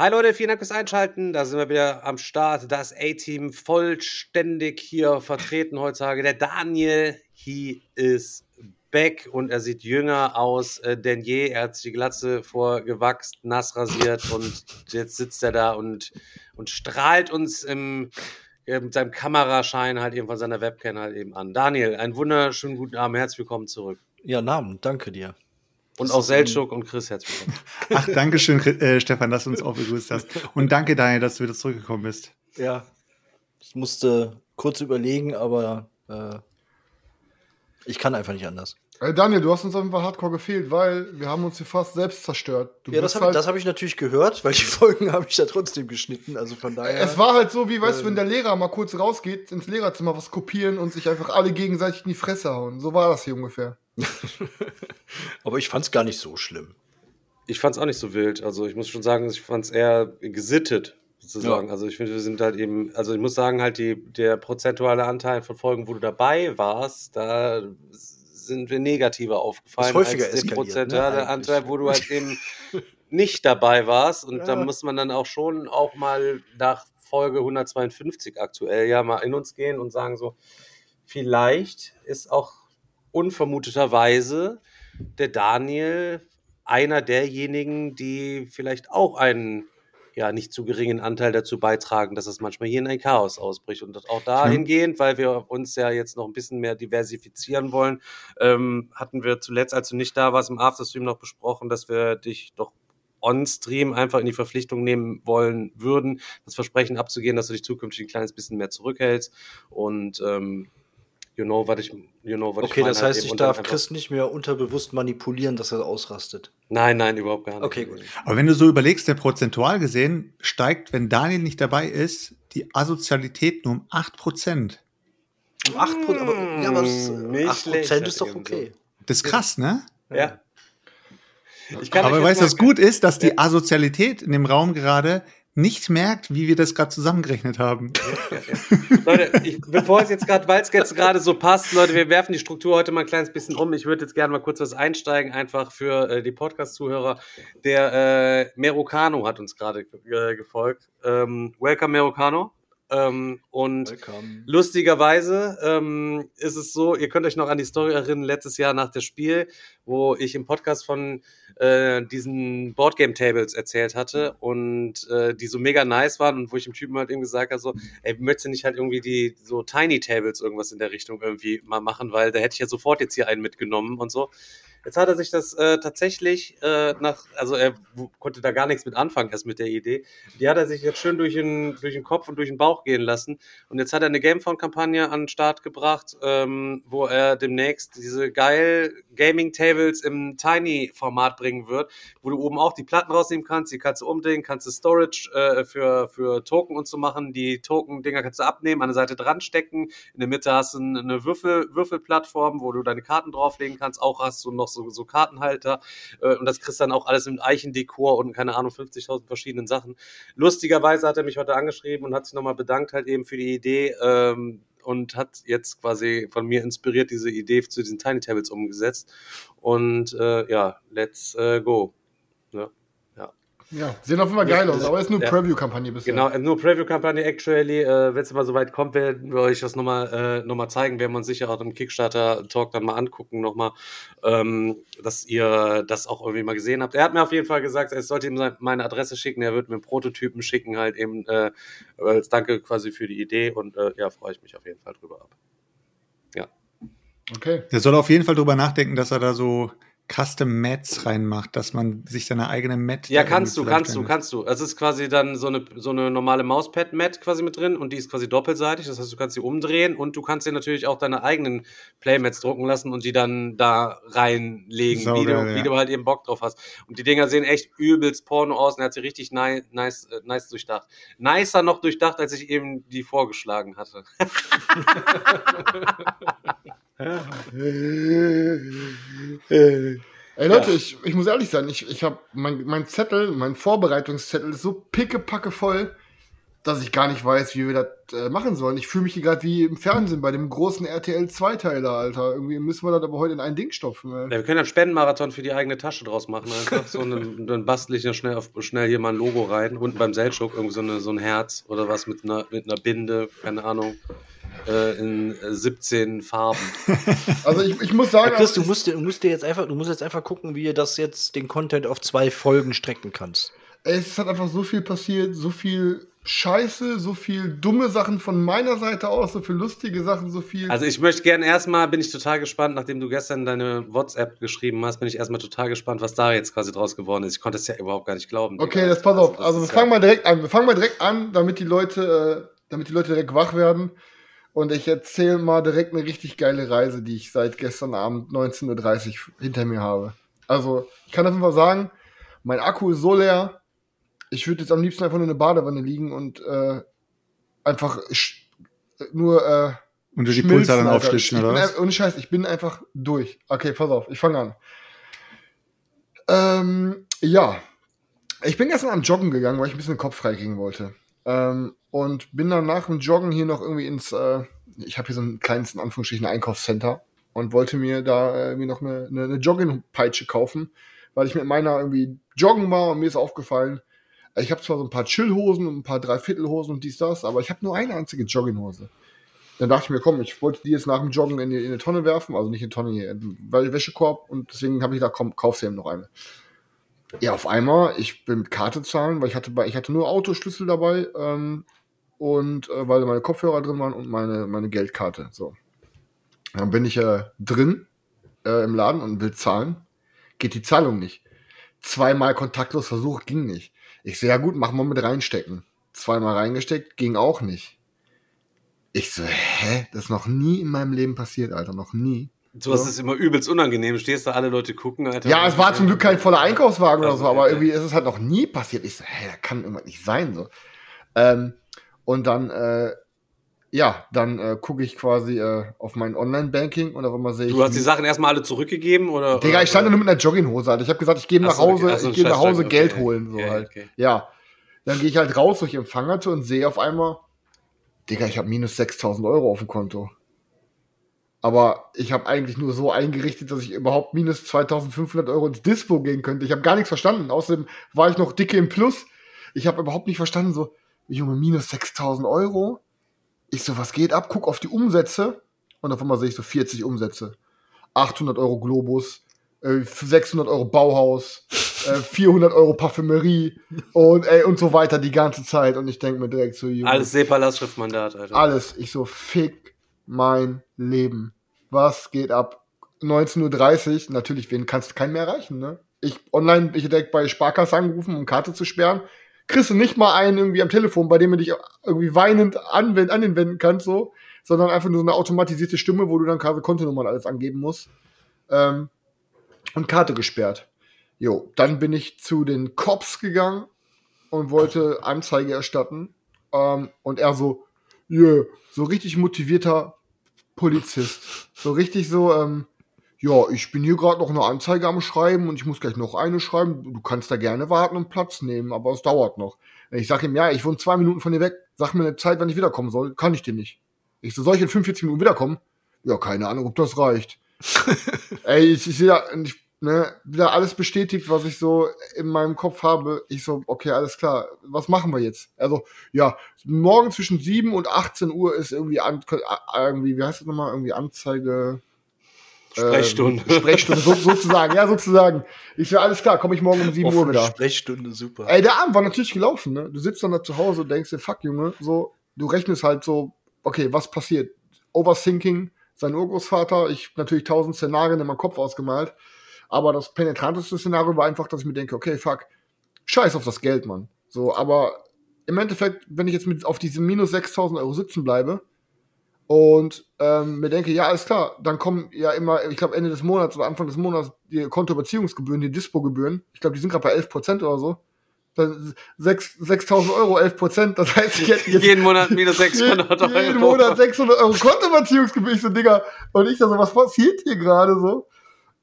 Hi Leute, vielen Dank fürs Einschalten. Da sind wir wieder am Start. Das A-Team vollständig hier vertreten heutzutage. Der Daniel, he is back und er sieht jünger aus äh, denn je. Er hat sich die Glatze vorgewachst, nass rasiert und jetzt sitzt er da und, und strahlt uns im, äh, mit seinem Kameraschein halt eben von seiner Webcam halt eben an. Daniel, einen wunderschönen guten Abend. Herzlich willkommen zurück. Ja, Namen, danke dir. Und auch Seltschuk und Chris, herzlich willkommen. Ach, danke schön, äh, Stefan, dass du uns auch begrüßt hast. Und danke, Daniel, dass du wieder zurückgekommen bist. Ja, ich musste kurz überlegen, aber äh, ich kann einfach nicht anders. Ey Daniel, du hast uns einfach hardcore gefehlt, weil wir haben uns hier fast selbst zerstört. Du ja, das habe halt hab ich natürlich gehört, weil die Folgen habe ich da trotzdem geschnitten. Also von daher. Es war halt so, wie weißt du, wenn der Lehrer mal kurz rausgeht, ins Lehrerzimmer was kopieren und sich einfach alle gegenseitig in die Fresse hauen. So war das hier ungefähr. Aber ich fand es gar nicht so schlimm. Ich fand es auch nicht so wild. Also ich muss schon sagen, ich fand es eher gesittet, sozusagen. Ja. Also ich finde, wir sind halt eben, also ich muss sagen, halt die, der prozentuale Anteil von Folgen, wo du dabei warst, da sind wir negativer aufgefallen Ist häufiger als der prozentuale ne, Anteil, wo du halt eben nicht dabei warst. Und da Ja. muss man dann auch schon auch mal nach Folge 152 aktuell ja mal in uns gehen und sagen so, vielleicht ist auch unvermuteterweise der Daniel einer derjenigen, die vielleicht auch einen ja nicht zu geringen Anteil dazu beitragen, dass es manchmal hier in ein Chaos ausbricht. Und auch dahingehend, weil wir uns ja jetzt noch ein bisschen mehr diversifizieren wollen, ähm, hatten wir zuletzt, als du nicht da warst, im Afterstream noch besprochen, dass wir dich doch on-stream einfach in die Verpflichtung nehmen wollen würden, das Versprechen abzugehen, dass du dich zukünftig ein kleines bisschen mehr zurückhältst. Und ähm, you know, was ich, you know, was Okay, ich meine, das halt heißt, eben ich darf Chris nicht mehr unterbewusst manipulieren, dass er ausrastet. Nein, nein, überhaupt gar nicht. Okay, gut. Aber wenn du so überlegst, der prozentual gesehen steigt, wenn Daniel nicht dabei ist, die Asozialität nur um 8%. Um 8%, aber, ja, aber das, Mm, nicht 8% schlecht, ist doch okay. Das ist krass, ne? Ja. Ich kann Aber weißt du, was gut ist, dass die Asozialität in dem Raum gerade nicht merkt, wie wir das gerade zusammengerechnet haben. Leute, ich, bevor es jetzt gerade, weil es jetzt gerade so passt, Leute, wir werfen die Struktur heute mal ein kleines bisschen um. Ich würde jetzt gerne mal kurz was einsteigen, einfach für äh, die Podcast-Zuhörer. Der äh, Merocano hat uns gerade äh, gefolgt. Ähm, welcome, Merocano. Ähm, und Willkommen. Lustigerweise ähm, ist es so, ihr könnt euch noch an die Story erinnern, letztes Jahr nach dem Spiel, wo ich im Podcast von äh, diesen Boardgame-Tables erzählt hatte und äh, die so mega nice waren und wo ich dem Typen halt eben gesagt habe, so, ey, möchtest du nicht halt irgendwie die so Tiny Tables irgendwas in der Richtung irgendwie mal machen, weil da hätte ich ja sofort jetzt hier einen mitgenommen und so. Jetzt hat er sich das äh, tatsächlich äh, nach, also er konnte da gar nichts mit anfangen, erst mit der Idee. Die hat er sich jetzt schön durch den, durch den Kopf und durch den Bauch gehen lassen. Und jetzt hat er eine Gamefound-Kampagne an den Start gebracht, ähm, wo er demnächst diese geil Gaming-Tables im Tiny-Format bringen wird, wo du oben auch die Platten rausnehmen kannst, die kannst du umdrehen, kannst du Storage äh, für, für Token und so machen. Die Token-Dinger kannst du abnehmen, an der Seite dran stecken. In der Mitte hast du eine Würfel, Würfelplattform, wo du deine Karten drauflegen kannst. Auch hast du noch so, so Kartenhalter. Äh, und das kriegst dann auch alles mit Eichendekor und keine Ahnung, 50.000 verschiedenen Sachen. Lustigerweise hat er mich heute angeschrieben und hat sich nochmal bedankt halt eben für die Idee. Ähm, und hat jetzt quasi von mir inspiriert diese Idee zu diesen Tiny Tables umgesetzt. Und äh, ja, let's äh, go. Ja. Sehen auf jeden Fall geil aus, aber ist nur Ja. Preview-Kampagne bisher. Genau, nur Preview-Kampagne actually. Äh, Wenn es mal soweit kommt, werden wir euch das nochmal äh, noch mal zeigen. Werden wir uns sicher auch im Kickstarter-Talk dann mal angucken, nochmal, ähm, dass ihr das auch irgendwie mal gesehen habt. Er hat mir auf jeden Fall gesagt, er sollte ihm meine Adresse schicken. Er wird mir einen Prototypen schicken, halt eben äh, als Danke quasi für die Idee. Und äh, ja, freue ich mich auf jeden Fall drüber ab. Ja. Okay. Der soll auf jeden Fall drüber nachdenken, dass er da so Custom Mats reinmacht, dass man sich seine eigene Mat. Ja, kannst du, kannst du, kannst du. Es ist quasi dann so eine, so eine normale Mauspad-Mat quasi mit drin und die ist quasi doppelseitig. Das heißt, du kannst sie umdrehen und du kannst dir natürlich auch deine eigenen Playmats drucken lassen und die dann da reinlegen, wie, du, ja. wie du halt eben Bock drauf hast. Und die Dinger sehen echt übelst Porno aus und er hat sie richtig nice, nice, äh, nice durchdacht. Nicer noch durchdacht, als ich eben die vorgeschlagen hatte. Ey Leute, ich, ich muss ehrlich sein, ich, ich habe mein, mein Zettel, mein Vorbereitungszettel ist so pickepacke voll, dass ich gar nicht weiß, wie wir das äh, machen sollen. Ich fühle mich hier gerade wie im Fernsehen bei dem großen RTL Zweiteiler, Alter. Irgendwie müssen wir das aber heute in ein Ding stopfen. Ey. Ja, wir können einen Spendenmarathon für die eigene Tasche draus machen. Einfach so einen, dann bastel ich ja schnell, auf, schnell hier mal ein Logo rein. Unten beim Seltschuk irgendwie so, eine, so ein Herz oder was mit einer, mit einer Binde, keine Ahnung, äh, in äh, 17 Farben. Also ich, ich muss sagen, Ja, Chris, du ich- musst, du musst dir jetzt einfach, du musst jetzt einfach gucken, wie ihr das jetzt den Content auf zwei Folgen strecken kannst. Ey, es hat einfach so viel passiert, so viel Scheiße, so viel dumme Sachen von meiner Seite aus, so viel lustige Sachen, so viel. Also ich möchte gerne erstmal, bin ich total gespannt, nachdem du gestern deine WhatsApp geschrieben hast, bin ich erstmal total gespannt, was da jetzt quasi draus geworden ist. Ich konnte es ja überhaupt gar nicht glauben. Okay, das pass auf. Das Also wir ist fangen mal direkt an. Wir fangen mal direkt an, damit die Leute, äh, damit die Leute direkt wach werden. Und ich erzähle mal direkt eine richtig geile Reise, die ich seit gestern Abend 19.30 Uhr hinter mir habe. Also, ich kann auf jeden Fall sagen, mein Akku ist so leer. Ich würde jetzt am liebsten einfach nur in eine Badewanne liegen und äh, einfach nur äh, Und du die Alter. aufschlitzen, Ich oder was? Ohne Scheiß, ich bin einfach durch. Okay, pass auf, ich fange an. Ähm, ja. Ich bin gestern am Joggen gegangen, weil ich ein bisschen den Kopf freikriegen wollte. Ähm, und bin dann nach dem Joggen hier noch irgendwie ins, äh, ich habe hier so ein kleines, in Anführungsstrichen, Einkaufscenter und wollte mir da äh, irgendwie noch eine, eine, eine Joggingpeitsche kaufen, weil ich mit meiner irgendwie joggen war und mir ist aufgefallen, ich habe zwar so ein paar Chillhosen und ein paar Dreiviertelhosen und dies, das, aber ich habe nur eine einzige Jogginghose. Dann dachte ich mir, komm, ich wollte die jetzt nach dem Joggen in die, in eine Tonne werfen, also nicht in eine Tonne hier, in den Wä- Wäschekorb und deswegen habe ich gedacht, komm, kaufst du eben noch eine. Ja, auf einmal, ich bin mit Karte zahlen, weil ich hatte, ich hatte nur Autoschlüssel dabei ähm, und äh, weil meine Kopfhörer drin waren und meine, meine Geldkarte. So. Dann bin ich äh, drin äh, im Laden und will zahlen. Geht die Zahlung nicht. Zweimal kontaktlos versucht, ging nicht. Ich so, ja gut, mach mal mit reinstecken. Zweimal reingesteckt, ging auch nicht. Ich so, hä? Das ist noch nie in meinem Leben passiert, Alter. Noch nie. Sowas ist immer übelst unangenehm. Stehst da, alle Leute gucken, Alter. Ja, es war zum Glück kein voller Einkaufswagen oder Also, so, aber okay. irgendwie ist es halt noch nie passiert. Ich so, hä, das kann irgendwas nicht sein. So. Ähm, und dann, äh, ja, dann äh, gucke ich quasi äh, auf mein Online-Banking und auf einmal sehe ich. Du hast die Sachen erstmal alle zurückgegeben, oder? Digga, ich stand da nur mit einer Jogginghose, Alter. Ich habe gesagt, ich gehe nach okay. Hause, so, ich gehe nach Hause Scheiß Geld okay. holen, so Okay, halt. okay. Ja. Dann gehe ich halt raus durch die Empfangerte und sehe auf einmal, Digga, ich habe minus 6000 Euro auf dem Konto. Aber ich habe eigentlich nur so eingerichtet, dass ich überhaupt minus 2500 Euro ins Dispo gehen könnte. Ich habe gar nichts verstanden. Außerdem war ich noch dicke im Plus. Ich habe überhaupt nicht verstanden, so, Junge, minus 6000 Euro. Ich so, was geht ab? Guck auf die Umsätze. Und auf einmal sehe ich so 40 Umsätze. 800 Euro Globus, äh, 600 Euro Bauhaus, äh, 400 Euro Parfümerie und, ey, und so weiter die ganze Zeit. Und ich denke mir direkt so, Junge, Alles SEPA-Lastschriftmandat, Alter. alles. Ich so, fick mein Leben. Was geht ab? 19.30 Uhr, natürlich, wen kannst du keinen mehr erreichen, ne? Ich online, bin ich direkt bei Sparkasse angerufen, um Karte zu sperren. Kriegst du nicht mal einen irgendwie am Telefon, bei dem du dich irgendwie weinend anwenden, an den wenden kannst, so, sondern einfach nur so eine automatisierte Stimme, wo du dann quasi Kontonummern alles angeben musst. Ähm, und Karte gesperrt. Jo, dann bin ich zu den Cops gegangen und wollte Anzeige erstatten. Ähm, und er so, yeah, so richtig motivierter Polizist. So richtig so, ähm, ja, ich bin hier gerade noch eine Anzeige am Schreiben und ich muss gleich noch eine schreiben. Du kannst da gerne warten und Platz nehmen, aber es dauert noch. Ich sag ihm, ja, ich wohne zwei Minuten von dir weg. Sag mir eine Zeit, wann ich wiederkommen soll. Kann ich dir nicht. Ich so, soll ich in 45 Minuten wiederkommen? Ja, keine Ahnung, ob das reicht. Ey, ich, ich sehe da, ich, ne, wieder alles bestätigt, was ich so in meinem Kopf habe. Ich so, okay, alles klar, was machen wir jetzt? Also, ja, morgen zwischen 7 und 18 Uhr ist irgendwie, an, irgendwie wie heißt das nochmal, irgendwie Anzeige. Sprechstunde. Ähm, Sprechstunde, so, sozusagen, ja, sozusagen. Ich so, alles klar, komme ich morgen um 7 Uhr Offene wieder. Sprechstunde, super. Ey, der Abend war natürlich gelaufen, ne? Du sitzt dann da zu Hause und denkst dir, fuck, Junge, so, du rechnest halt so, okay, was passiert? Overthinking, sein Urgroßvater. Ich natürlich tausend Szenarien in meinem Kopf ausgemalt. Aber das penetranteste Szenario war einfach, dass ich mir denke, okay, fuck, scheiß auf das Geld, Mann. So, aber im Endeffekt, wenn ich jetzt mit auf diese minus 6000 Euro sitzen bleibe und ähm, mir denke, ja, alles klar, dann kommen ja immer, ich glaube, Ende des Monats oder Anfang des Monats die Kontobeziehungsgebühren, die Dispo-Gebühren. Ich glaube, die sind gerade bei 11% oder so. Dann 6.000 Euro, 11%, das heißt, ich hätte jetzt Jeden Monat minus 600 Euro. jeden Monat 600 Euro Kontobeziehungsgebühr. Ich so, Digga, und ich da so, was passiert hier gerade so?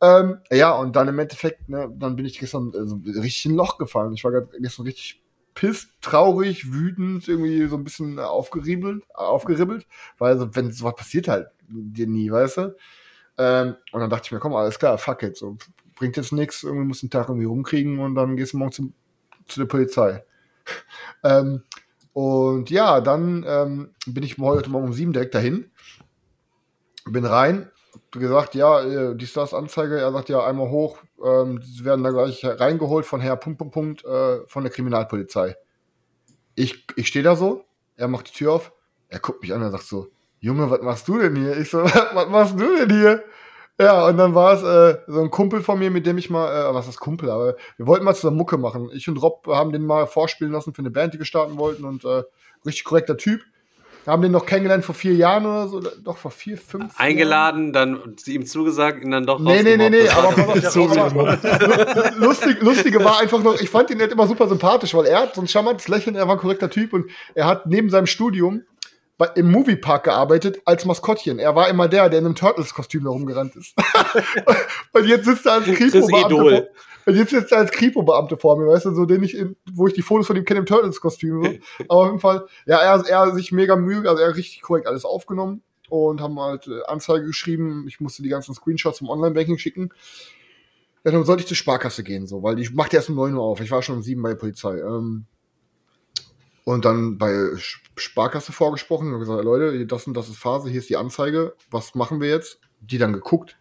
Ähm, ja, und dann im Endeffekt, ne, dann bin ich gestern äh, so richtig in ein Loch gefallen. Ich war gestern richtig piss, traurig, wütend, irgendwie so ein bisschen aufgeriebelt, aufgeribbelt, weil so, wenn sowas passiert halt dir nie, weißt du? Ähm, und dann dachte ich mir, komm, alles klar, fuck it, so, bringt jetzt nichts, irgendwie muss den Tag irgendwie rumkriegen und dann gehst du morgen zum, zu der Polizei. ähm, und ja, dann ähm, bin ich heute Morgen um sieben direkt dahin, bin rein, gesagt, ja, äh, die Stars Anzeige, er sagt ja einmal hoch, ähm, sie werden da gleich reingeholt von Herr Punkt, Punkt, Punkt, äh, von der Kriminalpolizei. Ich, ich stehe da so, er macht die Tür auf, er guckt mich an, er sagt so, Junge, was machst du denn hier? Ich so, was machst du denn hier? Ja, und dann war es äh, so ein Kumpel von mir, mit dem ich mal, äh, was ist Kumpel, aber wir wollten mal zusammen Mucke machen. Ich und Rob haben den mal vorspielen lassen für eine Band, die wir starten wollten und äh, richtig korrekter Typ. Haben den noch kennengelernt vor vier Jahren oder so, doch vor vier, fünf. Eingeladen, dann ihm zugesagt, ihn dann doch Nee, nee, nee, nee, aber, auf, aber lustig, lustige war einfach noch, ich fand ihn halt immer super sympathisch, weil er hat so ein charmantes Lächeln, er war ein korrekter Typ und er hat neben seinem Studium bei, im Moviepark gearbeitet als Maskottchen. Er war immer der, der in einem Turtles-Kostüm da rumgerannt ist. und jetzt sitzt er als vor, und jetzt sitzt er als Kripo-Beamte vor mir, weißt du, so den ich, in, wo ich die Fotos von ihm kenne im Turtles-Kostüm. So. Aber auf jeden Fall, ja, er, er hat sich mega Mühe, also er hat richtig korrekt alles aufgenommen und haben halt äh, Anzeige geschrieben. Ich musste die ganzen Screenshots vom Online-Banking schicken. Ja, dann sollte ich zur Sparkasse gehen, so, weil die macht erst um 9 Uhr auf. Ich war schon um 7 bei der Polizei. Ähm, und dann bei Sparkasse vorgesprochen und gesagt, Leute, das und das ist Phase, hier ist die Anzeige, was machen wir jetzt? Die dann geguckt,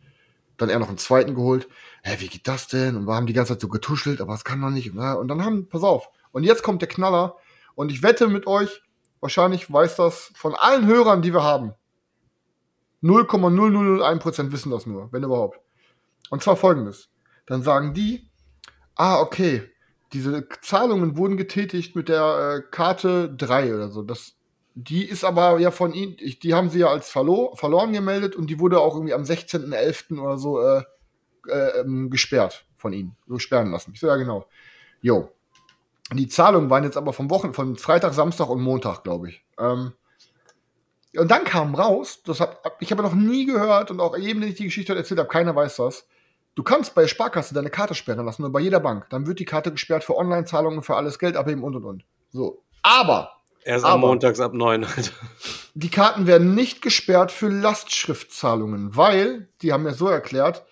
dann er noch einen zweiten geholt. Hä, wie geht das denn? Und wir haben die ganze Zeit so getuschelt, aber es kann doch nicht. Und dann haben, pass auf. Und jetzt kommt der Knaller. Und ich wette mit euch, wahrscheinlich weiß das von allen Hörern, die wir haben. 0,0001% wissen das nur, wenn überhaupt. Und zwar folgendes. Dann sagen die, ah, okay, diese Zahlungen wurden getätigt mit der äh, Karte 3 oder so. Das, die ist aber ja von ihnen, die haben sie ja als verlo verloren gemeldet und die wurde auch irgendwie am 16.11. oder so äh, äh, ähm, gesperrt von ihnen, so sperren lassen. Ich so, ja genau. Jo. Die Zahlungen waren jetzt aber vom Wochen, von Freitag, Samstag und Montag, glaube ich. Ähm, und dann kam raus, das hab, ich habe noch nie gehört und auch jedem, den ich die Geschichte erzählt habe, keiner weiß das. Du kannst bei der Sparkasse deine Karte sperren lassen und bei jeder Bank. Dann wird die Karte gesperrt für Online-Zahlungen, für alles Geld abheben und und und. So. Aber Erst am Aber- montags ab neun. Alter. die Karten werden nicht gesperrt für Lastschriftzahlungen, weil, die haben mir so erklärt,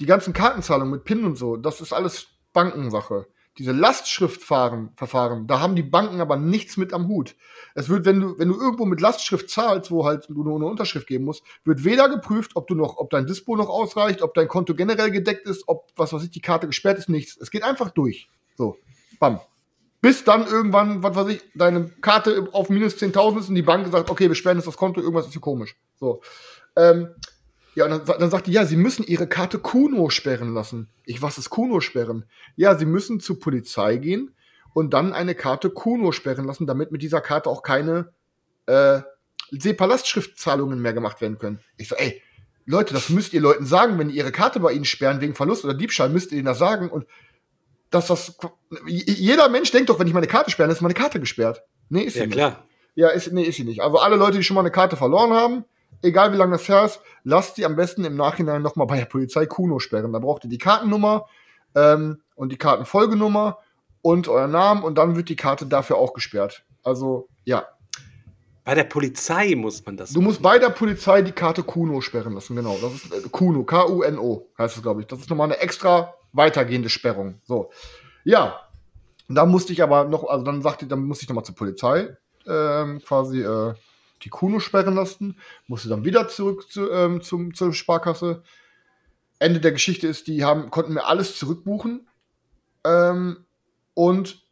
die ganzen Kartenzahlungen mit PIN und so, das ist alles Bankensache. Diese Lastschriftverfahren, Verfahren, da haben die Banken aber nichts mit am Hut. Es wird, wenn du, wenn du irgendwo mit Lastschrift zahlst, wo halt du nur eine Unterschrift geben musst, wird weder geprüft, ob du noch, ob dein Dispo noch ausreicht, ob dein Konto generell gedeckt ist, ob, was weiß ich, die Karte gesperrt ist, nichts. Es geht einfach durch. So. Bam. Bis dann irgendwann, was weiß ich, deine Karte auf minus 10.000 ist und die Bank sagt, okay, wir sperren jetzt das Konto, irgendwas ist hier komisch. So. Ähm, ja, und dann, dann sagt die, ja, sie müssen ihre Karte Kuno sperren lassen. Ich, was ist Kuno sperren? Ja, sie müssen zur Polizei gehen und dann eine Karte Kuno sperren lassen, damit mit dieser Karte auch keine äh, SEPA-Lastschriftzahlungen mehr gemacht werden können. Ich so, ey, Leute, das müsst ihr Leuten sagen, wenn die ihre Karte bei ihnen sperren wegen Verlust oder Diebstahl, müsst ihr ihnen das sagen und dass das jeder Mensch denkt doch, wenn ich meine Karte sperre, dann ist meine Karte gesperrt. Nee, ist sie Ja, nicht. klar. Ja, ist, nee, ist sie nicht. Also alle Leute, die schon mal eine Karte verloren haben, egal wie lange das her ist, lasst sie am besten im Nachhinein nochmal bei der Polizei Kuno sperren. Da braucht ihr die Kartennummer ähm, und die Kartenfolgenummer und euren Namen und dann wird die Karte dafür auch gesperrt. Also, ja. Bei der Polizei muss man das. Du musst bei der Polizei die Karte Kuno sperren lassen, genau. Das ist äh, Kuno, K-U-N-O heißt es, glaube ich. Das ist nochmal eine extra weitergehende Sperrung. So. Ja. Da musste ich aber noch, also dann sagte, dann musste ich nochmal zur Polizei ähm, quasi äh, die Kuno sperren lassen, musste dann wieder zurück zu, ähm, zum, zur Sparkasse. Ende der Geschichte ist, die haben, konnten mir alles zurückbuchen ähm, und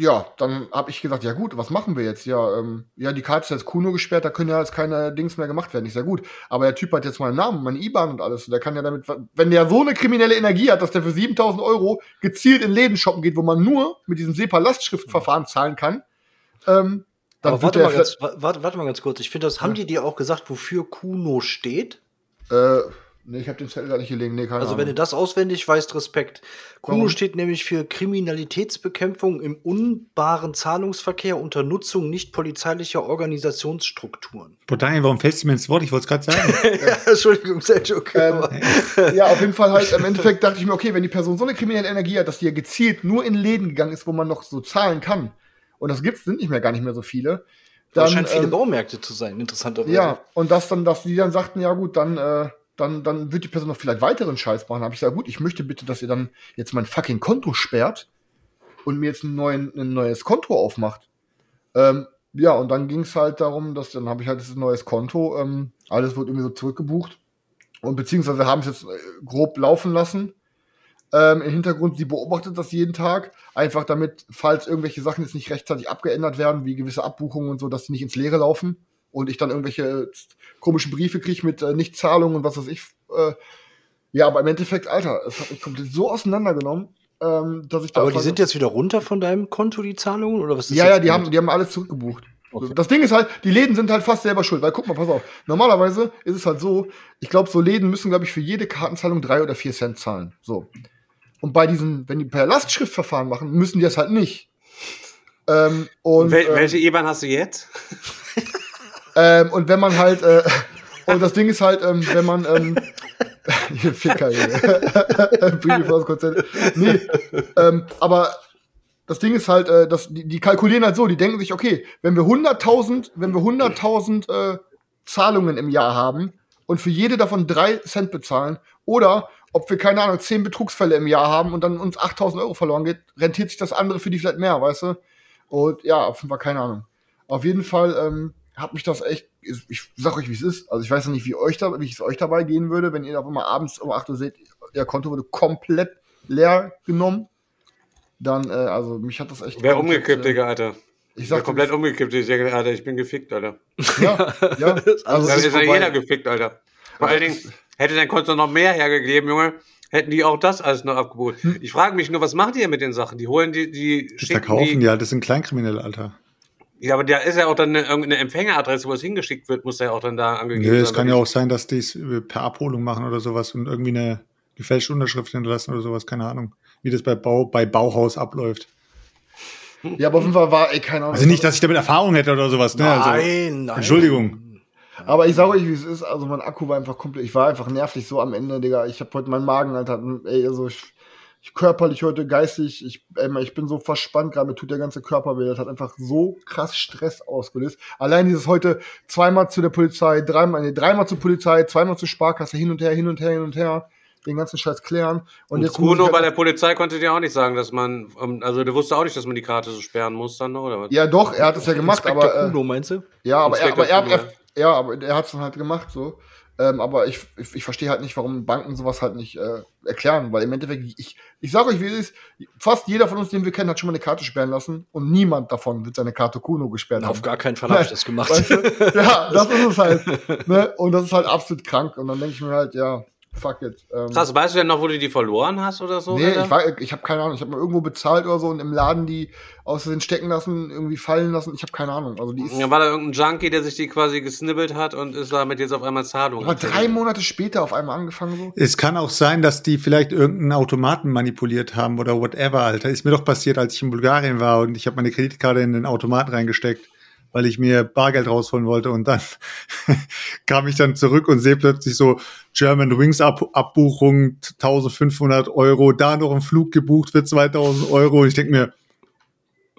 ja, dann habe ich gesagt, ja gut, was machen wir jetzt? Ja, ähm, ja, die Karte ist jetzt Kuno gesperrt, da können ja jetzt keine Dings mehr gemacht werden. Ich sag gut, aber der Typ hat jetzt meinen Namen, meine IBAN und alles. Der kann ja damit, wenn der so eine kriminelle Energie hat, dass der für 7000 Euro gezielt in Läden shoppen geht, wo man nur mit diesem SEPA-Lastschriftverfahren zahlen kann, ähm, dann warte mal, ganz, wa- warte, warte mal ganz kurz. Ich finde, das haben die dir auch gesagt, wofür Kuno steht? Äh, nee, ich habe den Zettel gar nicht gelegen. Nee, keine Also, Ahnung. wenn du das auswendig weißt, Respekt. Kuno Warum? steht nämlich für Kriminalitätsbekämpfung im unbaren Zahlungsverkehr unter Nutzung nicht polizeilicher Organisationsstrukturen. Boah, Daniel, warum fällst du mir ins Wort? Ich wollte es gerade sagen. ja, Entschuldigung, Sergio. Ähm, ja, auf jeden Fall halt, im Endeffekt dachte ich mir, okay, wenn die Person so eine kriminelle Energie hat, dass die ja gezielt nur in Läden gegangen ist, wo man noch so zahlen kann, und das gibt's, sind nicht mehr gar nicht mehr so viele, dann, Das scheint viele ähm, Baumärkte zu sein, interessanterweise. ja, und das dann, dass die dann sagten, ja gut, dann, äh, dann, dann wird die Person noch vielleicht weiteren Scheiß machen. Habe ich gesagt, gut, ich möchte bitte, dass ihr dann jetzt mein fucking Konto sperrt und mir jetzt neuen, ein neues Konto aufmacht. Ähm, ja, und dann ging es halt darum, dass dann habe ich halt dieses neues Konto, ähm, alles wird irgendwie so zurückgebucht. Und beziehungsweise haben es jetzt äh, grob laufen lassen. Ähm, Im Hintergrund, sie beobachtet das jeden Tag, einfach damit, falls irgendwelche Sachen jetzt nicht rechtzeitig abgeändert werden, wie gewisse Abbuchungen und so, dass die nicht ins Leere laufen und ich dann irgendwelche äh, komischen Briefe kriege mit äh, Nichtzahlungen und was weiß ich. Äh, ja, aber im Endeffekt, Alter, es hat mich komplett so auseinandergenommen, ähm, dass ich da. Aber die sind jetzt wieder runter von deinem Konto, die Zahlungen? Oder was ist ja, ja, die haben, die haben alles zurückgebucht. Okay. Das Ding ist halt, die Läden sind halt fast selber schuld, weil guck mal, pass auf. Normalerweise ist es halt so, ich glaube, so Läden müssen, glaube ich, für jede Kartenzahlung drei oder vier Cent zahlen. So. Und bei diesen, wenn die per Lastschriftverfahren machen, müssen die das halt nicht. Ähm, und, Wel ähm, welche IBAN hast du jetzt? ähm, und wenn man halt, äh, und das Ding ist halt, ähm, wenn man, ähm, ihr Ficker, vor das Konzert. Nee, ähm, aber das Ding ist halt, äh, dass die, die kalkulieren halt so, die denken sich, okay, wenn wir 100.000, wenn wir 100.000 äh, Zahlungen im Jahr haben und für jede davon drei Cent bezahlen oder ob wir, keine Ahnung, zehn Betrugsfälle im Jahr haben und dann uns 8.000 Euro verloren geht, rentiert sich das andere für die vielleicht mehr, weißt du? Und ja, auf jeden Fall keine Ahnung. Auf jeden Fall ähm, hat mich das echt, ich sag euch, wie es ist. Also ich weiß ja nicht, wie euch da, wie es euch dabei gehen würde, wenn ihr auf einmal abends um 8 Uhr seht, ihr Konto wurde komplett leer genommen. Dann, äh, also mich hat das echt. Wer umgekippt, äh, Digga, Alter. Ich sag komplett umgekippt. Ich denke, Alter, ich bin gefickt, Alter. Ja, ja. Also es ist ja jeder gefickt, Alter. Vor allen Dingen, hätte dein Konto noch mehr hergegeben, Junge, hätten die auch das alles noch abgebucht. Ich frage mich nur, was macht ihr mit den Sachen? Die holen die, die Die schicken verkaufen die. die halt, das sind Kleinkriminelle, Alter. Ja, aber da ist ja auch dann eine, irgendeine Empfängeradresse, wo es hingeschickt wird, muss ja auch dann da angegeben Nö, es sein. kann ja auch sein, dass die es äh, per Abholung machen oder sowas und irgendwie eine gefälschte Unterschrift hinterlassen oder sowas, keine Ahnung. Wie das bei, Bau, bei Bauhaus abläuft. Ja, aber auf jeden Fall war, ey, keine Ahnung. Also nicht, dass ich damit Erfahrung hätte oder sowas, ne? Also, Nein, nein. Entschuldigung. Aber ich sage euch, wie es ist. Also mein Akku war einfach komplett. Ich war einfach nervlich so am Ende, Digga. Ich habe heute meinen Magen, Alter. Ey, also ich, ich körperlich heute, geistig, ich, ey, ich bin so verspannt gerade. Mir tut der ganze Körper weh. Das hat einfach so krass Stress ausgelöst. Allein dieses heute zweimal zu der Polizei, dreimal, nee, dreimal zur Polizei, zweimal zur Sparkasse, hin und her, hin und her, hin und her. Den ganzen Scheiß klären. Und, Und jetzt Bruno halt- bei der Polizei konnte dir auch nicht sagen, dass man, ähm, also der wusste auch nicht, dass man die Karte so sperren muss dann, noch, oder was? Ja, doch, er hat es ja gemacht, Inspektor aber. Äh, Kuno, meinst du? Ja, aber er, Inspektor aber er, Kuno, er, ja, aber er hat es dann halt gemacht so. Ähm, aber ich, ich, ich verstehe halt nicht, warum Banken sowas halt nicht äh, erklären, weil im Endeffekt, ich, ich sage euch, wie es ist, fast jeder von uns, den wir kennen, hat schon mal eine Karte sperren lassen und niemand davon wird seine Karte Kuno gesperrt Auf haben. gar keinen Fall habe ich das gemacht. Weißt du? Ja, das ist es halt. Ne? Und das ist halt absolut krank. Und dann denke ich mir halt, ja, fuck it. Ähm, Krass, weißt du denn noch, wo du die verloren hast oder so? Nee, Alter? ich, war, ich habe keine Ahnung. Ich habe mal irgendwo bezahlt oder so und im Laden die aus Versehen stecken lassen, irgendwie fallen lassen. Ich habe keine Ahnung. Also die ist Ja, war da irgendein Junkie, der sich die quasi gesnibbelt hat und ist damit jetzt auf einmal Zahlung. aber drei Monate später auf einmal angefangen so. Es kann auch sein, dass die vielleicht irgendeinen Automaten manipuliert haben oder whatever, Alter. Ist mir doch passiert, als ich in Bulgarien war und ich habe meine Kreditkarte in den Automaten reingesteckt, weil ich mir Bargeld rausholen wollte und dann kam ich dann zurück und sehe plötzlich so German Wings Ab Abbuchung 1500 Euro, da noch ein Flug gebucht für 2000 Euro und ich denke mir,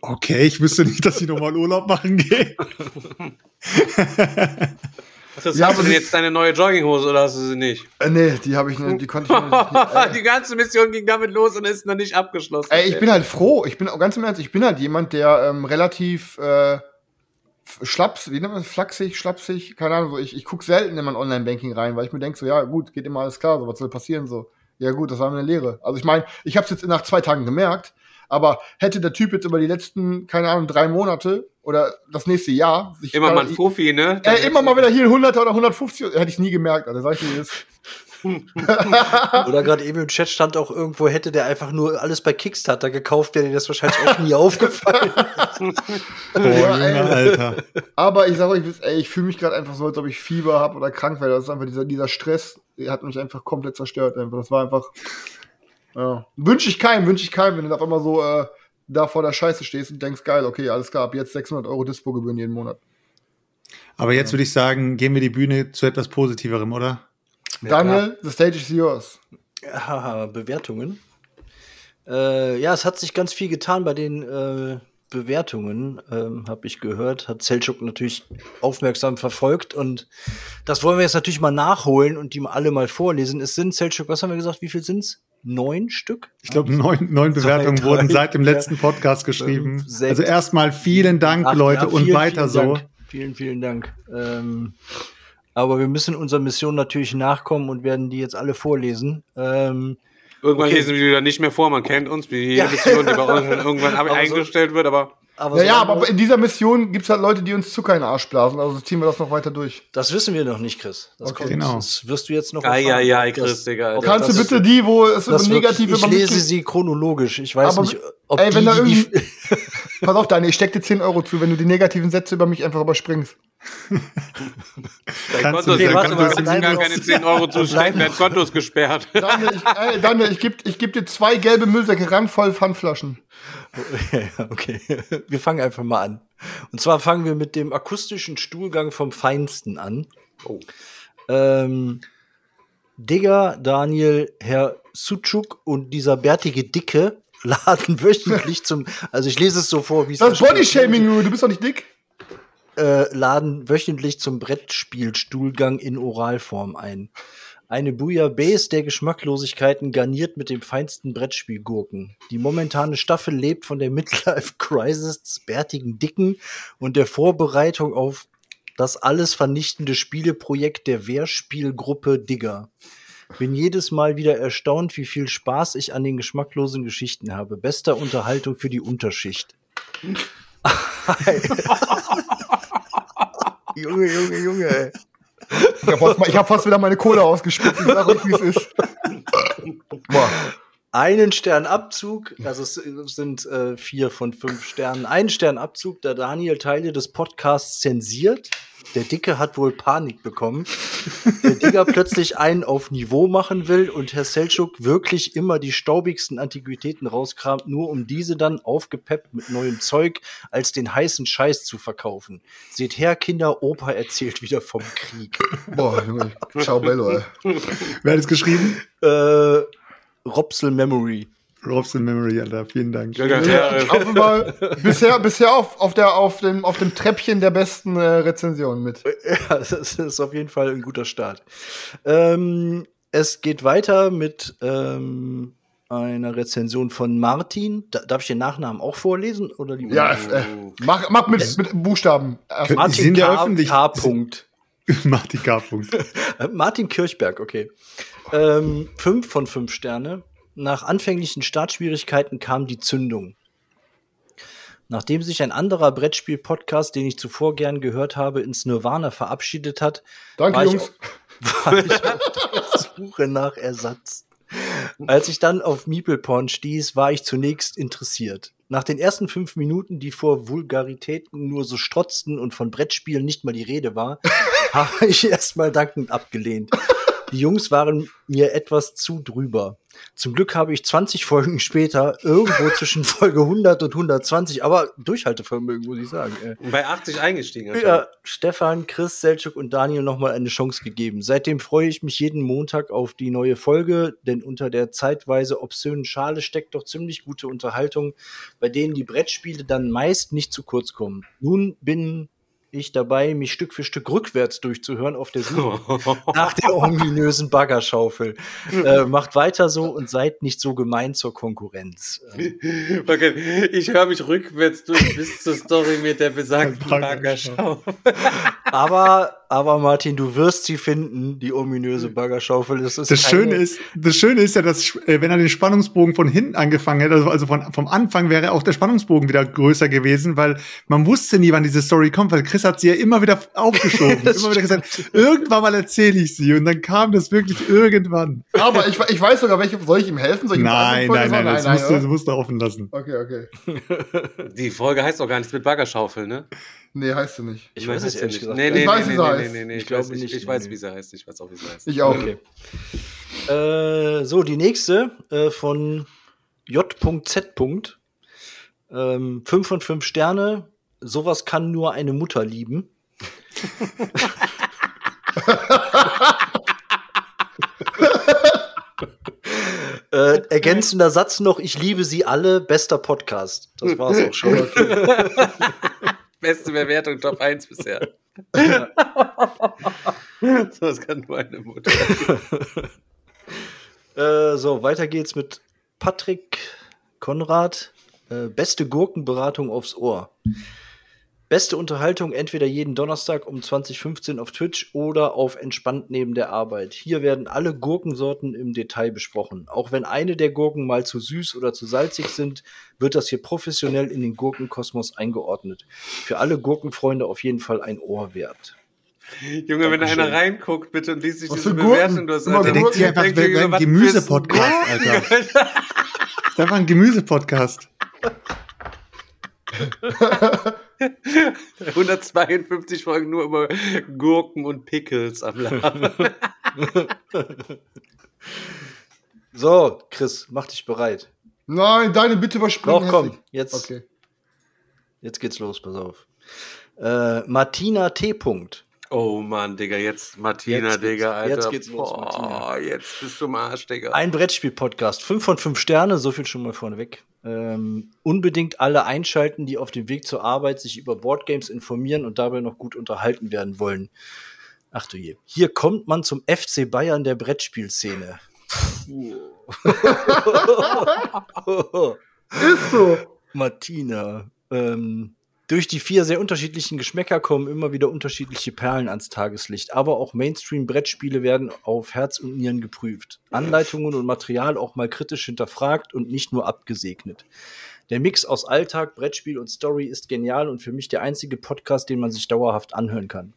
okay, ich wüsste nicht, dass ich nochmal Urlaub machen gehe. Das Ja, hast du denn jetzt deine neue Jogginghose oder hast du sie nicht? Äh, nee, die habe ich nicht, die konnte ich noch nicht. die ganze Mission ging damit los und ist noch nicht abgeschlossen. Ey, ich bin halt froh. Ich bin auch ganz im Ernst, ich bin halt jemand, der ähm, relativ äh, schlaps, wie nennt man das? Flachsig, schlapsig, keine Ahnung, so. Ich, ich gucke selten in mein Online-Banking rein, weil ich mir denke, so, ja, gut, geht immer alles klar, so, was soll passieren, so. Ja gut, das war eine Lehre. Also ich meine, ich habe es jetzt nach zwei Tagen gemerkt, aber hätte der Typ jetzt über die letzten, keine Ahnung, drei Monate oder das nächste Jahr sich Immer mal ein Fuffi, ne? äh, immer mal wieder hier ein 100er oder 150, hätte ich nie gemerkt, Alter. Sag ich dir jetzt. Oder gerade eben im Chat stand auch irgendwo, hätte der einfach nur alles bei Kickstarter gekauft, wäre dir das wahrscheinlich auch nie aufgefallen. Boah, ey. Alter. Aber ich sage euch, ey, ich fühle mich gerade einfach so, als ob ich Fieber habe oder krank werde. Das ist einfach dieser, dieser Stress, der hat mich einfach komplett zerstört. Einfach. Das war einfach. Ja. Wünsche ich keinem, wünsche ich keinem, wenn du auf einmal so äh, da vor der Scheiße stehst und denkst, geil, okay, alles klar, ab jetzt 600 Euro Dispo-Gebühren jeden Monat. Aber jetzt würde ich sagen, gehen wir die Bühne zu etwas Positiverem, oder? Daniel, the stage is yours. Bewertungen. Äh, ja, es hat sich ganz viel getan bei den äh, Bewertungen, ähm, habe ich gehört. Hat Selchuk natürlich aufmerksam verfolgt und das wollen wir jetzt natürlich mal nachholen und die mal alle mal vorlesen. Es sind Selchuk, was haben wir gesagt? Wie viel sind's? Neun Stück? Ich glaube, neun, neun Bewertungen drei, wurden seit dem letzten Podcast geschrieben. fünf, sechs, also erstmal vielen Dank, Ach, Leute, ja, und vielen, weiter vielen so. Dank. Vielen, vielen Dank. Ähm, aber wir müssen unserer Mission natürlich nachkommen und werden die jetzt alle vorlesen. Ähm, Irgendwann Okay. lesen wir die wieder nicht mehr vor. Man kennt uns, wie jede Ja. Mission, die bei uns dann irgendwann ab- Aber so- eingestellt wird, aber aber Ja, ja, solange- aber in dieser Mission gibt's halt Leute, die uns Zucker in den Arsch blasen. Also ziehen wir das noch weiter durch. Das wissen wir noch nicht, Chris. Das, Okay. kommt, Genau. das wirst du jetzt noch ei, ei, Das- Chris, Digga, Alter. Kannst du bitte die, wo es das über wirklich, negative ich lese sie chronologisch. Ich weiß Aber- nicht, ob Ey, die, wenn da irgendwie. Pass auf, Daniel, ich steck dir 10 Euro zu, wenn du die negativen Sätze über mich einfach überspringst. dein Konto ist, warte kannst du gar keine 10 Euro zustecken, dein Konto ist gesperrt. Daniel, ich, ey, Daniel, ich geb, ich geb dir zwei gelbe Müllsäcke randvoll Pfandflaschen. Ja, okay. Wir fangen einfach mal an. Und zwar fangen wir mit dem akustischen Stuhlgang vom Feinsten an. Oh. Ähm, Digger, Daniel, Herr Suchuk und dieser bärtige Dicke laden wöchentlich zum, also ich lese es so vor, wie es Das ist Bodyshaming, du bist doch nicht dick. Äh, laden wöchentlich zum Brettspielstuhlgang in Oralform ein. Eine Bouillabaisse der Geschmacklosigkeiten garniert mit dem feinsten Brettspielgurken. Die momentane Staffel lebt von der Midlife Crisis des bärtigen Dicken und der Vorbereitung auf das alles vernichtende Spieleprojekt der Wehrspielgruppe Digger. Bin jedes Mal wieder erstaunt, wie viel Spaß ich an den geschmacklosen Geschichten habe. Bester Unterhaltung für die Unterschicht. Junge, Junge, Junge. Ich hab, fast, hab fast wieder meine Kohle ausgespuckt. Ich sag euch, wie es ist. Boah. Einen Stern Abzug, also es sind äh, vier von fünf Sternen. Einen Stern Abzug, da Daniel Teile des Podcasts zensiert. Der Dicke hat wohl Panik bekommen. Der Digger plötzlich einen auf Niveau machen will und Herr Selchuk wirklich immer die staubigsten Antiquitäten rauskramt, nur um diese dann aufgepeppt mit neuem Zeug als den heißen Scheiß zu verkaufen. Seht her, Kinder, Opa erzählt wieder vom Krieg. Boah, Junge. Ciao, Bello. Wer hat es geschrieben? Äh, Robsel Memory. Robson Memory, Alter. Vielen Dank. Ja, ja, Ja, ja. bisher, bisher auf, auf, der, auf, dem, auf dem Treppchen der besten äh, Rezensionen mit. Ja, das ist auf jeden Fall ein guter Start. Ähm, es geht weiter mit ähm, einer Rezension von Martin. Da, darf ich den Nachnamen auch vorlesen? Oder lieber Ja, äh, mach, mach mit, mit Buchstaben. Sie sind ja K- öffentlich. K. Punkt. Martin K. Martin Kirchberg, okay. Ähm, fünf von fünf Sterne. Nach anfänglichen Startschwierigkeiten kam die Zündung. Nachdem sich ein anderer Brettspiel-Podcast, den ich zuvor gern gehört habe, ins Nirvana verabschiedet hat, Danke, war ich Jungs. war ich auf der Suche nach Ersatz. Als ich dann auf Meeple-Porn stieß, war ich zunächst interessiert. Nach den ersten fünf Minuten, die vor Vulgaritäten nur so strotzten und von Brettspielen nicht mal die Rede war, habe ich erstmal dankend abgelehnt. Die Jungs waren mir etwas zu drüber. Zum Glück habe ich 20 Folgen später irgendwo zwischen Folge 100 und 120, aber Durchhaltevermögen, muss ich sagen. ey. Bei 80 eingestiegen. Ja, Stefan, Chris, Selchuk und Daniel nochmal eine Chance gegeben. Seitdem freue ich mich jeden Montag auf die neue Folge, denn unter der zeitweise obszönen Schale steckt doch ziemlich gute Unterhaltung, bei denen die Brettspiele dann meist nicht zu kurz kommen. Nun bin ich dabei, mich Stück für Stück rückwärts durchzuhören auf der Suche nach der ominösen Baggerschaufel. Äh, macht weiter so und seid nicht so gemein zur Konkurrenz. Okay, ich höre mich rückwärts durch bis zur Story mit der besagten Baggerschau. Baggerschau. Aber aber Martin, du wirst sie finden, die ominöse Burgerschaufel. Das, ist Das Schöne ist, das Schöne ist ja, dass äh, wenn er den Spannungsbogen von hinten angefangen hätte, also, also von, vom Anfang wäre auch der Spannungsbogen wieder größer gewesen, weil man wusste nie, wann diese Story kommt, weil Chris hat sie ja immer wieder aufgeschoben, immer wieder gesagt, irgendwann mal erzähle ich sie und dann kam das wirklich irgendwann. Aber ich, ich weiß sogar, welche. Soll ich ihm helfen? Soll ich ihm Nein, sagen, nein, nein, das nein, musst, du, musst du offen lassen. Okay, okay. Die Folge heißt auch gar nichts mit Baggerschaufel, ne? Nee, heißt sie nicht. Ich weiß es ehrlich nicht. gesagt Nee, nee, Ich weiß, nee, wie nee, sie nee, heißt. nee, nee, Ich Ich, glaube nicht, ich weiß, wie sie heißt. Ich weiß auch, wie sie heißt. Ich auch. Okay. Äh, so, die nächste äh, von J.Z. Ähm, 5 von 5 Sterne. Sowas kann nur eine Mutter lieben. äh, ergänzender Satz noch, ich liebe sie alle, bester Podcast. Das war's auch schon. Beste Bewertung, Top 1 bisher. so, das kann nur eine Mutter. Äh, so, weiter geht's mit Patrick Konrad. Äh, beste Gurkenberatung aufs Ohr. Beste Unterhaltung entweder jeden Donnerstag um 2015 auf Twitch oder auf Entspannt neben der Arbeit. Hier werden alle Gurkensorten im Detail besprochen. Auch wenn eine der Gurken mal zu süß oder zu salzig sind, wird das hier professionell in den Gurkenkosmos eingeordnet. Für alle Gurkenfreunde auf jeden Fall ein Ohr wert. Junge, wenn da Dankeschön. einer reinguckt, bitte und liest sich diese Gurken? Bewertung durch. Immer Der Alter. denkt sich einfach, Denkt wir was Gemüsepodcast, ein Alter. Gurken? Das ist einfach ein Gemüsepodcast. 152 Folgen nur über Gurken und Pickles am Laden. So, Chris, mach dich bereit. Nein, deine bitte überspringen. Doch, komm, jetzt, Okay. jetzt geht's los, pass auf. Äh, Martina T. Punkt. Oh Mann, Digga, jetzt Martina, Jetzt Digga, Alter. jetzt geht's los, Boah, Martina. jetzt bist du im Arsch, Digga. Ein Brettspiel-Podcast. Fünf von fünf Sterne, so viel schon mal vorneweg. Ähm, unbedingt alle einschalten, die auf dem Weg zur Arbeit sich über Boardgames informieren und dabei noch gut unterhalten werden wollen. Ach du je. Hier kommt man zum FC Bayern der Brettspielszene. Ist so. Martina. Ähm, durch die vier sehr unterschiedlichen Geschmäcker kommen immer wieder unterschiedliche Perlen ans Tageslicht. Aber auch Mainstream-Brettspiele werden auf Herz und Nieren geprüft. Anleitungen und Material auch mal kritisch hinterfragt und nicht nur abgesegnet. Der Mix aus Alltag, Brettspiel und Story ist genial und für mich der einzige Podcast, den man sich dauerhaft anhören kann.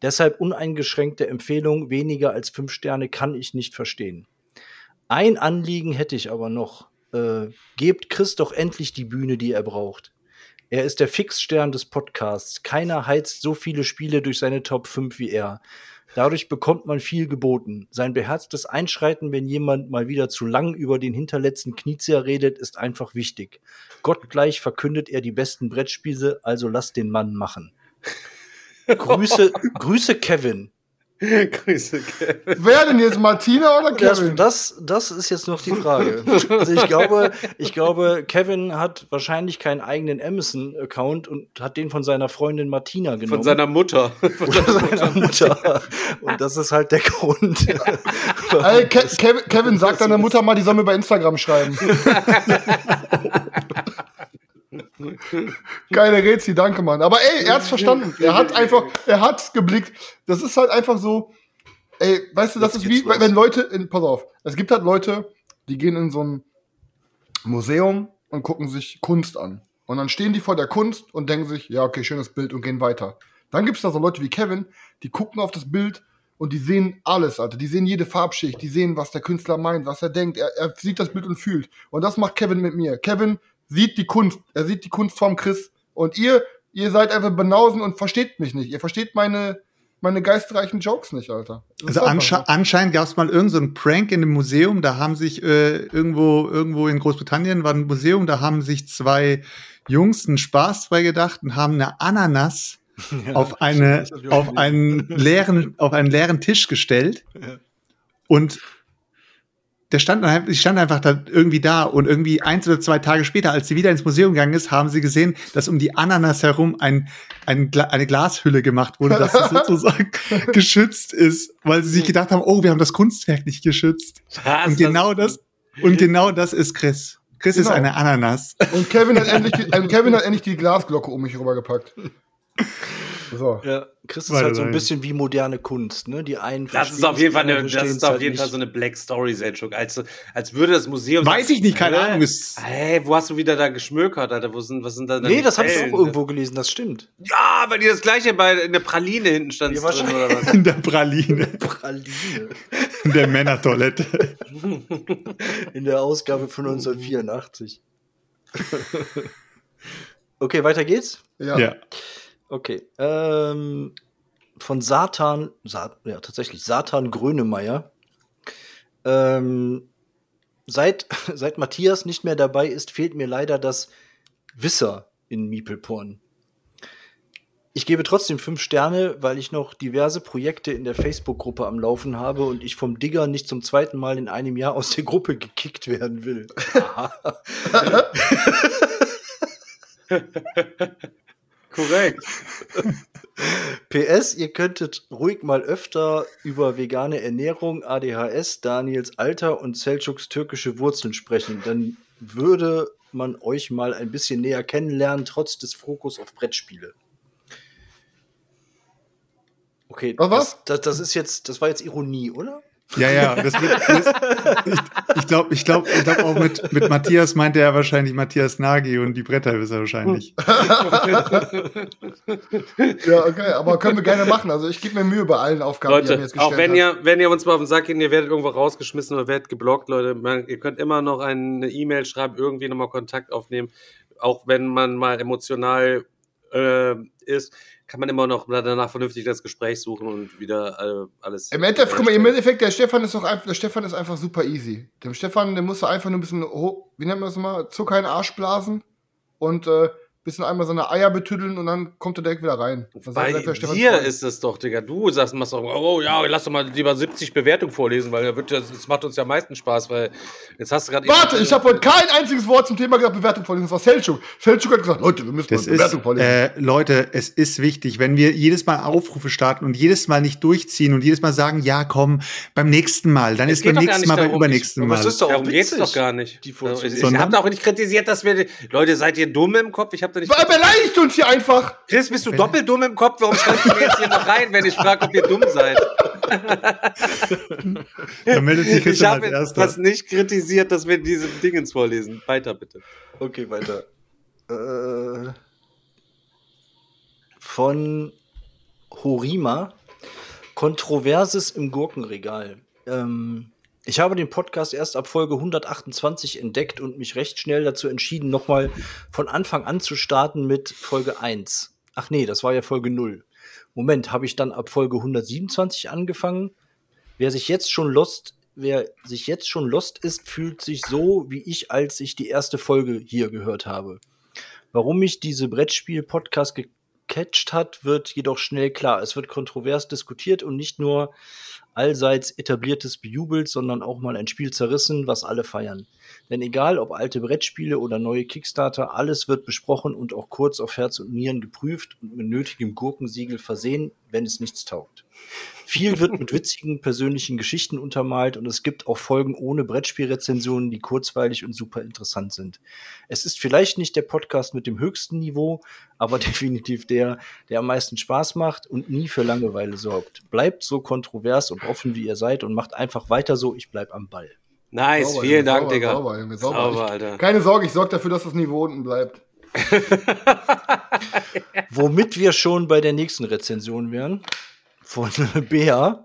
Deshalb uneingeschränkte Empfehlung, weniger als fünf Sterne kann ich nicht verstehen. Ein Anliegen hätte ich aber noch. Äh, gebt Chris doch endlich die Bühne, die er braucht. Er ist der Fixstern des Podcasts. Keiner heizt so viele Spiele durch seine Top 5 wie er. Dadurch bekommt man viel geboten. Sein beherztes Einschreiten, wenn jemand mal wieder zu lang über den hinterletzten Knizia redet, ist einfach wichtig. Gottgleich verkündet er die besten Brettspiele, also lasst den Mann machen. Grüße, Grüße Kevin. Grüße, Kevin. Wer denn jetzt, Martina oder Das, Kevin? das, das ist jetzt noch die Frage. Also ich glaube, ich glaube, Kevin hat wahrscheinlich keinen eigenen Amazon-Account und hat den von seiner Freundin Martina genommen. Von seiner Mutter. Von Oder seiner Mutter. Und das ist halt der Grund. Ey, Ke Kevin, Kevin, sag deiner Mutter mal, die soll mir bei Instagram schreiben. Geile Rezi, danke, Mann. Aber ey, er hat's verstanden. Er hat einfach, er hat's geblickt. Das ist halt einfach so, ey, weißt du, das Jetzt ist wie, los. wenn Leute, in, pass auf, es gibt halt Leute, die gehen in so ein Museum und gucken sich Kunst an. Und dann stehen die vor der Kunst und denken sich, ja, okay, schönes Bild und gehen weiter. Dann gibt's da so Leute wie Kevin, die gucken auf das Bild und die sehen alles, Alter. Die sehen jede Farbschicht, die sehen, was der Künstler meint, was er denkt. Er, er sieht das Bild und fühlt. Und das macht Kevin mit mir. Kevin sieht die Kunst. Er sieht die Kunst vom Chris. Und ihr, ihr seid einfach Banausen und versteht mich nicht. Ihr versteht meine, meine geistreichen Jokes nicht, Alter. Das Also ansche anscheinend gab es mal irgendeinen so einen Prank in einem Museum, da haben sich äh, irgendwo, irgendwo in Großbritannien war ein Museum, da haben sich zwei Jungs einen Spaß bei gedacht und haben eine Ananas auf eine, auf einen leeren, auf einen leeren Tisch gestellt. Und der stand, halt- die stand einfach da irgendwie da und irgendwie eins oder zwei Tage später, als sie wieder ins Museum gegangen ist, haben sie gesehen, dass um die Ananas herum ein, ein Gla eine Glashülle gemacht wurde, dass sie sozusagen geschützt ist, weil sie sich gedacht haben, oh, wir haben das Kunstwerk nicht geschützt. Was? Und genau das, und genau das ist Chris. Chris ist Genau. eine Ananas. Und Kevin hat endlich die, Kevin hat endlich die Glasglocke um mich rübergepackt. So. Ja, Chris ist halt so ein bisschen wie moderne Kunst, ne? Die einen Das ist auf jeden Fall eine, das ist auf halt jeden Fall so eine Black Story Selchuk, als, als würde das Museum. Weiß ich nicht, keine Hä? Ahnung. Ist, Hey, wo hast du wieder da geschmökert, Alter? Wo sind, was sind da Nee, das habe ich auch irgendwo gelesen, das stimmt. Ja, weil die das gleiche bei in der Praline hinten stand Ja, drin oder was? in der Praline, Praline. in der Männertoilette. In der Ausgabe von 1984. okay, weiter geht's. Ja. Ja. Okay. Ähm, von Satan, Sa ja, tatsächlich, Satan Grönemeyer. Ähm, seit, seit Matthias nicht mehr dabei ist, fehlt mir leider das Wisser in Miepelporn. Ich gebe trotzdem fünf Sterne, weil ich noch diverse Projekte in der Facebook-Gruppe am Laufen habe und ich vom Digger nicht zum zweiten Mal in einem Jahr aus der Gruppe gekickt werden will. Korrekt. PS, ihr könntet ruhig mal öfter über vegane Ernährung, ADHS, Daniels Alter und Selçuks türkische Wurzeln sprechen. Dann würde man euch mal ein bisschen näher kennenlernen, trotz des Fokus auf Brettspiele. Okay, Was, was? Das, das, das ist jetzt, das war jetzt Ironie, oder? Ja, ja, das wird, das, ich, ich glaube, ich glaube, ich glaube auch mit, mit Matthias meinte er wahrscheinlich Matthias Nagy und die Bretterwisser wahrscheinlich. ja, okay, aber können wir gerne machen. Also ich gebe mir Mühe bei allen Aufgaben, die ihr Leute, mir jetzt auch gestellt wenn habt. ihr, wenn ihr uns mal auf den Sack geht, ihr werdet irgendwo rausgeschmissen oder werdet geblockt, Leute, man, ihr könnt immer noch eine E-Mail schreiben, irgendwie nochmal Kontakt aufnehmen. Auch wenn man mal emotional äh, ist, kann man immer noch danach vernünftig das Gespräch suchen und wieder äh, alles. Im Endeffekt, guck mal, im. Endeffekt, der Stefan ist doch einfach, der Stefan ist einfach super easy. Dem Stefan, der muss du einfach nur ein bisschen, wie nennt man das mal, Zucker in den Arsch blasen und äh, bisschen einmal seine Eier betüddeln und dann kommt er direkt wieder rein. Sagt Bei dir ist es doch, Digga. Du sagst, machst auch, oh ja, lass doch mal lieber 70 Bewertungen vorlesen, weil das macht uns ja am meisten Spaß, weil jetzt hast du gerade. Warte, ich habe heute kein einziges Wort zum Thema gesagt, Bewertung vorlesen. Das war Selchuk. Selchuk hat gesagt, Leute, wir müssen Das mal ist, Bewertung vorlesen. äh, Leute, es ist wichtig, wenn wir jedes Mal Aufrufe starten und jedes Mal nicht durchziehen und jedes Mal sagen, ja, komm, beim nächsten Mal, dann Es ist geht beim doch nächsten Mal, beim darum, übernächsten Mal. es ist doch Darum geht's witzig, doch gar nicht. die Also ich ich habe auch nicht kritisiert, dass wir. Leute, seid ihr dumm im Kopf? Ich habe da nicht. Beleidigt uns hier einfach. Chris, bist du doppelt dumm im Kopf? Warum schreibst du mir jetzt hier noch rein, wenn ich frage, ob ihr dumm seid? Da meldet sich Ich habe was nicht kritisiert, dass wir diese Dingens vorlesen. Weiter bitte. Okay, weiter. Äh, von Horima. Kontroverses im Gurkenregal. Ähm, ich habe den Podcast erst ab Folge 128 entdeckt und mich recht schnell dazu entschieden, nochmal von Anfang an zu starten mit Folge 1. Ach nee, das war ja Folge 0. Moment, habe ich dann ab Folge 127 angefangen? Wer sich jetzt schon lost, wer sich jetzt schon lost ist, fühlt sich so, wie ich, als ich die erste Folge hier gehört habe. Warum mich diese Brettspiel-Podcast gecatcht hat, wird jedoch schnell klar. Es wird kontrovers diskutiert und nicht nur allseits etabliertes bejubelt, sondern auch mal ein Spiel zerrissen, was alle feiern. Denn egal ob alte Brettspiele oder neue Kickstarter, alles wird besprochen und auch kurz auf Herz und Nieren geprüft und mit nötigem Gurkensiegel versehen, wenn es nichts taugt. Viel wird mit witzigen persönlichen Geschichten untermalt und es gibt auch Folgen ohne Brettspielrezensionen, die kurzweilig und super interessant sind. Es ist vielleicht nicht der Podcast mit dem höchsten Niveau, aber definitiv der, der am meisten Spaß macht und nie für Langeweile sorgt. Bleibt so kontrovers und offen, wie ihr seid und macht einfach weiter so, ich bleib am Ball. Nice, Sauber, vielen Junge, Dank, sauber, Digga. Sauber, Junge, sauber. Sauber, Ich- Alter. Keine Sorge, ich sorge dafür, dass das Niveau unten bleibt. Womit wir schon bei der nächsten Rezension wären. Von Bea.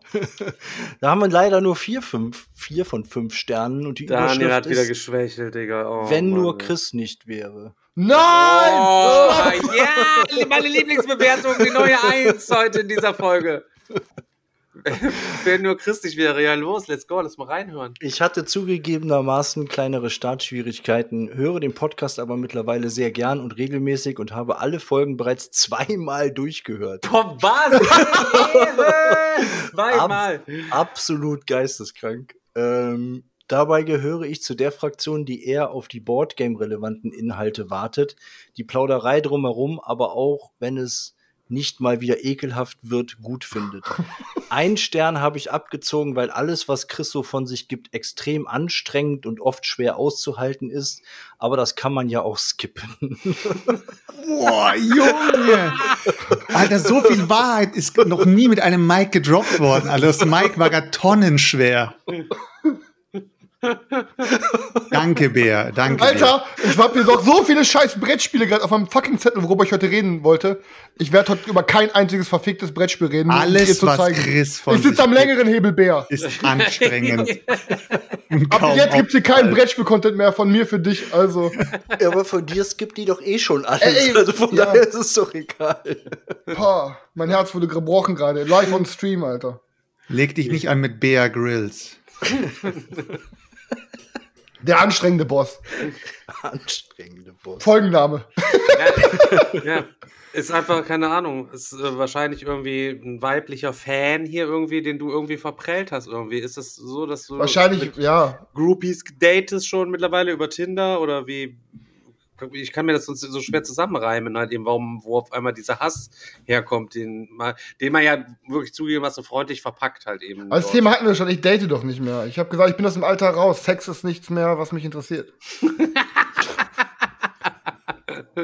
da haben wir leider nur vier, fünf, vier von fünf Sternen und die Daniel Überschrift hat wieder ist, geschwächelt, Digga. Oh, wenn Mann, nur ey. Chris nicht wäre. Nein! Oh, ja, meine Lieblingsbewertung, die neue Eins heute in dieser Folge. Wenn nur Christlich wäre, ja los, let's go, lass mal reinhören. Ich hatte zugegebenermaßen kleinere Startschwierigkeiten, höre den Podcast aber mittlerweile sehr gern und regelmäßig und habe alle Folgen bereits zweimal durchgehört. Boah, was? Zweimal. Absolut geisteskrank. Ähm, dabei gehöre ich zu der Fraktion, die eher auf die Boardgame-relevanten Inhalte wartet. Die Plauderei drumherum, aber auch wenn es nicht mal wieder ekelhaft wird, gut findet. Ein Stern habe ich abgezogen, weil alles, was Chris so von sich gibt, extrem anstrengend und oft schwer auszuhalten ist. Aber das kann man ja auch skippen. Boah, Junge! Alter, so viel Wahrheit ist noch nie mit einem Mike gedroppt worden. Alter, das Mike war gar tonnenschwer. Danke, Bär. Danke. Alter, ich hab hier doch so viele scheiß Brettspiele gerade auf meinem fucking Zettel, worüber ich heute reden wollte. Ich werde heute über kein einziges verficktes Brettspiel reden. Bär. um Alles, dir zu was zeigen. Chris von Ich sitze am längeren Hebel, Bär. ist anstrengend. Ab jetzt gibt's hier keinen. Brettspiel-Content mehr von mir für dich. Also, ja, aber von dir skippt die doch eh schon alles. Ey, also von ja. daher ist es doch egal. pah, mein Herz wurde gebrochen gerade. Live on Stream, Alter. Leg dich nicht an mit Bär Grills. Der anstrengende Boss. Anstrengende Boss. Folgenname. Ja, ja. Ist einfach, keine Ahnung, ist äh, wahrscheinlich irgendwie ein weiblicher Fan hier irgendwie, den du irgendwie verprellt hast irgendwie. Ist es so, dass du Wahrscheinlich, ja. Groupies datest schon mittlerweile über Tinder oder wie? Ich kann mir das sonst so schwer zusammenreimen, halt eben, warum, wo auf einmal dieser Hass herkommt, den man, den man ja wirklich zugegebenermaßen freundlich verpackt halt eben. Also das. Thema hatten wir schon. Ich date doch nicht mehr. Ich habe gesagt, ich bin aus dem Alter raus. Sex ist nichts mehr, was mich interessiert.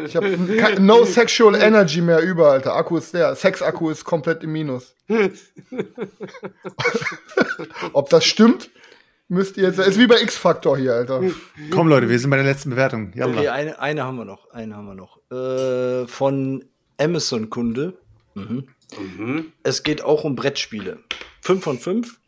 Ich habe no sexual energy mehr über, Alter. Akku ist leer. Sex-Akku ist komplett im Minus. Ob das stimmt, müsst ihr jetzt. Ist wie bei X-Factor hier, Alter. Komm, Leute, wir sind bei der letzten Bewertung. Jalla. Okay, eine, eine haben wir noch. Eine haben wir noch. Äh, von Amazon-Kunde. Mhm. Mhm. Es geht auch um Brettspiele. 5 von 5.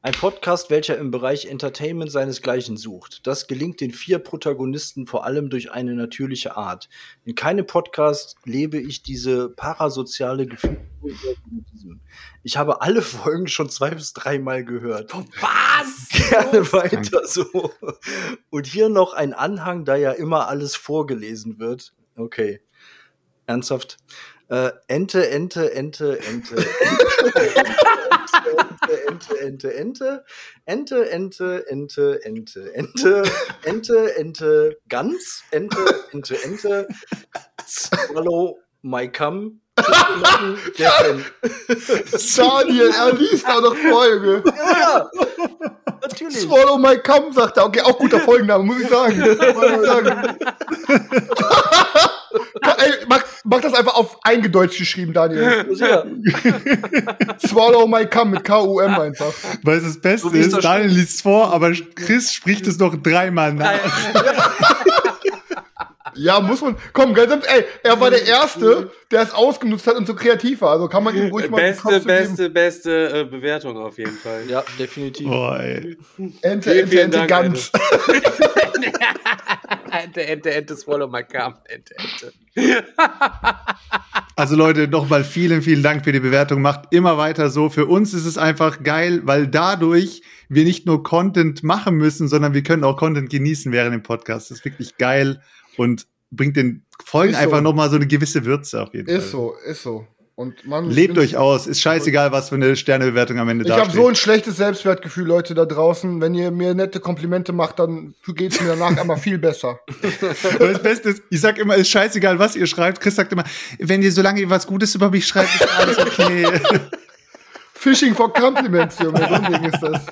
Ein Podcast, welcher im Bereich Entertainment seinesgleichen sucht. Das gelingt den vier Protagonisten vor allem durch eine natürliche Art. In keinem Podcast lebe ich diese parasoziale Gefühle. Ich habe alle Folgen schon zwei bis dreimal gehört. Was? Gerne weiter so. Und hier noch ein Anhang, da ja immer alles vorgelesen wird. Okay. Ernsthaft? Äh, Ente, Ente, Ente, Ente. Ente, Ente, Ente, Ente, Ente, Ente, Ente, Ente, Ente, Ente, Gans, Ente, Ente, Ente, Swallow, my cum. Daniel, er liest auch noch Folge. Ja, natürlich. Swallow my cum, sagt er. Okay, auch guter Folgenname, muss ich sagen. Muss ich sagen. Mach, das einfach auf eingedeutscht geschrieben, Daniel. Ja. Swallow my cum mit K-U-M einfach. Weil es das Beste ist, da Daniel liest es vor, aber Chris spricht es noch dreimal nach. Ja, muss man. Komm, ganz ey, er war der Erste, der es ausgenutzt hat und so kreativ war. Also kann man ihm ruhig mal Beste, beste, beste äh, Bewertung auf jeden Fall. ja, definitiv. Boah, ey. Ente, Vielen, Ente, vielen Ente, Dank, ganz. Ente, Ente, Ente, swallow my cum. Ente, Ente. Also Leute, nochmal vielen, vielen Dank für die Bewertung. Macht immer weiter so. Für uns ist es einfach geil, weil dadurch wir nicht nur Content machen müssen, sondern wir können auch Content genießen während dem Podcast. Das ist wirklich geil und bringt den Folgen Ist so. einfach nochmal so eine gewisse Würze auf jeden Ist Fall. so, ist so. Und man Lebt ich euch aus. Ist scheißegal, was für eine Sternebewertung am Ende Ich da habe so ein schlechtes Selbstwertgefühl, Leute da draußen. Wenn ihr mir nette Komplimente macht, dann geht's mir danach einmal viel besser. Das Beste ist, ich sag immer, ist scheißegal, was ihr schreibt. Chris sagt immer, wenn ihr solange ihr was Gutes über mich schreibt, ist alles okay. Fishing for Compliments, Junge, so ein Ding ist das.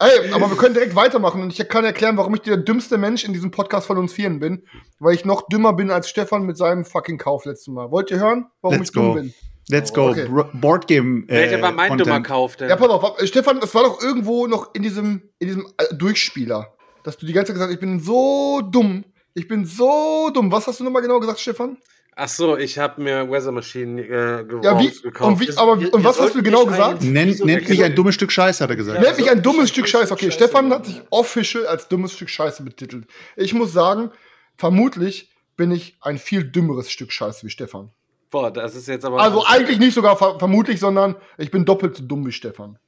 Ey, aber wir können direkt weitermachen und ich kann erklären, warum ich der dümmste Mensch in diesem Podcast von uns Vieren bin. Weil ich noch dümmer bin als Stefan mit seinem fucking Kauf letztes Mal. Wollt ihr hören, warum Let's ich dumm go. bin? Let's go. Okay. Boardgame. Äh, Welcher war mein Content. dummer Kauf denn? Ja, pass auf, äh, Stefan, das war doch irgendwo noch in diesem, in diesem äh, Durchspieler. Dass du die ganze Zeit gesagt hast, ich bin so dumm. Ich bin so dumm. Was hast du nochmal genau gesagt, Stefan? Ach so, ich habe mir Weather Machine äh, ge Ja, wie, gekauft. und wie, aber, und was hast du genau gesagt? Nennt, Wieso- nennt mich ein dummes Stück Scheiß, hat er gesagt. Ja. Nennt mich ein dummes Scheiße, Stück Scheiße. Okay, Scheiße, Stefan hat sich official als dummes Stück Scheiße betitelt. Ich muss sagen, vermutlich bin ich ein viel dümmeres Stück Scheiße wie Stefan. Boah, das ist jetzt aber. Also eigentlich nicht sogar ver vermutlich, sondern ich bin doppelt so dumm wie Stefan.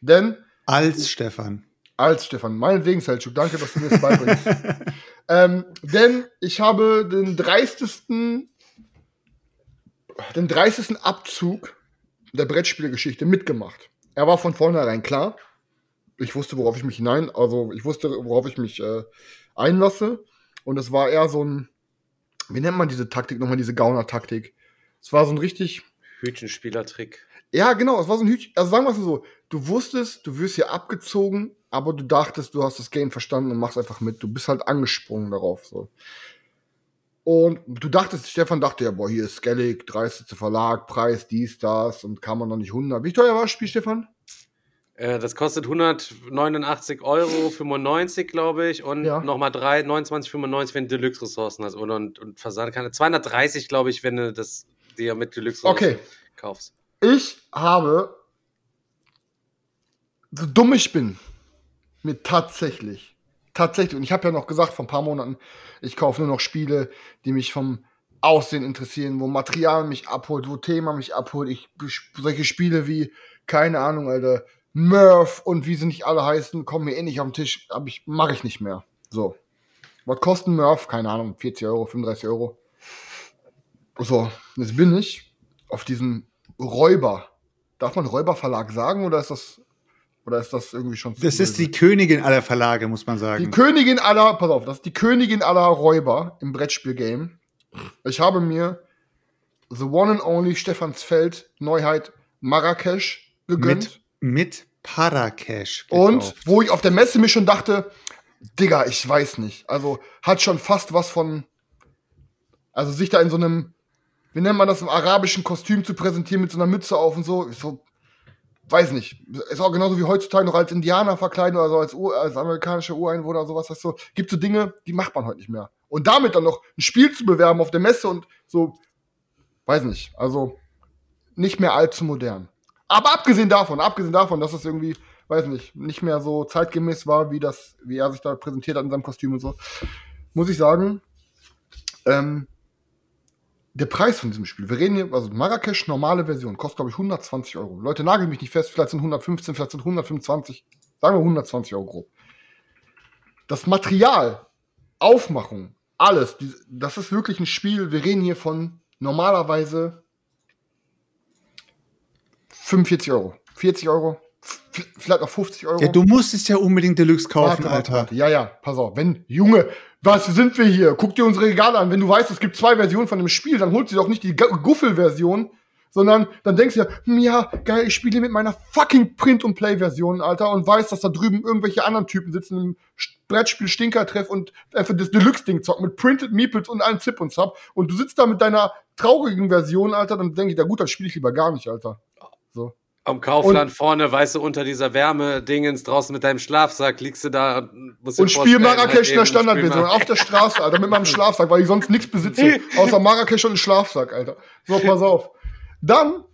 Denn Als Stefan. als Stefan, meinetwegen, Selchuk, danke, dass du mir das beibringst. ähm, denn ich habe den dreistesten, den dreistesten Abzug der Brettspielgeschichte mitgemacht. Er war von vornherein klar. Ich wusste, worauf ich mich hinein, also ich wusste, worauf ich mich äh, einlasse. Und es war eher so ein, wie nennt man diese Taktik nochmal, diese Gauner-Taktik? Es war so ein richtig, Hütchenspielertrick. ja, genau, es war so ein Hütchen. Also sagen wir es so, du wusstest, du wirst hier abgezogen, aber du dachtest, du hast das Game verstanden und machst einfach mit. Du bist halt angesprungen darauf. So. Und du dachtest, Stefan dachte ja, boah, hier ist Skellig, 30. Verlag, Preis, dies, das und kam man noch nicht 100. Wie teuer war das Spiel, Stefan? Äh, das kostet 189 Euro, 95, glaube ich, und Ja. nochmal 3, 29,95, wenn du Deluxe-Ressourcen hast. Oder, und, und Versand kann. 230, glaube ich, wenn du das dir mit Deluxe-Ressourcen Okay. kaufst. Ich habe, so dumm ich bin, mir tatsächlich, tatsächlich, und ich habe ja noch gesagt vor ein paar Monaten, ich kaufe nur noch Spiele, die mich vom Aussehen interessieren, wo Material mich abholt, wo Thema mich abholt. Ich solche Spiele wie, keine Ahnung, Alter, Murph und wie sie nicht alle heißen, kommen mir eh nicht auf den Tisch, aber ich mache ich nicht mehr. So. Was kostet ein Murph? Keine Ahnung, 40 Euro, 35 Euro. So, jetzt bin ich auf diesen Räuber. Darf man Räuberverlag sagen oder ist das oder ist das irgendwie schon zu Das ist die Königin aller Verlage, muss man die sagen. Königin aller, pass auf, das ist die Königin aller Räuber im Brettspiel-Game. Ich habe mir The One and Only Stephansfeld Neuheit Marrakesch gegönnt. mit, mit Paracash. Und wo ich auf der Messe mir schon dachte, Digga, ich weiß nicht. Also hat schon fast was von, also sich da in so einem, wie nennt man das, im arabischen Kostüm zu präsentieren mit so einer Mütze auf und so, ist so, weiß nicht. Ist auch genauso wie heutzutage noch als Indianer verkleiden oder so als, Ur, als amerikanischer Ureinwohner oder sowas. Das so, gibt so Dinge, die macht man heute nicht mehr. Und damit dann noch ein Spiel zu bewerben auf der Messe und so, weiß nicht. Also nicht mehr allzu modern. Aber abgesehen davon, abgesehen davon, dass es irgendwie, weiß nicht, nicht mehr so zeitgemäß war, wie das, wie er sich da präsentiert hat in seinem Kostüm und so, muss ich sagen, ähm, der Preis von diesem Spiel, wir reden hier, also Marrakesch, normale Version, kostet, glaube ich, 120 Euro. Leute, nageln mich nicht fest, vielleicht sind 115, vielleicht sind 125, sagen wir 120 Euro grob. Das Material, Aufmachung, alles, das ist wirklich ein Spiel, wir reden hier von normalerweise 45 Euro. 40 Euro, vielleicht noch 50 Euro. Ja, du musstest ja unbedingt Deluxe kaufen, Warte, Alter. warte. Ja, ja, pass auf. Wenn, Junge, was sind wir hier? Guck dir unsere Regale an. Wenn du weißt, es gibt zwei Versionen von dem Spiel, dann holst du dir doch nicht die Gu- Guffel-Version, sondern dann denkst du ja, hm, ja, geil, ich spiele mit meiner fucking Print- und Play-Version, Alter, und weiß, dass da drüben irgendwelche anderen Typen sitzen im Brettspiel Stinkertreff und einfach das Deluxe-Ding zocken mit Printed Meeples und allem Zip und Zap. Und du sitzt da mit deiner traurigen Version, Alter, dann denke ich, ja gut, dann spiele ich lieber gar nicht, Alter. So. Am Kaufland vorne, weißt du, unter dieser Wärmedingens draußen mit deinem Schlafsack liegst du da und musst Und spiel Marrakesch in der halt eben, spiel Standardversion. Auf der Straße, Alter, mit meinem Schlafsack, weil ich sonst nichts besitze. Außer Marrakesch und einen Schlafsack, Alter. So, pass auf. Dann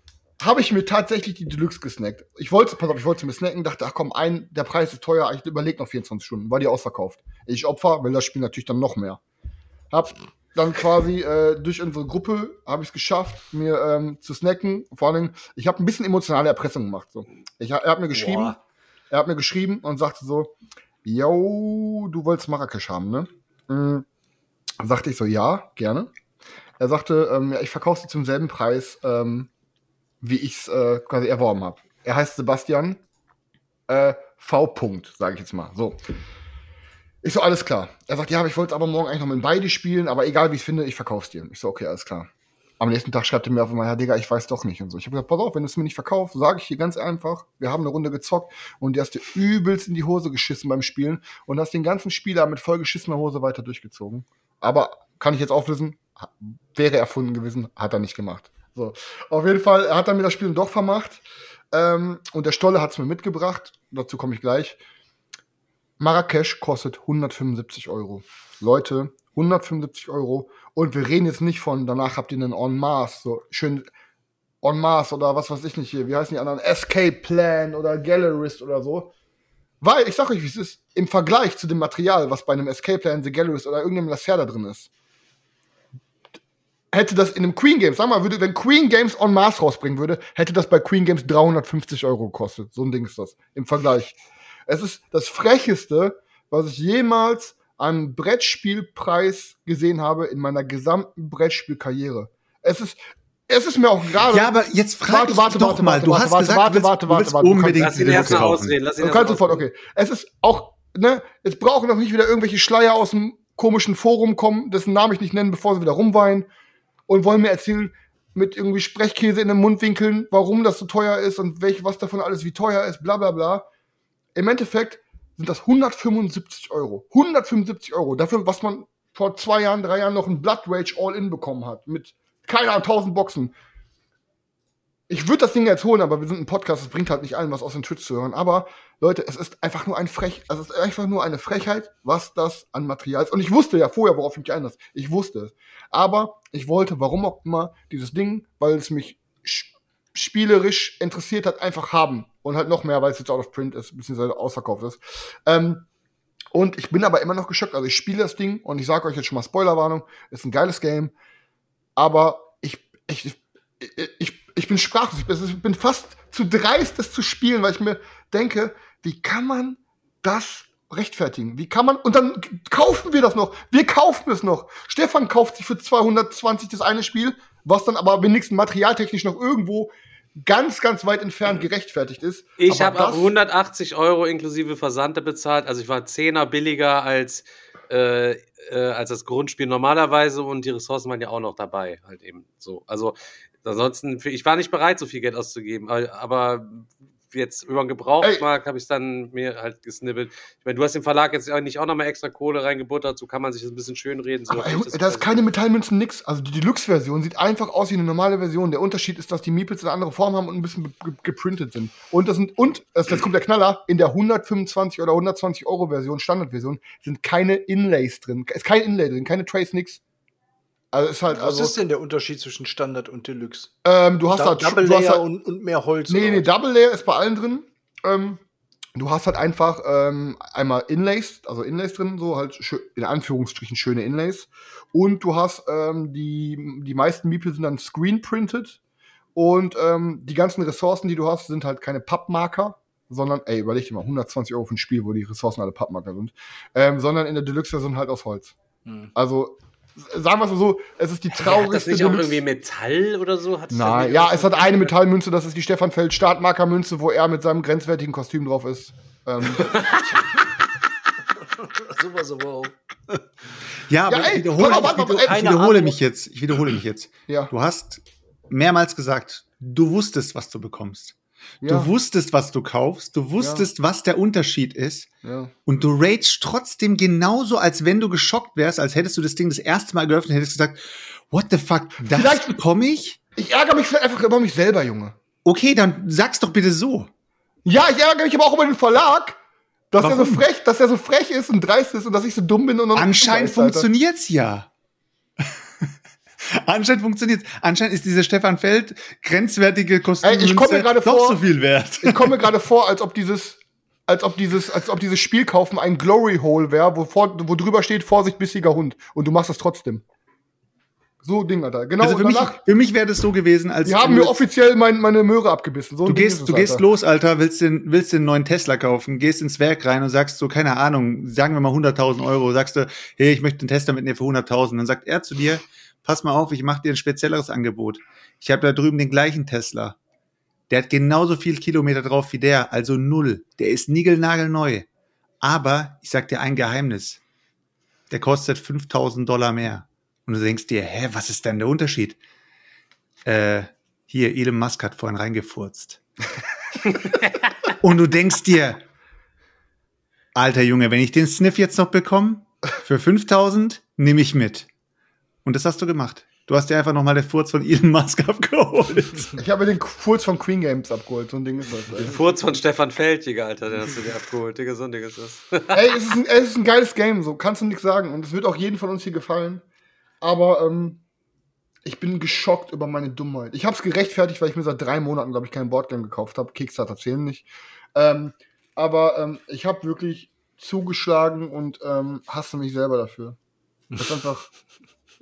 habe ich mir tatsächlich die Deluxe gesnackt. Ich wollte, pass auf, ich wollte mir snacken, dachte, ach komm, ein, der Preis ist teuer, ich überlege noch 24 Stunden, war die ausverkauft. Ich opfer, will das Spiel natürlich dann noch mehr. Hab dann quasi äh, durch unsere Gruppe habe ich es geschafft, mir ähm, zu snacken. Vor allem, ich habe ein bisschen emotionale Erpressung gemacht. So. Ich, er hat mir geschrieben, Boah. er hat mir geschrieben und sagte so, yo, du wolltest Marrakesch haben, ne? Mhm. Sagte ich so, ja, gerne. Er sagte, ähm, ja, ich verkaufe sie zum selben Preis, ähm, wie ich es äh, quasi erworben habe. Er heißt Sebastian äh, V. Punkt, sage ich jetzt mal. So. Ich so, alles klar. Er sagt, ja, aber ich wollte aber morgen eigentlich noch mit beide spielen, aber egal wie ich es finde, ich verkauf's dir. Ich so, okay, alles klar. Am nächsten Tag schreibt er mir auf einmal, ja, Digga, ich weiß doch nicht und so. Ich habe gesagt, pass auf, wenn du es mir nicht verkaufst, sage ich dir ganz einfach, wir haben eine Runde gezockt und du hast dir übelst in die Hose geschissen beim Spielen und hast den ganzen Spieler mit vollgeschissener Hose weiter durchgezogen. Aber kann ich jetzt auflösen, wäre erfunden gewesen, hat er nicht gemacht. So, auf jeden Fall hat er mir das Spiel doch vermacht ähm, und der Stolle hat es mir mitgebracht, dazu komme ich gleich. Marrakesch kostet 175 Euro. Leute, 175 Euro. Und wir reden jetzt nicht von, danach habt ihr einen En masse, so schön En masse oder was weiß ich nicht hier, wie heißen die anderen? Escape Plan oder Gallerist oder so. Weil, ich sag euch, wie es ist, im Vergleich zu dem Material, was bei einem Escape Plan, The Gallerist oder irgendeinem Lacerda drin ist, hätte das in einem Queen Games, sag mal, würde, wenn Queen Games En masse rausbringen würde, hätte das bei Queen Games 350 Euro gekostet. So ein Ding ist das. Im Vergleich. Es ist das Frecheste, was ich jemals an Brettspielpreis gesehen habe in meiner gesamten Brettspielkarriere. Es ist, es ist mir auch gerade. Ja, aber jetzt frag Warte, ich warte, doch warte, mal. warte, du warte, hast warte, gesagt, warte, du willst, warte, du willst warte, warte. unbedingt Lass ihn ausreden. Lass ihn Du kannst sofort, okay. Es ist auch, ne, jetzt brauchen doch nicht wieder irgendwelche Schleier aus dem komischen Forum kommen, dessen Namen ich nicht nennen, bevor sie wieder rumweinen und wollen mir erzählen, mit irgendwie Sprechkäse in den Mundwinkeln, warum das so teuer ist und welch, was davon alles wie teuer ist, bla bla bla. Im Endeffekt sind das 175 Euro. 175 Euro. Dafür, was man vor zwei Jahren, drei Jahren noch ein Blood Rage All-In bekommen hat. Mit, keine Ahnung, 1000 Boxen. Ich würde das Ding jetzt holen, aber wir sind ein Podcast, es bringt halt nicht allen was aus den Twitch zu hören. Aber Leute, es ist einfach nur ein Frech, also es ist einfach nur eine Frechheit, was das an Material ist. Und ich wusste ja vorher, worauf ich mich einlasse. Ich wusste es. Aber ich wollte, warum auch immer, dieses Ding, weil es mich spielerisch interessiert hat, einfach haben. Und halt noch mehr, weil es jetzt out of print ist, beziehungsweise ausverkauft ist. Ähm, und ich bin aber immer noch geschockt. Also ich spiele das Ding und ich sage euch jetzt schon mal Spoilerwarnung, ist ein geiles Game. Aber ich, ich, ich, ich bin sprachlos. Ich bin fast zu dreist, das zu spielen, weil ich mir denke, wie kann man das rechtfertigen? Wie kann man, und dann kaufen wir das noch. Wir kaufen es noch. Stefan kauft sich für 220 das eine Spiel, was dann aber wenigstens materialtechnisch noch irgendwo ganz, ganz weit entfernt gerechtfertigt ist. Ich habe auch 180 Euro inklusive Versand bezahlt. Also ich war Zehner billiger als, äh, äh, als das Grundspiel normalerweise und die Ressourcen waren ja auch noch dabei, halt eben so. Also ansonsten, ich war nicht bereit, so viel Geld auszugeben, aber jetzt über den Gebrauchtmarkt habe ich dann mir halt gesnibbelt. Ich meine, du hast dem Verlag jetzt nicht auch nochmal extra Kohle reingebuttert, so kann man sich das ein bisschen schön reden. So da ist keine Metallmünzen, nix. Also die Deluxe-Version sieht einfach aus wie eine normale Version. Der Unterschied ist, dass die Meeples eine andere Form haben und ein bisschen geprintet sind. Und das sind, und, das, jetzt kommt der Knaller, in der 125 oder 120 Euro Version, Standardversion, sind keine Inlays drin. Ist kein Inlay drin, keine Trace, nix. Also ist halt, Was also, ist denn der Unterschied zwischen Standard und Deluxe? Ähm, du hast da, halt Double Layer halt, und, und, mehr Holz. Nee, nee, Double Layer ist bei allen drin. Ähm, du hast halt einfach ähm, einmal Inlays, also Inlays drin, so halt in Anführungsstrichen schöne Inlays. Und du hast ähm, die, die meisten Meeple sind dann screen-printed. Und ähm, die ganzen Ressourcen, die du hast, sind halt keine Pappmarker, sondern, ey, überleg dir mal, 120 Euro für ein Spiel, wo die Ressourcen alle Pappmarker sind, ähm, sondern in der Deluxe-Version halt aus Holz. Hm. Also sagen wir es mal so, es ist die traurigste. Hat das nicht auch irgendwie Metall oder so? Hat Nein, ja, es hat eine Metallmünze, das ist die Stefan Feld Startmarkermünze, wo er mit seinem grenzwertigen Kostüm drauf ist. Ähm. Sowas aber auch. Ja, aber ja, ey, ich wiederhole, ich wiederhole, ich wiederhole mich jetzt. Ich wiederhole mich jetzt. Ja. Du hast mehrmals gesagt, du wusstest, was du bekommst. Ja. Du wusstest, was du kaufst, du wusstest, ja. was der Unterschied ist. Ja. Und du ragest trotzdem genauso, als wenn du geschockt wärst, als hättest du das Ding das erste Mal geöffnet und hättest gesagt, what the fuck, das vielleicht bekomme ich? Ich ärgere mich einfach über mich selber, Junge. Okay, dann sag's doch bitte so. Ja, ich ärgere mich aber auch über den Verlag, dass Warum? er so frech, dass er so frech ist und dreist ist und dass ich so dumm bin und Anscheinend funktioniert's ja. Anscheinend funktioniert Anscheinend ist dieser Stefan Feld grenzwertige Kostüm ich komme gerade vor, so viel wert. Ich komme mir gerade vor, als ob dieses als ob dieses als ob dieses Spiel kaufen ein Glory Hole wäre, wo, vor, wo drüber steht Vorsicht bissiger Hund und du machst es trotzdem. So Ding, Alter. Genau. Also für, mich, für mich wäre das so gewesen, als die haben mir offiziell mein, meine Möhre abgebissen. So du gehst, es, du gehst los, Alter, willst den, willst den neuen Tesla kaufen, gehst ins Werk rein und sagst so, keine Ahnung, sagen wir mal 100.000 Euro, sagst du, hey, ich möchte den Tesla mitnehmen für 100.000. Dann sagt er zu dir, pass mal auf, ich mache dir ein spezielleres Angebot. Ich habe da drüben den gleichen Tesla. Der hat genauso viel Kilometer drauf wie der, also null. Der ist niegelnagelneu. Aber ich sag dir ein Geheimnis. Der kostet 5000 Dollar mehr. Und du denkst dir, hä, was ist denn der Unterschied? Äh, hier, Elon Musk hat vorhin reingefurzt. Und du denkst dir, alter Junge, wenn ich den Sniff jetzt noch bekomme, für 5000, nehme ich mit. Und das hast du gemacht. Du hast dir einfach nochmal den Furz von Elon Musk abgeholt. Ich habe den Furz von Queen Games abgeholt. So ein Ding ist das. Den Furz von Stefan Feltiger, Alter, den hast du dir abgeholt. Digga, so ein Ding ist das. Ey, es ist, ein, es ist ein geiles Game, so kannst du nichts sagen. Und es wird auch jedem von uns hier gefallen. Aber ähm, ich bin geschockt über meine Dummheit. Ich habe es gerechtfertigt, weil ich mir seit drei Monaten, glaube ich, kein Boardgame gekauft habe. Kickstarter zählen nicht. Ähm, aber ähm, ich habe wirklich zugeschlagen und ähm, hasse mich selber dafür. Das ist einfach.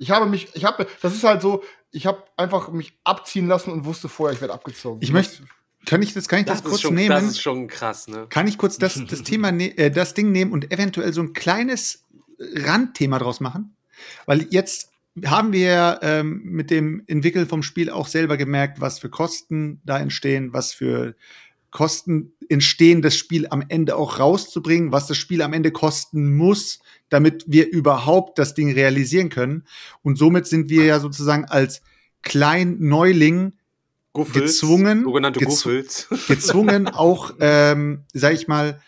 Ich habe mich, ich habe, das ist halt so, ich habe einfach mich abziehen lassen und wusste vorher, ich werde abgezogen. Ich möchte, kann ich das, kann ich das, das kurz schon, nehmen? Das ist schon krass, ne? Kann ich kurz das, das Thema, ne, äh, das Ding nehmen und eventuell so ein kleines Randthema draus machen? Weil jetzt haben wir ähm, mit dem Entwickeln vom Spiel auch selber gemerkt, was für Kosten da entstehen, was für Kosten entstehen, das Spiel am Ende auch rauszubringen, was das Spiel am Ende kosten muss, damit wir überhaupt das Ding realisieren können. Und somit sind wir ja sozusagen als Klein-Neuling Guffels, gezwungen, sogenannte gez- Guffels. gezwungen, auch, ähm, sag ich mal,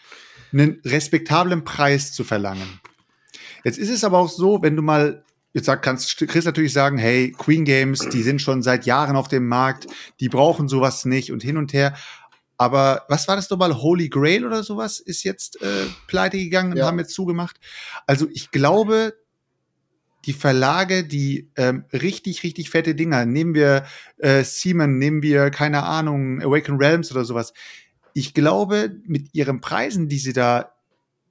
einen respektablen Preis zu verlangen. Jetzt ist es aber auch so, wenn du mal, jetzt sag, kannst Chris natürlich sagen, hey, Queen Games, die sind schon seit Jahren auf dem Markt, die brauchen sowas nicht und hin und her. Aber was war das nochmal? Holy Grail oder sowas ist jetzt äh, pleite gegangen und Ja. haben jetzt zugemacht. Also ich glaube, die Verlage, die ähm, richtig, richtig fette Dinger, nehmen wir äh, Seaman, nehmen wir, keine Ahnung, Awaken Realms oder sowas. Ich glaube, mit ihren Preisen, die sie da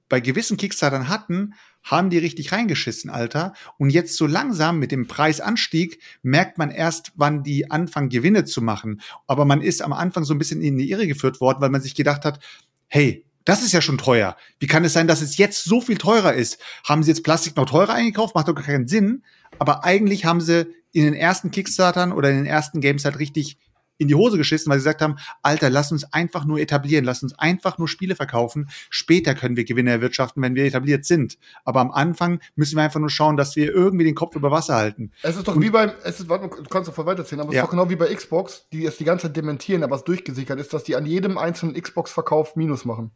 bei gewissen Kickstartern hatten, haben die richtig reingeschissen, Alter. Und jetzt so langsam mit dem Preisanstieg merkt man erst, wann die anfangen, Gewinne zu machen. Aber man ist am Anfang so ein bisschen in die Irre geführt worden, weil man sich gedacht hat, hey, das ist ja schon teuer. Wie kann es sein, dass es jetzt so viel teurer ist? Haben sie jetzt Plastik noch teurer eingekauft? Macht doch gar keinen Sinn. Aber eigentlich haben sie in den ersten Kickstartern oder in den ersten Games halt richtig in die Hose geschissen, weil sie gesagt haben, Alter, lass uns einfach nur etablieren, lass uns einfach nur Spiele verkaufen. Später können wir Gewinne erwirtschaften, wenn wir etabliert sind. Aber am Anfang müssen wir einfach nur schauen, dass wir irgendwie den Kopf über Wasser halten. Es ist doch wie beim, es ist, warte, du kannst doch voll weiterzählen, aber es Ja. ist doch genau wie bei Xbox, die es die ganze Zeit dementieren, aber es durchgesickert ist, dass die an jedem einzelnen Xbox-Verkauf Minus machen.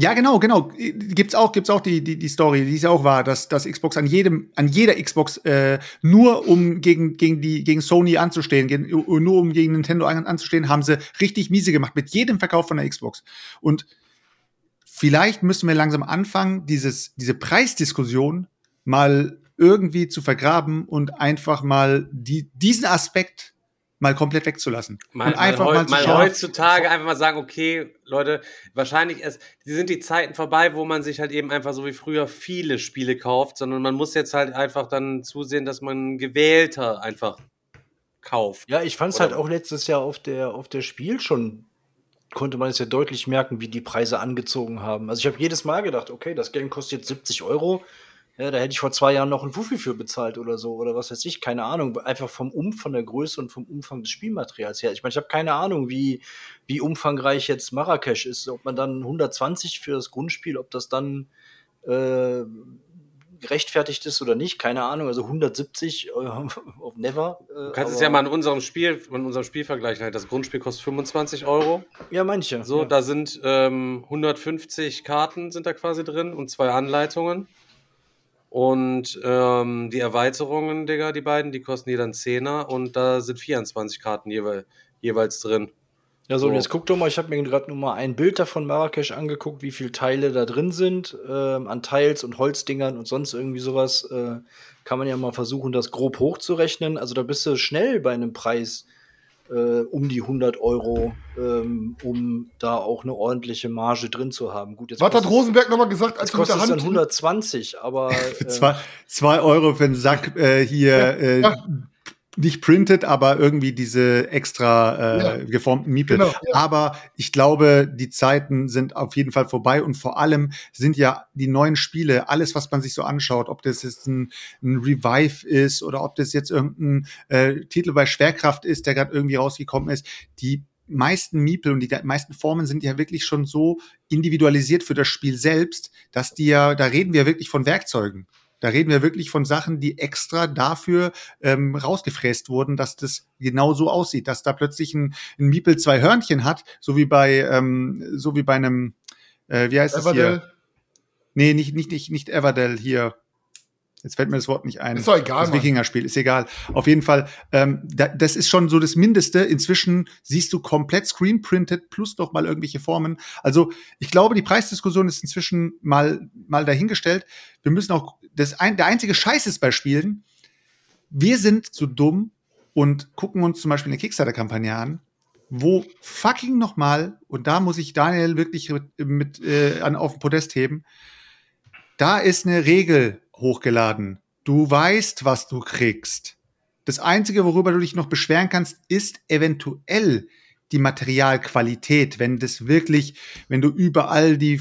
Ja, genau, genau. Gibt's auch, gibt's auch die, die, die Story, die ist ja auch wahr, dass, dass Xbox an jedem, an jeder Xbox äh, nur um gegen, gegen die, gegen Sony anzustehen, gegen, nur um gegen Nintendo an, anzustehen, haben sie richtig miese gemacht mit jedem Verkauf von der Xbox. Und vielleicht müssen wir langsam anfangen, dieses, diese Preisdiskussion mal irgendwie zu vergraben und einfach mal die, diesen Aspekt mal komplett wegzulassen. Mal, und einfach mal, mal, mal schauen, heutzutage einfach mal sagen, okay, Leute, wahrscheinlich es, die sind die Zeiten vorbei, wo man sich halt eben einfach so wie früher viele Spiele kauft, sondern man muss jetzt halt einfach dann zusehen, dass man gewählter einfach kauft. Ja, ich fand es halt auch letztes Jahr auf der, auf der Spiel schon, konnte man es ja deutlich merken, wie die Preise angezogen haben. Also ich habe jedes Mal gedacht, okay, das Game kostet jetzt 70 Euro. Ja, da hätte ich vor zwei Jahren noch ein Fuffi für bezahlt oder so, oder was weiß ich, keine Ahnung. Einfach vom Um, von der Größe und vom Umfang des Spielmaterials her. Ich meine, ich habe keine Ahnung, wie, wie umfangreich jetzt Marrakesch ist. Ob man dann 120 für das Grundspiel, ob das dann äh, gerechtfertigt ist oder nicht, keine Ahnung. Also 170 äh, auf Never. Äh, Du kannst es ja mal in unserem Spiel, in unserem Spiel vergleichen. Halt. Das Grundspiel kostet 25 Euro. Ja, manche. So, ja. da sind ähm, 150 Karten sind da quasi drin und zwei Anleitungen. Und ähm, die Erweiterungen, Digga, die beiden, die kosten jeder einen Zehner und da sind 24 Karten jeweil, jeweils drin. Ja, so, und So. jetzt guck doch mal, ich habe mir gerade nur mal ein Bild davon Marrakesch angeguckt, wie viele Teile da drin sind, ähm, an Teils und Holzdingern und sonst irgendwie sowas. Äh, kann man ja mal versuchen, das grob hochzurechnen. Also da bist du schnell bei einem Preis äh, um die 100 Euro, ähm, um da auch eine ordentliche Marge drin zu haben. Gut, jetzt Was hat Rosenberg nochmal gesagt, als kostet es dann 120, aber Für äh, zwei, zwei Euro für einen Sack äh, hier äh, Ja. Nicht printed, aber irgendwie diese extra äh, Ja. geformten Miepel. Genau, ja. Aber ich glaube, die Zeiten sind auf jeden Fall vorbei und vor allem sind ja die neuen Spiele, alles, was man sich so anschaut, ob das jetzt ein, ein Revive ist oder ob das jetzt irgendein äh, Titel bei Schwerkraft ist, der gerade irgendwie rausgekommen ist, die meisten Miepel und die meisten Formen sind ja wirklich schon so individualisiert für das Spiel selbst, dass die ja, da reden wir wirklich von Werkzeugen. Da reden wir wirklich von Sachen, die extra dafür ähm, rausgefräst wurden, dass das genau so aussieht, dass da plötzlich ein, ein Miepel zwei Hörnchen hat, so wie bei, ähm, so wie bei einem, äh, wie heißt das hier? Everdell. Nee, nicht, nicht, nicht, nicht Everdell hier. Jetzt fällt mir das Wort nicht ein. Ist doch egal, Das. Wikingerspiel, ist egal. Auf jeden Fall, ähm, da, das ist schon so das Mindeste. Inzwischen siehst du komplett screenprinted plus noch mal irgendwelche Formen. Also ich glaube, die Preisdiskussion ist inzwischen mal, mal dahingestellt. Wir müssen auch, das ein, der einzige Scheiß ist bei Spielen, wir sind so dumm und gucken uns zum Beispiel eine Kickstarter-Kampagne an, wo fucking noch mal, und da muss ich Daniel wirklich mit, mit äh, an, auf den Podest heben, da ist eine Regel hochgeladen. Du weißt, was du kriegst. Das Einzige, worüber du dich noch beschweren kannst, ist eventuell die Materialqualität, wenn das wirklich, wenn du überall die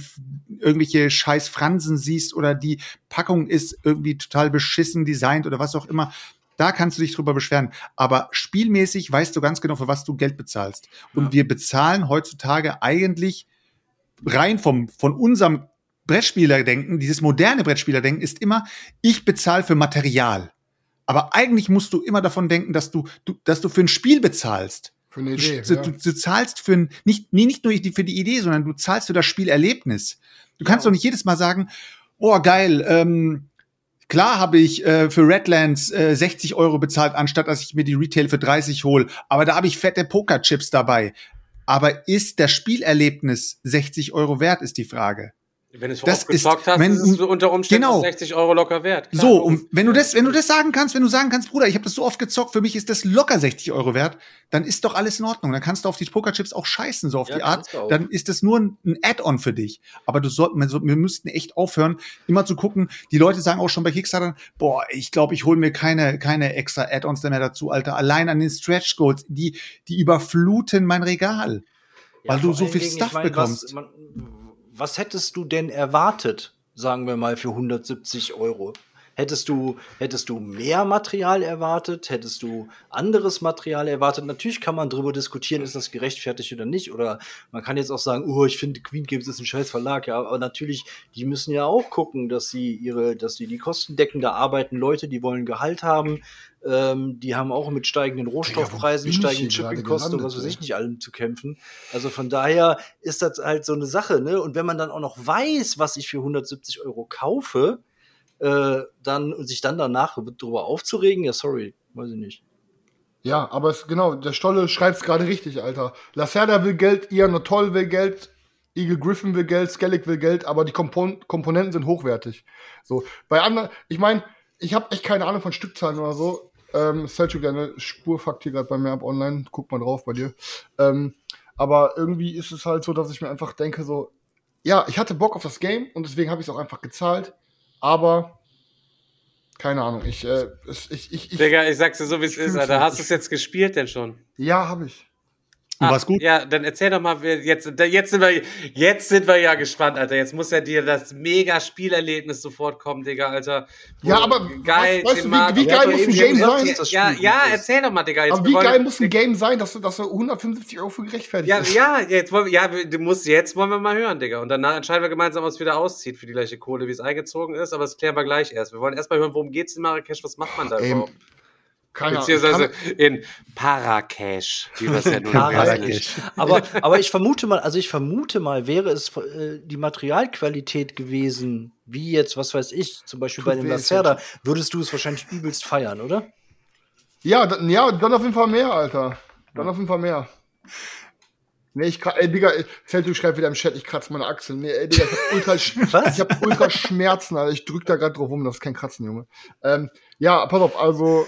irgendwelche scheiß Fransen siehst oder die Packung ist irgendwie total beschissen designt oder was auch immer, da kannst du dich drüber beschweren. Aber spielmäßig weißt du ganz genau, für was du Geld bezahlst. Und Ja. wir bezahlen heutzutage eigentlich rein vom, von unserem Brettspielerdenken, dieses moderne Brettspielerdenken ist immer, ich bezahle für Material. Aber eigentlich musst du immer davon denken, dass du, du dass du für ein Spiel bezahlst. Für eine Du, Idee. du, ja. du, du zahlst für ein, nicht, nee, nicht nur für die Idee, sondern du zahlst für das Spielerlebnis. Du kannst doch nicht jedes Mal sagen, oh geil, ähm, klar habe ich äh, für Redlands äh, 60 Euro bezahlt, anstatt dass ich mir die Retail für 30 hole. Aber da habe ich fette Pokerchips dabei. Aber ist das Spielerlebnis 60 Euro wert, ist die Frage. Wenn du es Das ist- hast, wenn- ist es unter Umständen genau. 60 Euro locker wert. Klar, so, und wenn du das, wenn du das sagen kannst, wenn du sagen kannst, Bruder, ich habe das so oft gezockt, für mich ist das locker 60 Euro wert, dann ist doch alles in Ordnung. Dann kannst du auf die Pokerchips auch scheißen, so auf Ja, die Art. Dann ist das nur ein, Add-on für dich. Aber du sollten, wir, wir müssten echt aufhören, immer zu gucken. Die Leute sagen auch schon bei Kickstarter, boah, ich glaube, ich hole mir keine, keine extra Add-ons mehr dazu, Alter. Allein an den Stretch Goals, die, die überfluten mein Regal. weil du so viel Dingen, Stuff ich mein, bekommst. Was, man, was hättest du denn erwartet, sagen wir mal, für 170 Euro? Hättest du, hättest du mehr Material erwartet? Hättest du anderes Material erwartet? Natürlich kann man darüber diskutieren, ist das gerechtfertigt oder nicht. Oder man kann jetzt auch sagen, oh, ich finde Queen Games ist ein scheiß Verlag. Ja, aber natürlich, die müssen ja auch gucken, dass sie ihre, dass sie die Kosten decken. Da arbeiten Leute, die wollen Gehalt haben. Ähm, die haben auch mit steigenden Rohstoffpreisen, ich steigenden Shippingkosten und was weiß ich ey? nicht allem zu kämpfen. Also von daher ist das halt so eine Sache, ne? Und wenn man dann auch noch weiß, was ich für 170 Euro kaufe, äh, dann sich dann danach darüber aufzuregen, ja, sorry, weiß ich nicht. Ja, aber es, genau, der Stolle schreibt es gerade richtig, Alter. Lacerda will Geld, Ian Toll will Geld, Eagle Griffin will Geld, Skellig will Geld, aber die Kompon Komponenten sind hochwertig. So, bei anderen, ich meine, ich habe echt keine Ahnung von Stückzahlen oder so. Ähm, Selchuk, deine Spur fuckt hier gerade bei mir ab online. Guck mal drauf bei dir. Ähm, aber irgendwie ist es halt so, dass ich mir einfach denke, so, ja, ich hatte Bock auf das Game und deswegen habe ich es auch einfach gezahlt. Aber keine Ahnung, ich, äh, ich, ich, ich Digga, ich sag's dir so, wie es ist, Alter. Hast du es jetzt gespielt denn schon? ja, habe ich. Und war's gut? Ja, dann erzähl doch mal, jetzt, jetzt, sind wir, jetzt sind wir ja gespannt, Alter. Jetzt muss ja dir das mega Spielerlebnis sofort kommen, Digga, Alter. Ja, Wo- aber geil, weißt, weißt du, wie, wie Ja, geil muss ein Game gesagt, sein? das ja, Spiel ja, erzähl doch mal, Digga. Jetzt, Aber wie geil muss ein Game sein, dass du, dass du 175 Euro für gerechtfertigt Ja, ist? ja, jetzt wollen wir, ja, du musst, jetzt wollen wir mal hören, Digga. Und danach entscheiden wir gemeinsam, ob es wieder auszieht für die gleiche Kohle, wie es eingezogen ist, aber das klären wir gleich erst. Wir wollen erst mal hören, worum geht's in Marrakesch, was macht man da Ey, überhaupt? Keine. Beziehungsweise Ich in Parakesch, wie wir es ja nun heißen. Aber, aber ich vermute mal, also ich vermute mal, wäre es äh, die Materialqualität gewesen, wie jetzt, was weiß ich, zum Beispiel Tut bei dem Lacerda, würdest du es wahrscheinlich übelst feiern, oder? ja, dann, ja, dann auf jeden Fall mehr, Alter. Dann auf jeden Fall mehr. Nee, ich, ey, Digga, ey, Feld, du schreibst wieder im Chat, ich kratze meine Achsel. Nee, ey, Digga, ich hab ultra, sch- Was? ich hab ultra Schmerzen, Alter. Ich drück da gerade drauf rum, das ist kein Kratzen, Junge. Ähm, ja, pass auf, also,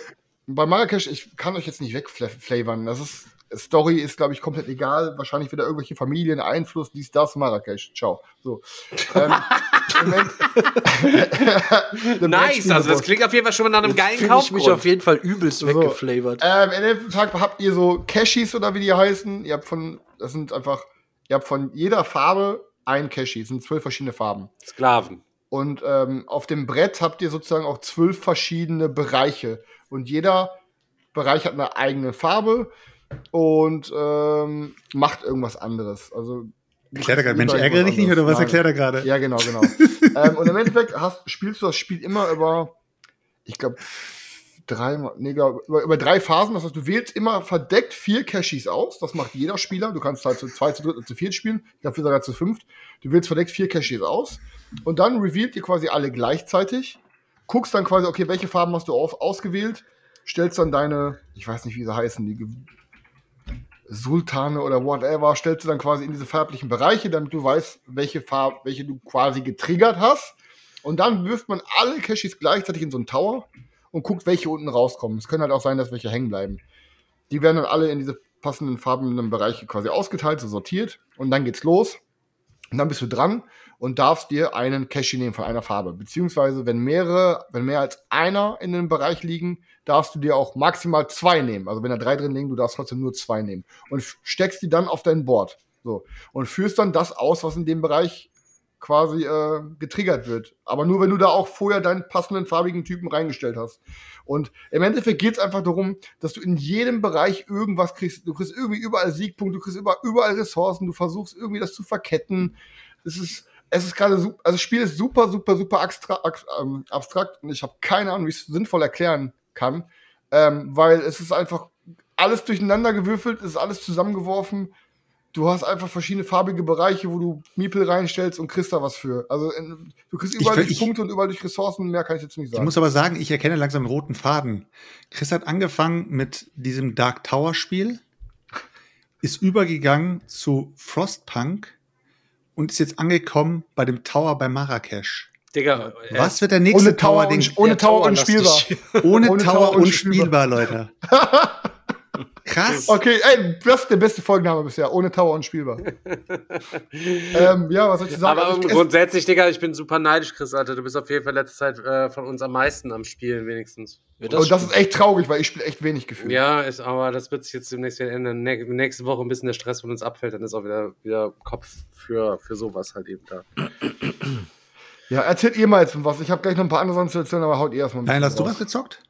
bei Marrakesch, ich kann euch jetzt nicht wegflavern. Das ist, Story ist, glaube ich, komplett egal. Wahrscheinlich wieder irgendwelche Familien, Einfluss, dies, das, Marrakesch. Ciao. So. ähm, Nice, also das klingt auf jeden Fall schon mal nach einem geilen Fühle ich mich auf jeden Fall übelst So. weggeflavert. Ähm, in dem Tag habt ihr so Cashies oder wie die heißen. Ihr habt von, das sind einfach, ihr habt von jeder Farbe ein Cashie. Es sind zwölf verschiedene Farben. Sklaven. Und ähm, auf dem Brett habt ihr sozusagen auch zwölf verschiedene Bereiche. Und jeder Bereich hat eine eigene Farbe und ähm, macht irgendwas anderes. Also Erklärt er gerade, Mensch, ärgere dich nicht, oder was Nein. erklärt er gerade? Ja, genau, genau. ähm, und im Endeffekt hast, spielst du das Spiel immer über, ich glaube, drei, nee, glaub, über, über drei Phasen. Das heißt, du wählst immer verdeckt vier Cashies aus. Das macht jeder Spieler. Du kannst halt zu zwei, zu dritt und zu viert spielen. Ich glaube, sogar zu fünft. Du wählst verdeckt vier Cashies aus. Und dann revealt ihr quasi alle gleichzeitig. Guckst dann quasi, okay, welche Farben hast du auf, ausgewählt. Stellst dann deine, ich weiß nicht, wie sie heißen, die Sultane oder whatever, stellst du dann quasi in diese farblichen Bereiche, damit du weißt, welche Farbe, welche du quasi getriggert hast. Und dann wirft man alle Cashies gleichzeitig in so einen Tower und guckt, welche unten rauskommen. Es können halt auch sein, dass welche hängen bleiben. Die werden dann alle in diese passenden farbenen Bereiche quasi ausgeteilt, so sortiert. Und dann geht's los. Und dann bist du dran und darfst dir einen Cashy nehmen von einer Farbe. Beziehungsweise, wenn mehrere, wenn mehr als einer in einem Bereich liegen, darfst du dir auch maximal zwei nehmen. Also wenn da drei drin liegen, du darfst trotzdem nur zwei nehmen. Und steckst die dann auf dein Board. So. Und führst dann das aus, was in dem Bereich quasi äh, getriggert wird. Aber nur, wenn du da auch vorher deinen passenden farbigen Typen reingestellt hast. Und im Endeffekt geht es einfach darum, dass du in jedem Bereich irgendwas kriegst. Du kriegst irgendwie überall Siegpunkte, du kriegst über, überall Ressourcen, du versuchst irgendwie das zu verketten. Es ist, es ist gerade super, also das Spiel ist super, super, super abstra ähm, abstrakt und ich habe keine Ahnung, wie ich es sinnvoll erklären kann. Ähm, weil es ist einfach alles durcheinander gewürfelt, es ist alles zusammengeworfen. Du hast einfach verschiedene farbige Bereiche, wo du Miepel reinstellst und kriegst da was für. Also in, du kriegst überall will- durch ich- Punkte und überall durch Ressourcen. Mehr kann ich jetzt nicht Ich sagen. muss aber sagen, ich erkenne langsam einen roten Faden. Chris hat angefangen mit diesem Dark Tower Spiel, ist übergegangen zu Frostpunk und ist jetzt angekommen bei dem Tower bei Marrakesch. Digga, äh, Was wird der nächste ohne Tower, Tower, den ohne Tower unspielbar. ohne, ohne Tower, Tower unspielbar, Leute? Krass. Okay, ey, das ist der beste Folgenname bisher. Ohne Tower unspielbar. ähm, ja, was soll ich sagen? aber Also, es- grundsätzlich, Digga, ich bin super neidisch, Chris, Alter. Du bist auf jeden Fall letzte Zeit äh, von uns am meisten am Spielen, wenigstens. Ja, und das ist echt traurig, weil ich spiele echt wenig gefühlt. Ja, ist, aber das wird sich jetzt demnächst wieder ändern. Ne nächste Woche ein bisschen der Stress von uns abfällt, dann ist auch wieder, wieder Kopf für, für sowas halt eben da. Ja, erzählt ihr mal jetzt was. Ich habe gleich noch ein paar andere Sachen zu erzählen, aber haut ihr erstmal ein Nein, hast du raus. was gezockt?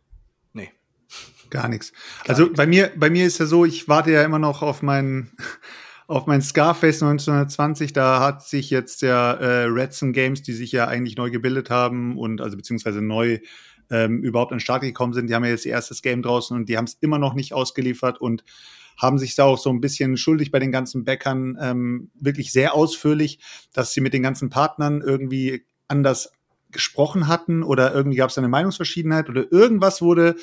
Gar nichts. Also bei mir, bei mir ist ja so, ich warte ja immer noch auf mein, auf mein Scarface 1920. Da hat sich jetzt der äh, Redson Games, die sich ja eigentlich neu gebildet haben und also beziehungsweise neu ähm, überhaupt an den Start gekommen sind, die haben ja jetzt ihr erstes Game draußen und die haben es immer noch nicht ausgeliefert und haben sich da auch so ein bisschen schuldig bei den ganzen Bäckern, ähm, wirklich sehr ausführlich, dass sie mit den ganzen Partnern irgendwie anders gesprochen hatten oder irgendwie gab es eine Meinungsverschiedenheit oder irgendwas wurde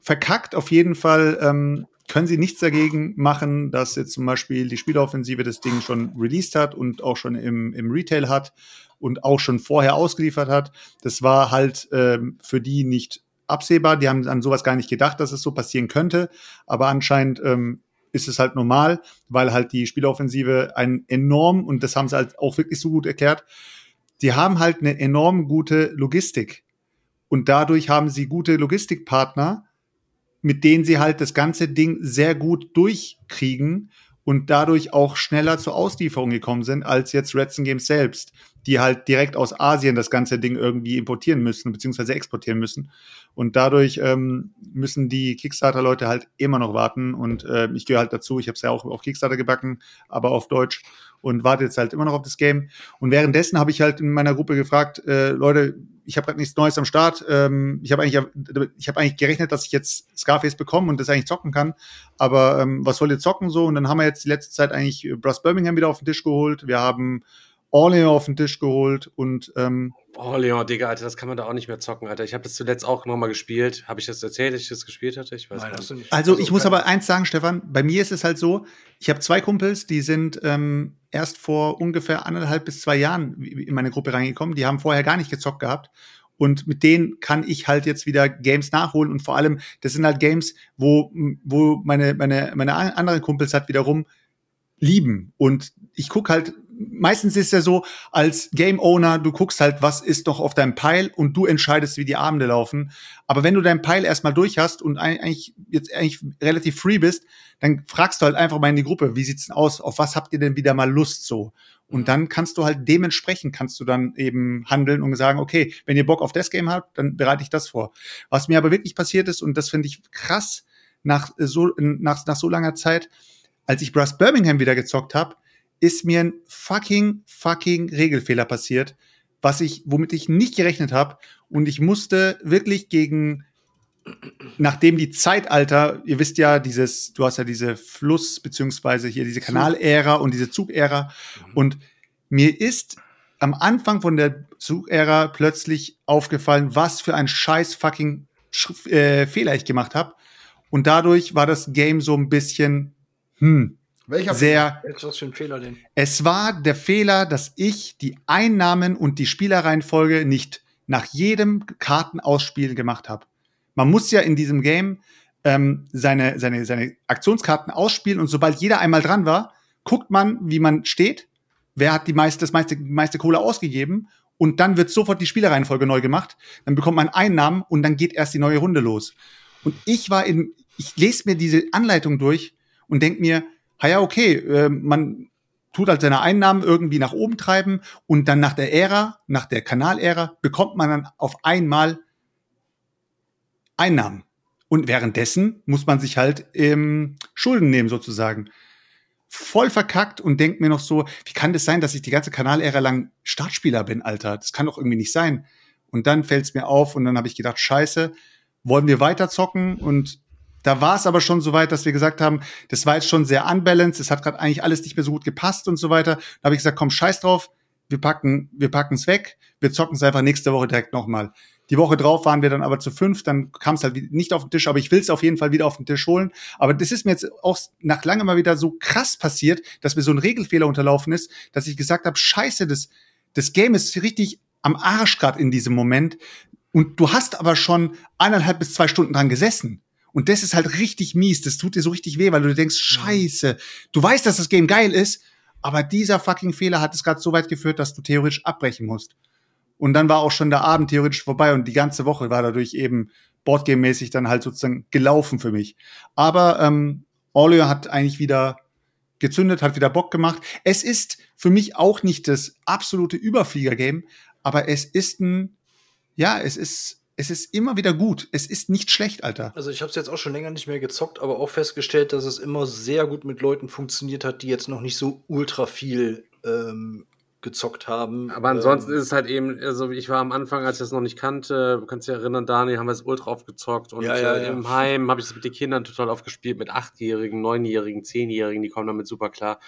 verkackt. Auf jeden Fall ähm, können sie nichts dagegen machen, dass jetzt zum Beispiel die Spieleoffensive das Ding schon released hat und auch schon im, im Retail hat und auch schon vorher ausgeliefert hat. Das war halt ähm, für die nicht absehbar. Die haben an sowas gar nicht gedacht, dass es so passieren könnte. Aber anscheinend ähm, ist es halt normal, weil halt die Spieleoffensive ein enorm, und das haben sie halt auch wirklich so gut erklärt, die haben halt eine enorm gute Logistik. Und dadurch haben sie gute Logistikpartner, mit denen sie halt das ganze Ding sehr gut durchkriegen und dadurch auch schneller zur Auslieferung gekommen sind als jetzt Redson Games selbst, die halt direkt aus Asien das ganze Ding irgendwie importieren müssen beziehungsweise exportieren müssen. Und dadurch ähm, müssen die Kickstarter-Leute halt immer noch warten. Und äh, ich gehöre halt dazu. Ich habe es ja auch auf Kickstarter gebacken, aber auf Deutsch und warte jetzt halt immer noch auf das Game. Und währenddessen habe ich halt in meiner Gruppe gefragt, äh, Leute, ich habe gerade nichts Neues am Start. Ähm, ich habe eigentlich, ich habe eigentlich gerechnet, dass ich jetzt Scarface bekomme und das eigentlich zocken kann. Aber ähm, was soll ihr zocken so? Und dann haben wir jetzt die letzte Zeit eigentlich Brass Birmingham wieder auf den Tisch geholt. Wir haben Orleans auf den Tisch geholt und ähm, Leon, Digga, Alter, das kann man da auch nicht mehr zocken, Alter. Ich habe das zuletzt auch nochmal gespielt. Habe ich das erzählt, dass ich das gespielt hatte? Ich weiß Nein, gar hast du nicht. nicht. Also ich muss aber eins sagen, Stefan, bei mir ist es halt so, ich habe zwei Kumpels, die sind ähm, erst vor ungefähr anderthalb bis zwei Jahren in meine Gruppe reingekommen, die haben vorher gar nicht gezockt gehabt. Und mit denen kann ich halt jetzt wieder Games nachholen. Und vor allem, das sind halt Games, wo, wo meine, meine, meine anderen Kumpels halt wiederum lieben. Und ich guck halt, meistens ist ja so, als Game Owner, du guckst halt, was ist noch auf deinem Pile und du entscheidest, wie die Abende laufen. Aber wenn du deinen Pile erstmal durch hast und eigentlich jetzt eigentlich relativ free bist, dann fragst du halt einfach mal in die Gruppe, wie sieht's denn aus? Auf was habt ihr denn wieder mal Lust so? Und dann kannst du halt dementsprechend kannst du dann eben handeln und sagen, okay, wenn ihr Bock auf das Game habt, dann bereite ich das vor. Was mir aber wirklich passiert ist, und das finde ich krass, nach so, nach, nach so langer Zeit, als ich Brass Birmingham wieder gezockt habe, ist mir ein fucking, fucking Regelfehler passiert, was ich, womit ich nicht gerechnet habe. Und ich musste wirklich gegen, nachdem die Zeitalter, ihr wisst ja, dieses, du hast ja diese Fluss, beziehungsweise hier diese Kanalära und diese Zugära. Und mir ist am Anfang von der Zugära plötzlich aufgefallen, was für ein scheiß fucking Sch äh, Fehler ich gemacht habe. Und dadurch war das Game so ein bisschen, hm, Welcher sehr was für ein Fehler denn? es war der Fehler, dass ich die Einnahmen und die Spielerreihenfolge nicht nach jedem Kartenausspiel gemacht habe. Man muss ja in diesem Game ähm, seine, seine, seine Aktionskarten ausspielen und sobald jeder einmal dran war, guckt man, wie man steht, wer hat die meiste, das meiste, meiste Kohle ausgegeben und dann wird sofort die Spielerreihenfolge neu gemacht. Dann bekommt man Einnahmen und dann geht erst die neue Runde los. Und ich war in, ich lese mir diese Anleitung durch und denk mir, ja, okay, äh, man tut halt seine Einnahmen irgendwie nach oben treiben und dann nach der Ära, nach der Kanalära, bekommt man dann auf einmal Einnahmen. Und währenddessen muss man sich halt ähm, Schulden nehmen, sozusagen. Voll verkackt und denkt mir noch so, wie kann das sein, dass ich die ganze Kanalära lang Startspieler bin, Alter? Das kann doch irgendwie nicht sein. Und dann fällt es mir auf und dann habe ich gedacht, scheiße, wollen wir weiter zocken und da war es aber schon so weit, dass wir gesagt haben, das war jetzt schon sehr unbalanced, es hat gerade eigentlich alles nicht mehr so gut gepasst und so weiter. Da habe ich gesagt, komm, scheiß drauf, wir packen, wir packen es weg, wir zocken es einfach nächste Woche direkt nochmal. Die Woche drauf waren wir dann aber zu fünf, dann kam es halt nicht auf den Tisch, aber ich will es auf jeden Fall wieder auf den Tisch holen. Aber das ist mir jetzt auch nach langem mal wieder so krass passiert, dass mir so ein Regelfehler unterlaufen ist, dass ich gesagt habe, scheiße, das, das Game ist richtig am Arsch gerade in diesem Moment. Und du hast aber schon eineinhalb bis zwei Stunden dran gesessen. Und das ist halt richtig mies. Das tut dir so richtig weh, weil du denkst, scheiße, du weißt, dass das Game geil ist, aber dieser fucking Fehler hat es gerade so weit geführt, dass du theoretisch abbrechen musst. Und dann war auch schon der Abend theoretisch vorbei und die ganze Woche war dadurch eben Boardgame-mäßig dann halt sozusagen gelaufen für mich. Aber ähm, Orleo hat eigentlich wieder gezündet, hat wieder Bock gemacht. Es ist für mich auch nicht das absolute Überflieger-Game, aber es ist ein, ja, es ist es ist immer wieder gut. Es ist nicht schlecht, Alter. Also ich habe es jetzt auch schon länger nicht mehr gezockt, aber auch festgestellt, dass es immer sehr gut mit Leuten funktioniert hat, die jetzt noch nicht so ultra viel ähm, gezockt haben. Aber ansonsten ähm, ist es halt eben, also ich war am Anfang, als ich das noch nicht kannte, du kannst dich erinnern, Dani, haben wir es ultra aufgezockt und Ja, ja, äh, ja. im Heim habe ich es mit den Kindern total aufgespielt, mit Achtjährigen, Neunjährigen, Zehnjährigen, die kommen damit super klar.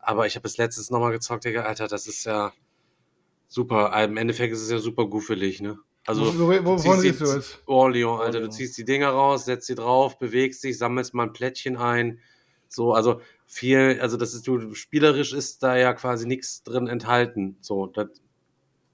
Aber ich habe es letztens nochmal gezockt, Digga, Alter, das ist ja super. Im Endeffekt ist es ja super guffelig, ne? Also, Wo- wo- wo- du wovon redest du jetzt? Orleans, Alter, du Orleans. ziehst die Dinger raus, setzt sie drauf, bewegst dich, sammelst mal ein Plättchen ein. So, also viel, also das ist, du, spielerisch ist da ja quasi nichts drin enthalten. So, das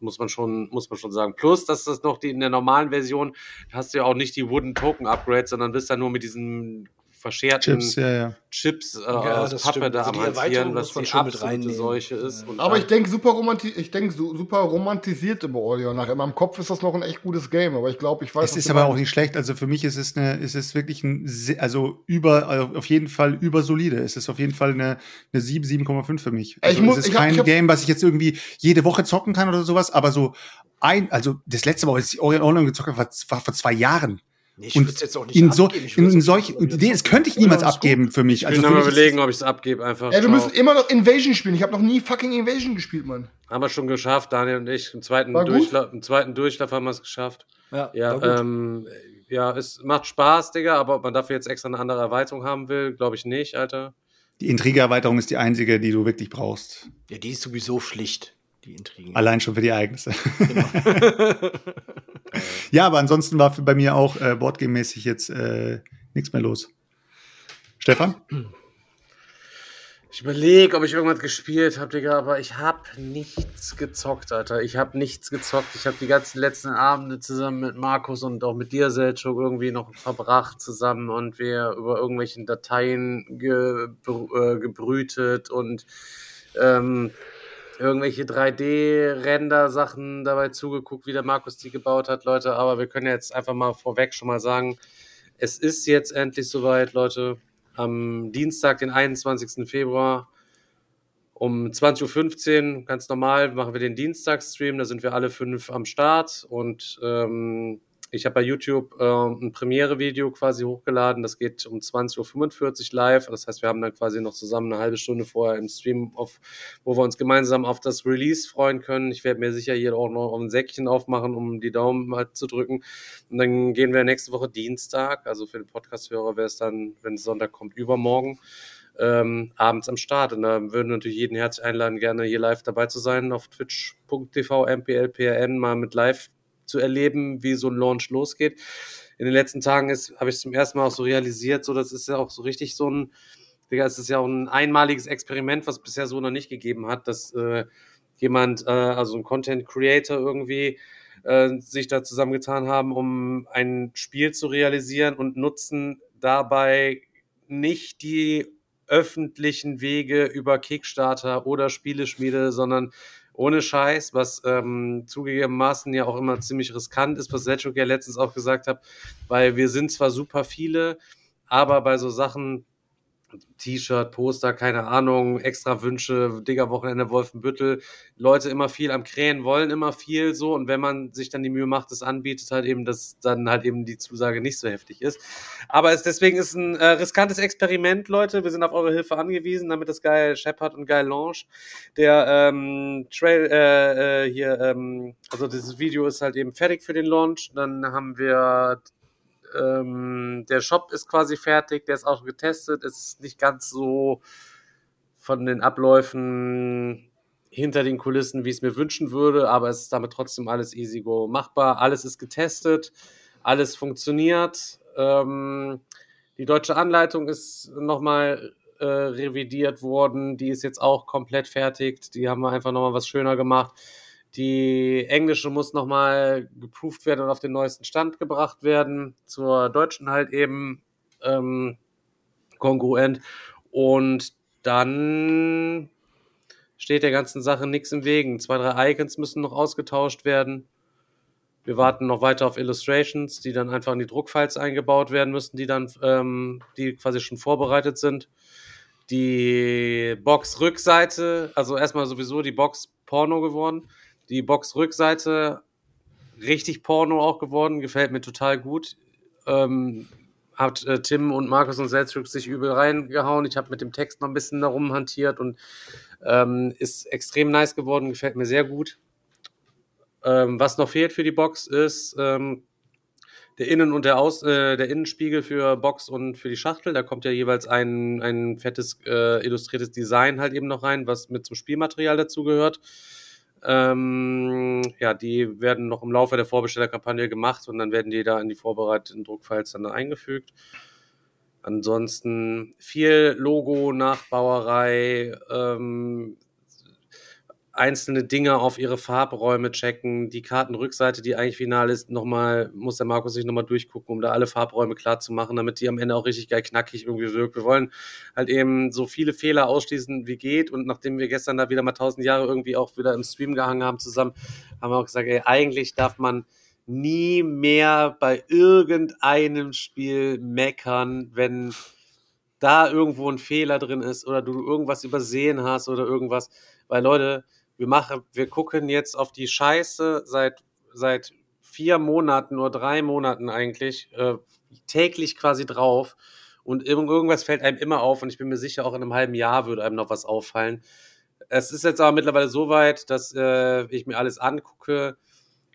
muss man schon, muss man schon sagen. Plus, dass das noch die, in der normalen Version hast du ja auch nicht die Wooden Token Upgrades, sondern bist dann nur mit diesen verscherten Chips, ja, ja. Chips äh, Ja, aus das Pappe stimmt. da Also am Hantieren, was die schon mit absolute reinnehmen. Seuche ist. Ja. Und Aber ich denke super romanti ich denke su super romantisiert über Oreo nach. In meinem Kopf ist das noch ein echt gutes Game, aber ich glaube, ich weiß. Es ist aber auch nicht schlecht. Also für mich ist es eine, ist es wirklich ein, also über, also auf jeden Fall übersolide. Es ist auf jeden Fall eine, eine 7, 7,5 für mich. Also Ich muss- es ist ich hab- kein ich hab- Game, was ich jetzt irgendwie jede Woche zocken kann oder sowas, aber so ein, also das letzte Mal, als ich Orient Online gezockt habe, war, war vor zwei Jahren. Nee, Und würd's jetzt auch nicht in so, abgeben. Ich in, solch, nee, das könnte ich niemals abgeben für mich. ich Also mich ist überlegen, ob ich es abgebe einfach. Ey, wir müssen immer noch Invasion spielen. Ich habe noch nie fucking Invasion gespielt, Mann. Haben wir schon geschafft, Daniel und ich. Im zweiten? Durchlauf, im zweiten Durchlauf haben wir es geschafft. Ja, Ja, ähm, ja, es macht Spaß, Digga, aber ob man dafür jetzt extra eine andere Erweiterung haben will, glaube ich nicht, Alter. die Intrige-Erweiterung ist die einzige, die du wirklich brauchst. ja, die ist sowieso Pflicht, die Intrigen. Allein schon für die Ereignisse. Genau. ja, aber ansonsten war bei mir auch äh, Boardgame-mäßig jetzt äh, nichts mehr los. Stefan? Ich überlege, ob ich irgendwas gespielt habe, Digga, aber ich habe nichts gezockt, Alter. Ich habe nichts gezockt. Ich habe die ganzen letzten Abende zusammen mit Markus und auch mit dir, Selchuk, irgendwie noch verbracht zusammen und wir über irgendwelchen Dateien äh, gebrütet und ähm, irgendwelche 3D-Render-Sachen dabei zugeguckt, wie der Markus die gebaut hat, Leute. Aber wir können jetzt einfach mal vorweg schon mal sagen, es ist jetzt endlich soweit, Leute. Am Dienstag, den 21. Februar um 20.15 Uhr, ganz normal, machen wir den Dienstagsstream. Da sind wir alle fünf am Start. Und ähm, ich habe bei YouTube äh, ein Premiere-Video quasi hochgeladen. Das geht um 20.45 Uhr live. Das heißt, wir haben dann quasi noch zusammen eine halbe Stunde vorher im Stream, auf, wo wir uns gemeinsam auf das Release freuen können. Ich werde mir sicher hier auch noch ein Säckchen aufmachen, um die Daumen halt zu drücken. Und dann gehen wir nächste Woche Dienstag, also für den Podcast-Hörer wäre es dann, wenn es Sonntag kommt, übermorgen, ähm, abends am Start. Und da würden wir natürlich jeden herzlich einladen, gerne hier live dabei zu sein, auf twitch.tv mplprn mal mit live zu erleben, wie so ein Launch losgeht. In den letzten Tagen ist, habe ich zum ersten Mal auch so realisiert, so das ist ja auch so richtig so ein, Digga, es ist ja auch ein einmaliges Experiment, was bisher so noch nicht gegeben hat, dass äh, jemand, äh, also ein Content Creator irgendwie, äh, sich da zusammengetan haben, um ein Spiel zu realisieren und nutzen dabei nicht die öffentlichen Wege über Kickstarter oder Spieleschmiede, sondern ohne Scheiß, was ähm, zugegebenermaßen ja auch immer ziemlich riskant ist, was Selchuk ja letztens auch gesagt hat, weil wir sind zwar super viele, aber bei so Sachen, T-Shirt, Poster, keine Ahnung, extra Wünsche, Digger Wochenende Wolfenbüttel, Leute immer viel am Krähen wollen immer viel so und wenn man sich dann die Mühe macht, es anbietet, halt eben, dass dann halt eben die Zusage nicht so heftig ist. Aber es deswegen ist ein äh, riskantes Experiment, Leute. Wir sind auf eure Hilfe angewiesen, damit das geil scheppert und geil launcht. Der ähm, Trail äh, äh, hier, ähm, also dieses Video ist halt eben fertig für den Launch. Dann haben wir Ähm, der Shop ist quasi fertig, der ist auch getestet. Es ist nicht ganz so von den Abläufen hinter den Kulissen, wie ich es mir wünschen würde, aber es ist damit trotzdem alles easy go machbar. Alles ist getestet, alles funktioniert. Ähm, die deutsche Anleitung ist nochmal äh, revidiert worden. Die ist jetzt auch komplett fertig. Die haben wir einfach nochmal was schöner gemacht. Die englische muss nochmal geprüft werden und auf den neuesten Stand gebracht werden. Zur deutschen halt eben ähm, kongruent. Und dann steht der ganzen Sache nichts im Wegen. Zwei, drei Icons müssen noch ausgetauscht werden. Wir warten noch weiter auf Illustrations, die dann einfach in die Druckfiles eingebaut werden müssen, die dann, ähm, die quasi schon vorbereitet sind. Die Box-Rückseite, also erstmal sowieso die Box Porno geworden. Die Box-Rückseite richtig Porno auch geworden, gefällt mir total gut. Ähm, hat äh, Tim und Markus und Selzrück sich übel reingehauen. Ich habe mit dem Text noch ein bisschen darum hantiert und ähm, ist extrem nice geworden, gefällt mir sehr gut. Ähm, was noch fehlt für die Box ist ähm, der Innen- und der, Aus äh, der Innenspiegel für Box und für die Schachtel. Da kommt ja jeweils ein, ein fettes äh, illustriertes Design halt eben noch rein, was mit zum Spielmaterial dazu gehört. Ähm, ja, die werden noch im Laufe der Vorbestellerkampagne gemacht und dann werden die da in die vorbereiteten Druckfiles dann eingefügt. Ansonsten viel Logo, Nachbauerei, ähm, einzelne Dinge auf ihre Farbräume checken, die Kartenrückseite, die eigentlich final ist, nochmal, muss der Markus sich nochmal durchgucken, um da alle Farbräume klar zu machen, damit die am Ende auch richtig geil knackig irgendwie wirkt. Wir wollen halt eben so viele Fehler ausschließen, wie geht. Und nachdem wir gestern da wieder mal tausend Jahre irgendwie auch wieder im Stream gehangen haben zusammen, haben wir auch gesagt, ey, eigentlich darf man nie mehr bei irgendeinem Spiel meckern, wenn da irgendwo ein Fehler drin ist oder du irgendwas übersehen hast oder irgendwas. Weil Leute, wir machen, wir gucken jetzt auf die Scheiße seit, seit vier Monaten oder drei Monaten eigentlich, äh, täglich quasi drauf. Und irgendwas fällt einem immer auf und ich bin mir sicher, auch in einem halben Jahr würde einem noch was auffallen. Es ist jetzt aber mittlerweile so weit, dass äh, ich mir alles angucke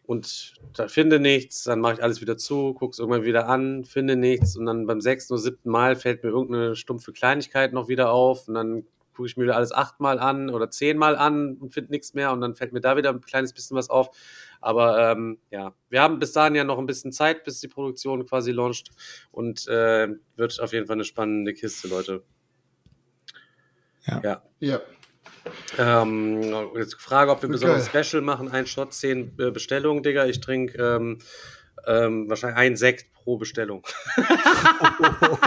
und da finde nichts, dann mache ich alles wieder zu, gucke es irgendwann wieder an, finde nichts und dann beim sechsten oder siebten Mal fällt mir irgendeine stumpfe Kleinigkeit noch wieder auf und dann gucke ich mir wieder alles achtmal an oder zehnmal an und finde nichts mehr und dann fällt mir da wieder ein kleines bisschen was auf. Aber ähm, ja, wir haben bis dahin ja noch ein bisschen Zeit, bis die Produktion quasi launcht und äh, wird auf jeden Fall eine spannende Kiste, Leute. Ja. ja. Ja. Ähm, jetzt die Frage, ob wir Okay. besonders Special machen. Ein Shot, zehn äh, Bestellungen, Digga. Ich trinke ähm, ähm, wahrscheinlich ein Sekt pro Bestellung.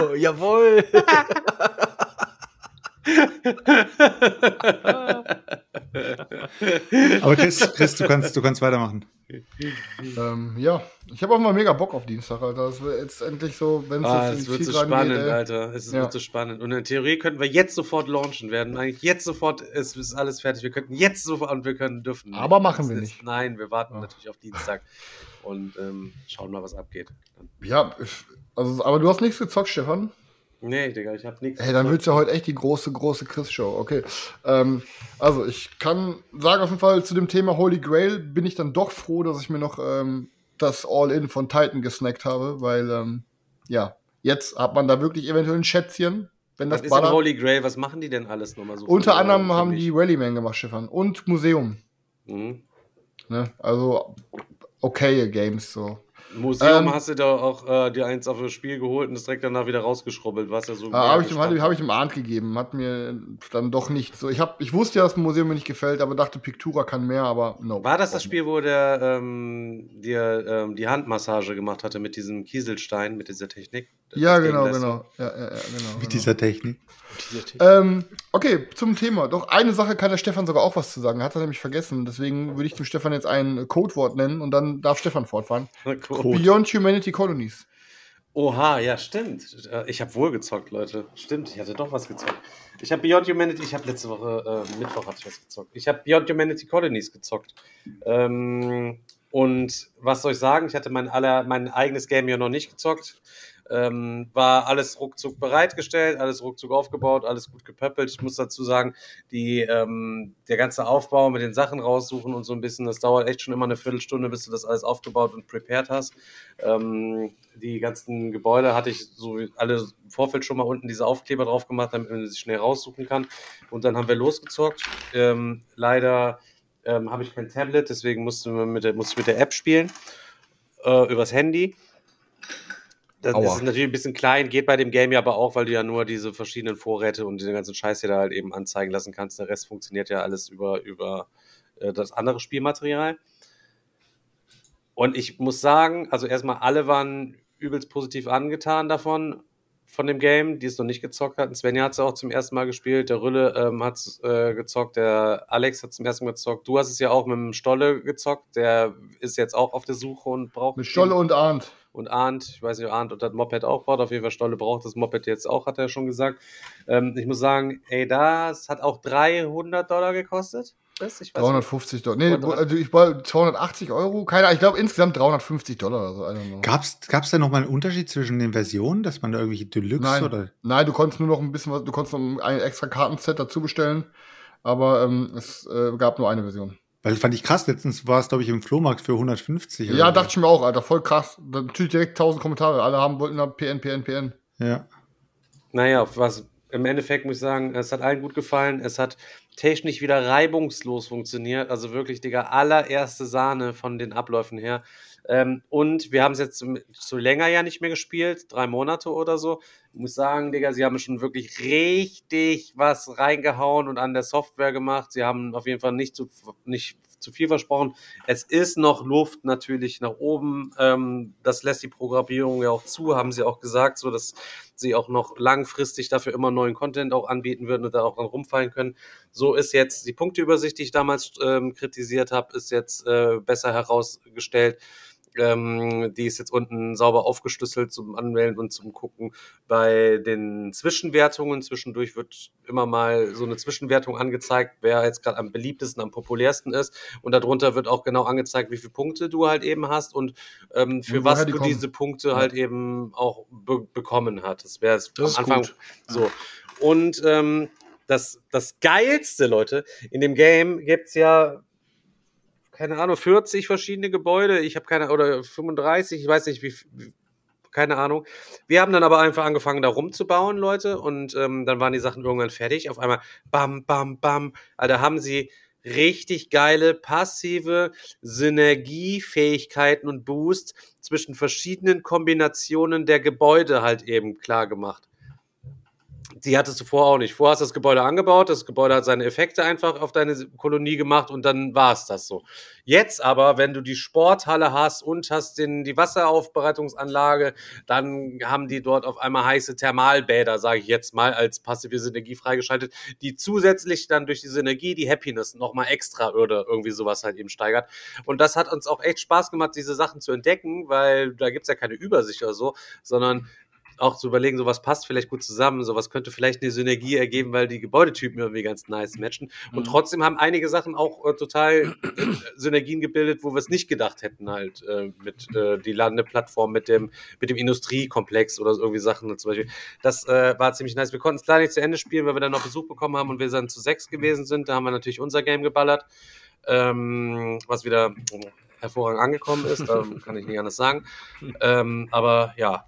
Oh, jawohl. Aber Chris, Chris du, kannst, du kannst weitermachen. Ähm, ja, ich habe auch mal mega Bock auf Dienstag, Alter. Das wird jetzt endlich so, wenn es Ah, jetzt wird so spannend, geht. Alter. Es ist- Ja. wird so spannend. Und in der Theorie könnten wir jetzt sofort launchen werden. Eigentlich jetzt sofort ist, ist alles fertig. Wir könnten jetzt sofort und wir können dürfen. Aber machen Das wir ist- nicht. Nein, wir warten Ja. natürlich auf Dienstag und ähm, schauen mal, was abgeht. Ja, ich- also, aber du hast nichts gezockt, Stefan. Nee, Digga, ich habe nichts. Ey, dann wird's ja heute echt die große, große Chris-Show. Okay. Ähm, also, ich kann sagen, auf jeden Fall zu dem Thema Holy Grail bin ich dann doch froh, dass ich mir noch ähm, das All-In von Titan gesnackt habe, weil, ähm, ja, jetzt hat man da wirklich eventuell ein Schätzchen, wenn Was das ist. Holy Grail? Was machen die denn alles nochmal so? Unter anderem haben die Rallyman gemacht, Stefan. Und Museum. Mhm. Ne? Also, okay Games so. Museum Ähm, hast du da auch äh, dir eins auf das Spiel geholt und das direkt danach wieder rausgeschrubbelt, was ja so. Ah, habe ich, hab ich, hab ich dem Arndt gegeben. Hat mir dann doch nicht so. Ich, hab, ich wusste ja, dass das Museum mir nicht gefällt, aber dachte, Pictura kann mehr, aber no. War das das Spiel, wo der ähm, dir ähm, die Handmassage gemacht hatte mit diesem Kieselstein, mit dieser Technik? Ja, genau, genau. Ja, ja, ja, genau, Mit genau. dieser Technik. Technik. Ähm, okay, zum Thema. Doch eine Sache kann der Stefan sogar auch was zu sagen. Hat er nämlich vergessen. Deswegen würde ich dem Stefan jetzt ein Codewort nennen und dann darf Stefan fortfahren. Cool. Beyond Humanity Colonies. Oha, ja, stimmt. Äh, Ich habe wohl gezockt, Leute. Stimmt, ich hatte doch was gezockt. Ich habe Beyond Humanity, ich habe letzte Woche, äh, Mittwoch hatte ich was gezockt. Ich habe Beyond Humanity Colonies gezockt. Ähm, und was soll ich sagen? Ich hatte mein, aller, mein eigenes Game ja noch nicht gezockt. Ähm, war alles ruckzuck bereitgestellt, alles ruckzuck aufgebaut, alles gut gepöppelt. Ich muss dazu sagen, die, ähm, der ganze Aufbau mit den Sachen raussuchen und so ein bisschen, das dauert echt schon immer eine Viertelstunde, bis du das alles aufgebaut und prepared hast. Ähm, die ganzen Gebäude hatte ich so alle im Vorfeld schon mal unten diese Aufkleber drauf gemacht, damit man sie schnell raussuchen kann. Und dann haben wir losgezockt. Ähm, leider ähm, habe ich kein Tablet, deswegen musste, man mit der, musste ich mit der App spielen, äh, übers Handy. Das Aua. ist natürlich ein bisschen klein, geht bei dem Game ja aber auch, weil du ja nur diese verschiedenen Vorräte und den ganzen Scheiß hier da halt eben anzeigen lassen kannst. Der Rest funktioniert ja alles über, über äh, das andere Spielmaterial. Und ich muss sagen, also erstmal alle waren übelst positiv angetan davon, von dem Game, die es noch nicht gezockt hatten. Svenja hat es auch zum ersten Mal gespielt, der Rülle ähm, hat es äh, gezockt, der Alex hat es zum ersten Mal gezockt. Du hast es ja auch mit dem Stolle gezockt, der ist jetzt auch auf der Suche und braucht Mit Stolle und Arndt. Und Arndt, ich weiß nicht, ob Arndt und das Moped auch braucht, auf jeden Fall Stolle braucht das Moped jetzt auch, hat er schon gesagt. Ähm, ich muss sagen, ey, das hat auch 300 Dollar gekostet. Das, ich weiß nicht. 350 Dollar. Nee, Oder- also ich war 280 Euro. Keine Ahnung, ich glaube insgesamt 350 Dollar oder so. Gab's da nochmal einen Unterschied zwischen den Versionen, dass man da irgendwelche Deluxe Nein. oder? Nein, du konntest nur noch ein bisschen was, du konntest noch ein extra Kartenset dazu bestellen. Aber ähm, es äh, gab nur eine Version. Weil das fand ich krass. Letztens war es, glaube ich, im Flohmarkt für 150. Ja, dachte ich mir auch, Alter, voll krass. Dann natürlich direkt 1000 Kommentare. Alle haben wollten da PN, PN, PN. Ja. Naja, was im Endeffekt muss ich sagen, es hat allen gut gefallen. Es hat technisch wieder reibungslos funktioniert. Also wirklich, Digga, allererste Sahne von den Abläufen her. Ähm, und wir haben es jetzt so länger ja nicht mehr gespielt, drei Monate oder so. Muss sagen, Digga, sie haben schon wirklich richtig was reingehauen und an der Software gemacht. Sie haben auf jeden Fall nicht zu, nicht zu viel versprochen. Es ist noch Luft natürlich nach oben. Ähm, das lässt die Programmierung ja auch zu, haben sie auch gesagt, so dass sie auch noch langfristig dafür immer neuen Content auch anbieten würden und da auch dann rumfallen können. So ist jetzt die Punkteübersicht, die ich damals ähm, kritisiert habe, ist jetzt äh, besser herausgestellt. Ähm, die ist jetzt unten sauber aufgeschlüsselt zum Anmelden und zum Gucken. Bei den Zwischenwertungen zwischendurch wird immer mal so eine Zwischenwertung angezeigt, wer jetzt gerade am beliebtesten, am populärsten ist. Und darunter wird auch genau angezeigt, wie viele Punkte du halt eben hast und ähm, für Und was du kommen. diese Punkte halt eben auch be bekommen hattest. Wäre es Das am Anfang gut. so. Und ähm, das, das Geilste, Leute, in dem Game gibt's ja keine Ahnung, 40 verschiedene Gebäude. Ich habe keine, oder 35, ich weiß nicht, wie, wie keine Ahnung. Wir haben dann aber einfach angefangen, da rumzubauen, Leute, und ähm, dann waren die Sachen irgendwann fertig. Auf einmal, bam, bam, bam. Also haben sie richtig geile passive Synergiefähigkeiten und Boost zwischen verschiedenen Kombinationen der Gebäude halt eben klar gemacht. Die hattest du vorher auch nicht. Vorher hast du das Gebäude angebaut, das Gebäude hat seine Effekte einfach auf deine Kolonie gemacht und dann war es das so. Jetzt aber, wenn du die Sporthalle hast und hast den, die Wasseraufbereitungsanlage, dann haben die dort auf einmal heiße Thermalbäder, sage ich jetzt mal, als passive Synergie freigeschaltet, die zusätzlich dann durch die Synergie die Happiness nochmal extra oder irgendwie sowas halt eben steigert. Und das hat uns auch echt Spaß gemacht, diese Sachen zu entdecken, weil da gibt's ja keine Übersicht oder so, sondern auch zu überlegen, sowas passt vielleicht gut zusammen, sowas könnte vielleicht eine Synergie ergeben, weil die Gebäudetypen irgendwie ganz nice matchen. Und Mhm. trotzdem haben einige Sachen auch äh, total äh, Synergien gebildet, wo wir es nicht gedacht hätten, halt äh, mit äh, die Landeplattform, mit dem, mit dem Industriekomplex oder so irgendwie Sachen zum Beispiel. Das äh, war ziemlich nice. Wir konnten es leider nicht zu Ende spielen, weil wir dann noch Besuch bekommen haben und wir dann zu sechs gewesen sind. Da haben wir natürlich unser Game geballert, ähm, was wieder hervorragend angekommen ist, ähm, kann ich nicht anders sagen. Ähm, aber ja.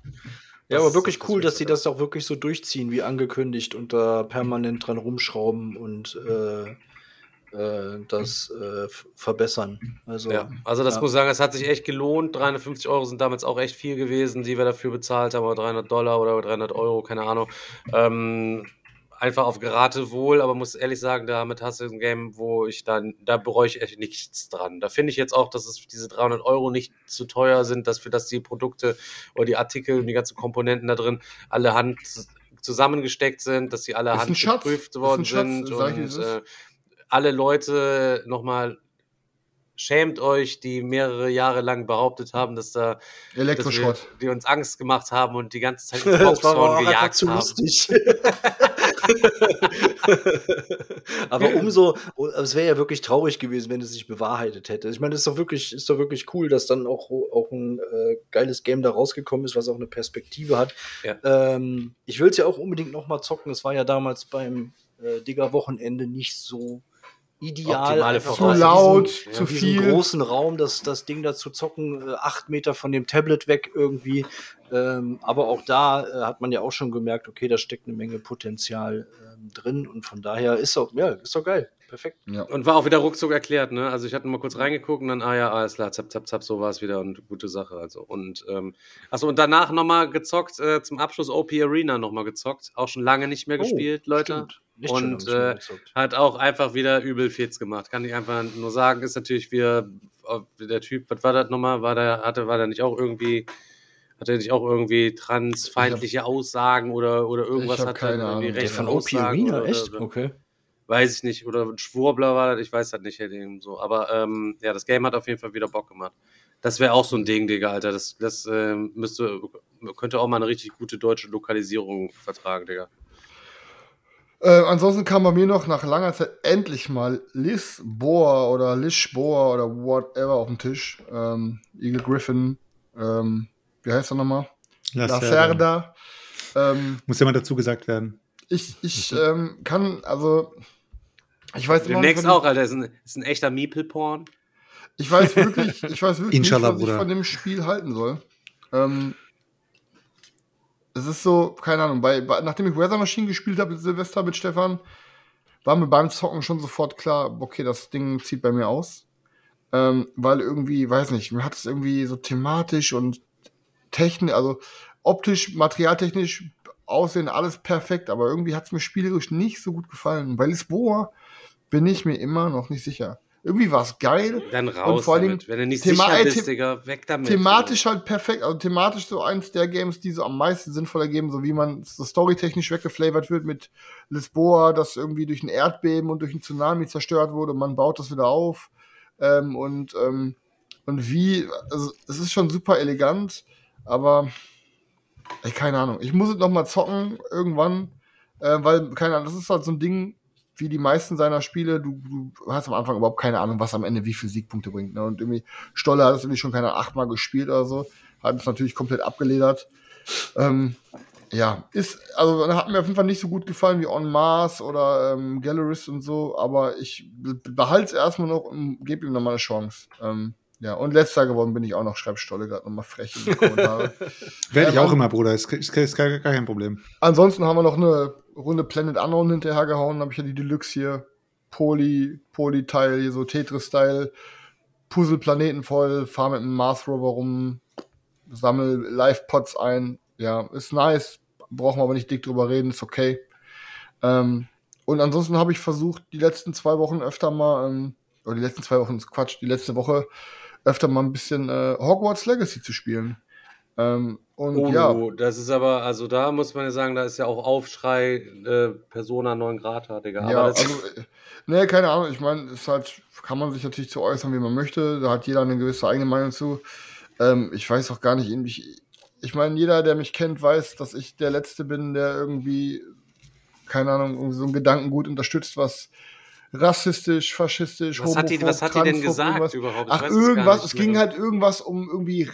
Ja, aber wirklich das cool, dass die das auch wirklich so durchziehen, wie angekündigt und da permanent dran rumschrauben und äh, äh, das äh, verbessern. Also, Ja, also das ja. muss ich sagen, es hat sich echt gelohnt. 350 Euro sind damals auch echt viel gewesen, die wir dafür bezahlt haben, oder 300 Dollar oder 300 Euro, keine Ahnung. Ähm, einfach auf Geratewohl, aber muss ehrlich sagen, damit hast du ein Game, wo ich dann, da bereue ich echt nichts dran. Da finde ich jetzt auch, dass es diese 300 Euro nicht zu teuer sind, dass für das die Produkte oder die Artikel und die ganzen Komponenten da drin alle Hand zusammengesteckt sind, dass sie alle Hand geprüft worden sind und äh, alle Leute nochmal schämt euch, die mehrere Jahre lang behauptet haben, dass da dass wir, Elektroschrott. die uns Angst gemacht haben und die ganze Zeit ins Boxhorn gejagt haben. Aber umso, es wäre ja wirklich traurig gewesen, wenn es sich bewahrheitet hätte. Ich meine, es ist doch wirklich, ist doch wirklich cool, dass dann auch, auch ein äh, geiles Game da rausgekommen ist, was auch eine Perspektive hat. Ja. Ähm, ich will es ja auch unbedingt noch mal zocken. Es war ja damals beim äh, Digger-Wochenende nicht so ideal. Zu laut, diesem, zu viel. großen Raum, das, das Ding da zu zocken, äh, acht Meter von dem Tablet weg irgendwie. Ähm, aber auch da äh, hat man ja auch schon gemerkt, okay, da steckt eine Menge Potenzial ähm, drin und von daher ist doch, ja, ist doch geil. Perfekt. Und war auch wieder ruckzuck erklärt, ne? Also ich hatte mal kurz reingeguckt und dann, ah ja, alles klar, zap, zap, zap, so war es wieder und gute Sache. Also. Und ähm, achso, und danach nochmal gezockt, äh, zum Abschluss OP Arena nochmal gezockt. Auch schon lange nicht mehr Oh, gespielt, Leute. Stimmt. Nicht Und äh, hat auch einfach wieder übel Fits gemacht. Kann ich einfach nur sagen, ist natürlich wieder äh, der Typ, was war das nochmal? War der, hatte, war der nicht auch irgendwie, hat er nicht auch irgendwie transfeindliche Aussagen oder, oder irgendwas hab hat keine er irgendwie rechte von Aussagen Arena, oder, echt? Oder, Okay. weiß ich nicht, oder ein Schwurbler war das, ich weiß das nicht, hätte ihm so. Aber ähm, ja, das Game hat auf jeden Fall wieder Bock gemacht. Das wäre auch so ein Ding, Digga, Alter. Das, das ähm, müsste, könnte auch mal eine richtig gute deutsche Lokalisierung vertragen, Digga. Äh, ansonsten kam bei mir noch nach langer Zeit endlich mal Lisboa oder Lisboa oder whatever auf den Tisch. Ähm, Eagle Griffin, ähm, wie heißt er nochmal? Lacerda. Ähm, Muss ja mal dazu gesagt werden. ich ich ähm, kann, also, ich weiß Demnächst dem- auch, Alter. Ist ein, ist ein echter Meeple-Porn. Ich weiß wirklich, ich weiß wirklich Inshallah, nicht, was ich Bruder. von dem Spiel halten soll. Ähm, es ist so, keine Ahnung, bei, bei, nachdem ich Weather Machine gespielt habe, Silvester mit Stefan, war mir beim Zocken schon sofort klar, okay, das Ding zieht bei mir aus. Ähm, weil irgendwie, weiß nicht, mir hat es irgendwie so thematisch und technisch, also optisch, materialtechnisch aussehen, alles perfekt, aber irgendwie hat es mir spielerisch nicht so gut gefallen. Bei Lisboa bin ich mir immer noch nicht sicher. Irgendwie war es geil. Dann raus Und vor allem damit. Wenn du nicht Thema- sicher äh, bist, the- Digga, weg damit. thematisch halt perfekt, also thematisch so eins der Games, die so am meisten sinnvoll ergeben, so wie man so storytechnisch weggeflavert wird mit Lisboa, das irgendwie durch ein Erdbeben und durch einen Tsunami zerstört wurde und man baut das wieder auf. Ähm, und, ähm, und wie, also es ist schon super elegant, aber ey, keine Ahnung. Ich muss es noch mal zocken irgendwann, äh, weil, keine Ahnung, das ist halt so ein Ding, wie die meisten seiner Spiele, du, du hast am Anfang überhaupt keine Ahnung, was am Ende wie viele Siegpunkte bringt. Ne? Und irgendwie, Stolle hat es irgendwie schon keine achtmal gespielt oder so, hat es natürlich komplett abgeledert. Ähm, ja, ist, also hat mir auf jeden Fall nicht so gut gefallen wie On Mars oder ähm, Galleris und so, aber ich behalte es erstmal noch und gebe ihm nochmal eine Chance. Ähm, ja, und letzter geworden bin ich auch noch, schreibt Stolle gerade nochmal frech in die Kommentare. Werde ich Ähm, auch immer, Bruder. Ist, ist, ist gar, kein Problem. Ansonsten haben wir noch eine Runde Planet Unknown hinterhergehauen. Habe ich ja die Deluxe hier. Poly, Poly-Teil, hier so Tetris-Style. Puzzle-Planeten voll, fahr mit einem Mars Rover rum, sammel Live-Pods ein. Ja, ist nice. Brauchen wir aber nicht dick drüber reden, ist okay. Ähm, und ansonsten habe ich versucht, die letzten zwei Wochen öfter mal, ähm, oder die letzten zwei Wochen ist Quatsch, die letzte Woche öfter mal ein bisschen äh, Hogwarts Legacy zu spielen. Ähm, und Oh, ja, das ist aber, also da muss man ja sagen, da ist ja auch Aufschrei äh, Persona 9 Grad, Digga. Aber Ja, also, äh, nee, keine Ahnung. Ich meine, es ist halt, kann man sich natürlich zu äußern, wie man möchte. Da hat jeder eine gewisse eigene Meinung zu. Ähm, ich weiß auch gar nicht, ich, ich meine, jeder, der mich kennt, weiß, dass ich der Letzte bin, der irgendwie, keine Ahnung, irgendwie so ein Gedankengut unterstützt, was rassistisch, faschistisch, was, hat die, was hat die denn gesagt irgendwas. überhaupt? Ich Ach, es irgendwas, es mehr. ging halt irgendwas um irgendwie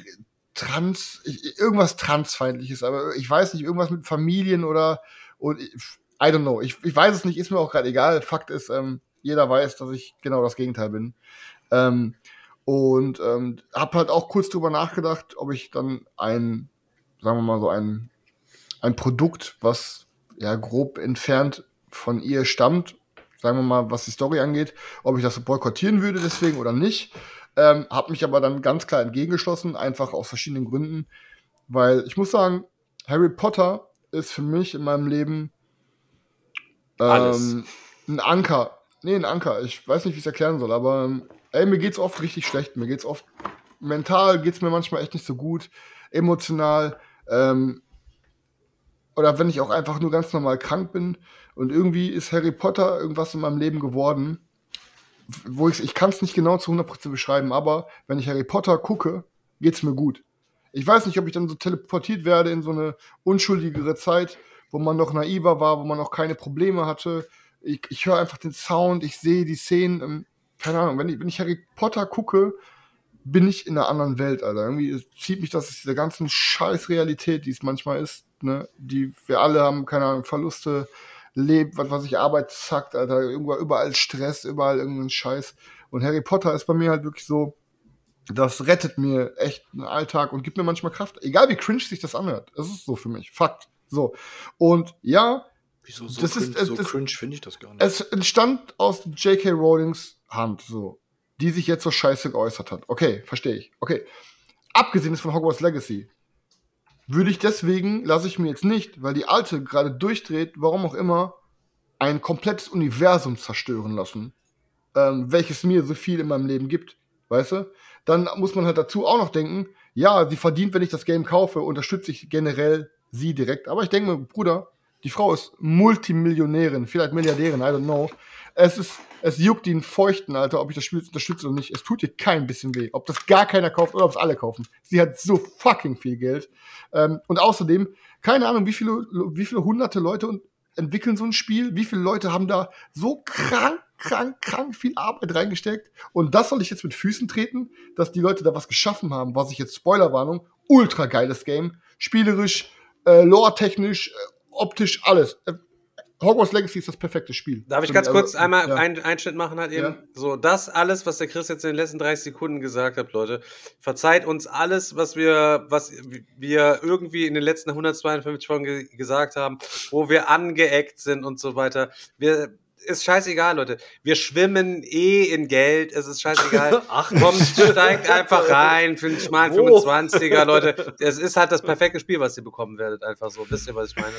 trans, irgendwas transfeindliches, aber ich weiß nicht, irgendwas mit Familien oder und ich- I don't know. Ich, ich weiß es nicht, ist mir auch gerade egal. Fakt ist, ähm, jeder weiß, dass ich genau das Gegenteil bin. Ähm, und ähm, habe halt auch kurz drüber nachgedacht, ob ich dann ein, sagen wir mal so ein, ein Produkt, was ja grob entfernt von ihr stammt, sagen wir mal, was die Story angeht, ob ich das so boykottieren würde deswegen oder nicht. Ähm, habe mich aber dann ganz klar entgegengeschlossen, einfach aus verschiedenen Gründen, weil ich muss sagen, Harry Potter ist für mich in meinem Leben Alles. ähm, ein Anker. Nee, ein Anker. Ich weiß nicht, wie ich es erklären soll, aber ähm, ey, mir geht's oft richtig schlecht. Mir geht's oft mental geht's mir manchmal echt nicht so gut, emotional. Ähm, oder wenn ich auch einfach nur ganz normal krank bin und irgendwie ist Harry Potter irgendwas in meinem Leben geworden, wo ich ich kann es nicht genau zu 100% beschreiben, aber wenn ich Harry Potter gucke, geht's mir gut. Ich weiß nicht, ob ich dann so teleportiert werde in so eine unschuldigere Zeit, wo man noch naiver war, wo man noch keine Probleme hatte. Ich, ich höre einfach den Sound, ich sehe die Szenen. Ähm, keine Ahnung, wenn ich, wenn ich Harry Potter gucke, bin ich in einer anderen Welt, Alter. Irgendwie zieht mich das aus dieser ganzen scheiß Realität, die es manchmal ist, ne? Die wir alle haben, keine Ahnung, Verluste, lebt, was weiß ich, Arbeit zackt, Alter, irgendwo überall Stress, überall irgendein Scheiß. Und Harry Potter ist bei mir halt wirklich so, das rettet mir echt den Alltag und gibt mir manchmal Kraft. Egal wie cringe sich das anhört. Das ist so für mich. Fakt. So. Und ja, Wieso so Das cringe, ist- äh, so cringe finde ich das gar nicht. es entstand aus J.K. Rowlings Hand, so. Die sich jetzt so scheiße geäußert hat. Okay, verstehe ich. Okay. Abgesehen ist von Hogwarts Legacy. Würde ich deswegen, lasse ich mir jetzt nicht, weil die alte gerade durchdreht, warum auch immer, ein komplettes Universum zerstören lassen, ähm, welches mir so viel in meinem Leben gibt. Weißt du? Dann muss man halt dazu auch noch denken, ja, sie verdient, wenn ich das Game kaufe, unterstütze ich generell sie direkt. Aber ich denke mir, Bruder, die Frau ist Multimillionärin, vielleicht Milliardärin, I don't know. Es ist, es juckt ihn feuchten, Alter, ob ich das Spiel unterstütze oder nicht. Es tut ihr kein bisschen weh. Ob das gar keiner kauft oder ob es alle kaufen. Sie hat so fucking viel Geld. Ähm, und außerdem, keine Ahnung, wie viele, wie viele hunderte Leute entwickeln so ein Spiel? Wie viele Leute haben da so krank, krank, krank viel Arbeit reingesteckt? Und das soll ich jetzt mit Füßen treten, dass die Leute da was geschaffen haben, was ich jetzt Spoilerwarnung, ultra geiles Game, spielerisch, äh, lore-technisch, äh, optisch, alles. Hogwarts Legacy ist das perfekte Spiel. Darf ich ganz mich. kurz Also, einmal ja. einen Einschnitt machen halt eben? Ja. So, das alles, was der Chris jetzt in den letzten 30 Sekunden gesagt hat, Leute, verzeiht uns alles, was wir, was wir irgendwie in den letzten 152 Folgen ge gesagt haben, wo wir angeeckt sind und so weiter. Wir, ist scheißegal, Leute. Wir schwimmen eh in Geld. Es ist scheißegal. Ach, Kommt, steigt einfach rein für einen schmalen Wo? 25er, Leute. Es ist halt das perfekte Spiel, was ihr bekommen werdet. Einfach so. Wisst ihr, was ich meine?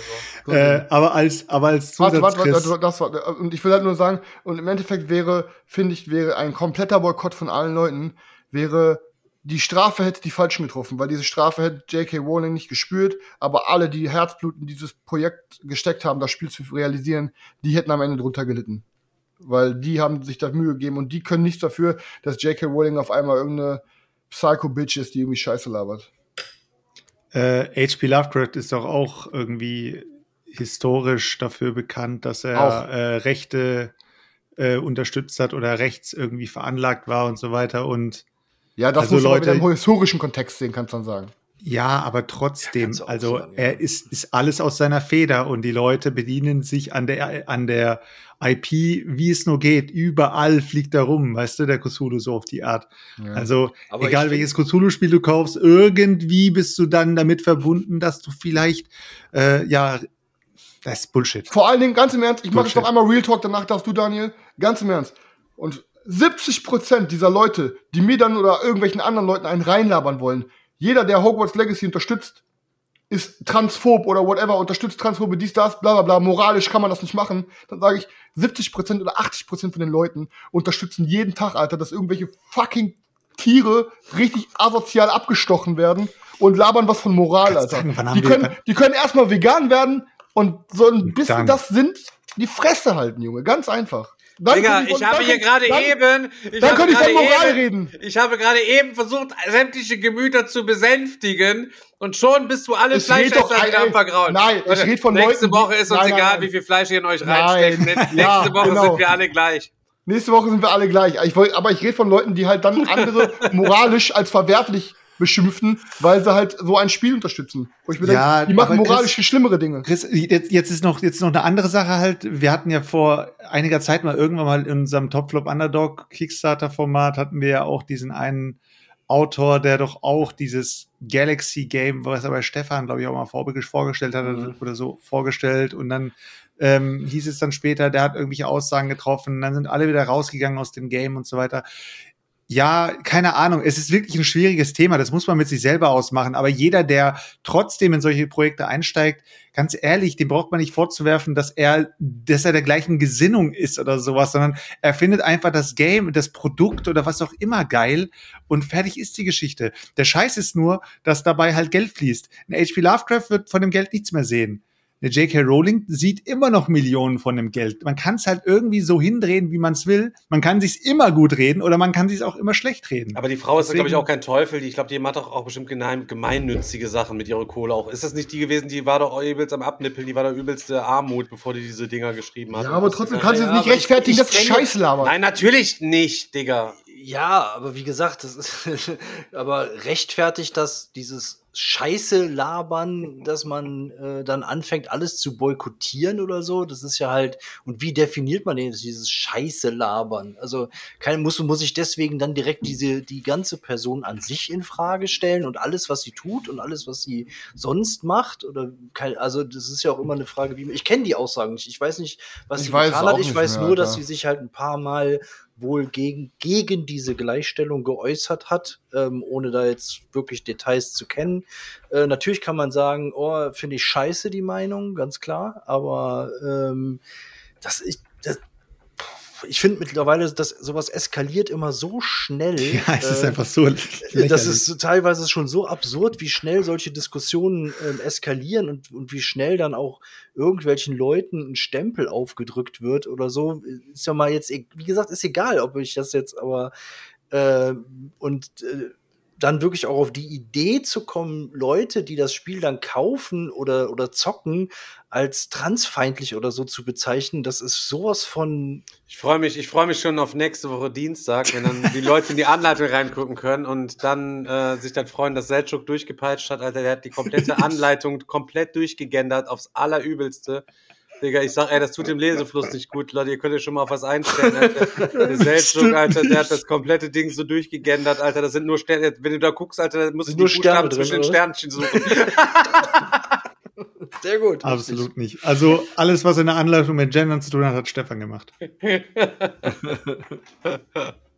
So. Äh, aber als, aber als Warte, Zusatz, warte, Chris, warte, das war, und ich will halt nur sagen, und im Endeffekt wäre, finde ich, wäre ein kompletter Boykott von allen Leuten, wäre, die Strafe hätte die Falschen getroffen, weil diese Strafe hätte J.K. Rowling nicht gespürt, aber alle, die Herzblut in dieses Projekt gesteckt haben, das Spiel zu realisieren, die hätten am Ende drunter gelitten. Weil die haben sich da Mühe gegeben und die können nichts dafür, dass J.K. Rowling auf einmal irgendeine Psycho-Bitch ist, die irgendwie Scheiße labert. äh, H.P. Lovecraft ist doch auch irgendwie historisch dafür bekannt, dass er Auch. äh, Rechte äh, unterstützt hat oder rechts irgendwie veranlagt war und so weiter. Und Ja, das Also muss man Leute- im historischen Kontext sehen, kannst du dann sagen. ja, aber trotzdem, auch also sagen, ja. er ist, ist alles aus seiner Feder und die Leute bedienen sich an der, an der IP, wie es nur geht. Überall fliegt er rum, weißt du, der Cthulhu so auf die Art. Also, Aber egal welches Cthulhu-Spiel du kaufst, irgendwie bist du dann damit verbunden, dass du vielleicht, äh, ja, das ist Bullshit. Vor allen Dingen, ganz im Ernst, ich mache jetzt noch einmal Real Talk, danach darfst du, Daniel. Ganz im Ernst. Und 70% dieser Leute, die mir dann oder irgendwelchen anderen Leuten einen reinlabern wollen, jeder, der Hogwarts Legacy unterstützt, ist transphob oder whatever, unterstützt Transphobe, dies, das, bla bla bla, moralisch kann man das nicht machen, dann sage ich, 70% oder 80% von den Leuten unterstützen jeden Tag, Alter, dass irgendwelche fucking Tiere richtig asozial abgestochen werden und labern was von Moral, Alter. sagen, die, können, die können erstmal vegan werden und so ein bisschen dann. das sind, die Fresse halten, Junge, ganz einfach. Dann Digga, von- ich habe hier gerade eben. Ich Dann könnte ich von Moral eben, reden. Ich habe gerade eben versucht, sämtliche Gemüter zu besänftigen und schon bist du alle Ich Fleischesser am Vergrauen. nein, ich Leute, red von Nächste Leuten, Woche ist uns nein, egal, nein. wie viel Fleisch ihr in euch reinsteckt. Nächste Ja, Woche genau. sind wir alle gleich. Nächste Woche sind wir alle gleich. Ich wollt, aber ich rede von Leuten, die halt dann andere moralisch als verwerflich beschimpfen, weil sie halt so ein Spiel unterstützen. Wo ich mir Ja, denke, die machen aber Chris- moralisch viel schlimmere Dinge. Chris, jetzt, jetzt ist noch, jetzt noch eine andere Sache halt. Wir hatten ja vor einiger Zeit mal irgendwann mal in unserem Topflop Underdog Kickstarter Format hatten wir ja auch diesen einen Autor, der doch auch dieses Galaxy Game, was er bei Stefan, glaube ich, auch mal vorgestellt hat Mhm. oder so vorgestellt und dann ähm, hieß es dann später, der hat irgendwelche Aussagen getroffen, dann sind alle wieder rausgegangen aus dem Game und so weiter. Ja, keine Ahnung. Es ist wirklich ein schwieriges Thema. Das muss man mit sich selber ausmachen. Aber jeder, der trotzdem in solche Projekte einsteigt, ganz ehrlich, dem braucht man nicht vorzuwerfen, dass er, dass er der gleichen Gesinnung ist oder sowas, sondern er findet einfach das Game, das Produkt oder was auch immer geil und fertig ist die Geschichte. Der Scheiß ist nur, dass dabei halt Geld fließt. Ein HP Lovecraft wird von dem Geld nichts mehr sehen. Eine J.K. Rowling sieht immer noch Millionen von dem Geld. Man kann es halt irgendwie so hindrehen, wie man es will. Man kann sich's immer gut reden oder man kann sich's auch immer schlecht reden. Aber die Frau ist, glaube ich, auch kein Teufel. Die, ich glaube, die macht doch auch bestimmt gemein, gemeinnützige Sachen mit ihrer Kohle auch. Ist das nicht die gewesen, die war doch übelst am Abnippeln, die war doch übelste Armut, bevor die diese Dinger geschrieben hat. Ja, aber trotzdem kannst du Ja, es nicht rechtfertigen, dass Scheiße laberst. Nein, natürlich nicht, Digga. Ja, aber wie gesagt, das ist aber rechtfertigt das dieses Scheiße labern, dass man äh, dann anfängt, alles zu boykottieren oder so. Das ist ja halt, und wie definiert man denn dieses Scheiße labern? Also kein, muss, muss ich deswegen dann direkt diese, die ganze Person an sich in Frage stellen und alles, was sie tut und alles, was sie sonst macht? Oder kein, also das ist ja auch immer eine Frage, wie ich kenne die Aussagen nicht. Ich weiß nicht, was Ich sie getan hat. Ich weiß mehr, nur, dass sie sich halt ein paar Mal wohl gegen, gegen diese Gleichstellung geäußert hat, ähm, ohne da jetzt wirklich Details zu kennen. Äh, natürlich kann man sagen, oh, finde ich scheiße die Meinung, ganz klar, aber ähm, das ich, das, ich finde mittlerweile, dass sowas eskaliert immer so schnell. Ja, es ist äh, einfach so. das ist teilweise schon so absurd, wie schnell solche Diskussionen ähm, eskalieren und, und wie schnell dann auch irgendwelchen Leuten ein Stempel aufgedrückt wird oder so. Ist ja mal jetzt, e- wie gesagt, ist egal, ob ich das jetzt aber äh, und äh, dann wirklich auch auf die Idee zu kommen, Leute, die das Spiel dann kaufen oder, oder zocken, als transfeindlich oder so zu bezeichnen, das ist sowas von Ich freue mich, ich freue mich schon auf nächste Woche Dienstag, wenn dann die Leute in die Anleitung reingucken können und dann äh, sich dann freuen, dass Selchuk durchgepeitscht hat. Alter, der hat die komplette Anleitung komplett durchgegendert aufs Allerübelste. Digga, ich sag, ey, das tut dem Lesefluss nicht gut, Leute. Ihr könnt euch schon mal auf was einstellen, Alter. Der Selchuk, Alter, der hat das komplette Ding so durchgegendert, Alter. Das sind nur Sterne. Wenn du da guckst, Alter, dann musst du Sind die nur Sterne Buchstaben drin, zwischen den oder? Sternchen suchen. sehr gut. Absolut nicht. Also alles, was in der Anleitung mit Gendern zu tun hat, hat Stefan gemacht.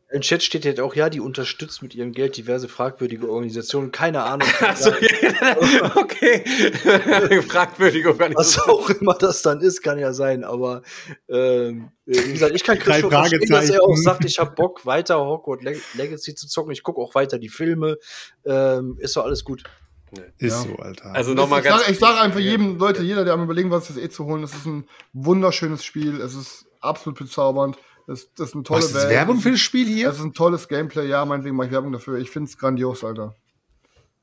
Im Chat steht jetzt auch, ja, die unterstützt mit ihrem Geld diverse fragwürdige Organisationen. Keine Ahnung. Also, okay. Fragwürdige was Organisation. auch immer das dann ist, kann ja sein. Aber ähm, wie gesagt, ich kann Drei Chris schon verstehen, dass er auch sagt, ich habe Bock, weiter Hogwarts Leg Legacy zu zocken. Ich gucke auch weiter die Filme. Ähm, ist doch alles gut. Ist Ja. so, Alter. Also nochmal ich ganz. sage sag einfach jedem, Leute, jeder, der am überlegen, was das eh zu holen, es ist ein wunderschönes Spiel, es ist absolut bezaubernd, es das ist eine tolle Was ist das. Werbung für das Spiel hier? Es ist ein tolles Gameplay, ja, meinetwegen mache ich Werbung dafür. Ich finde es grandios, Alter.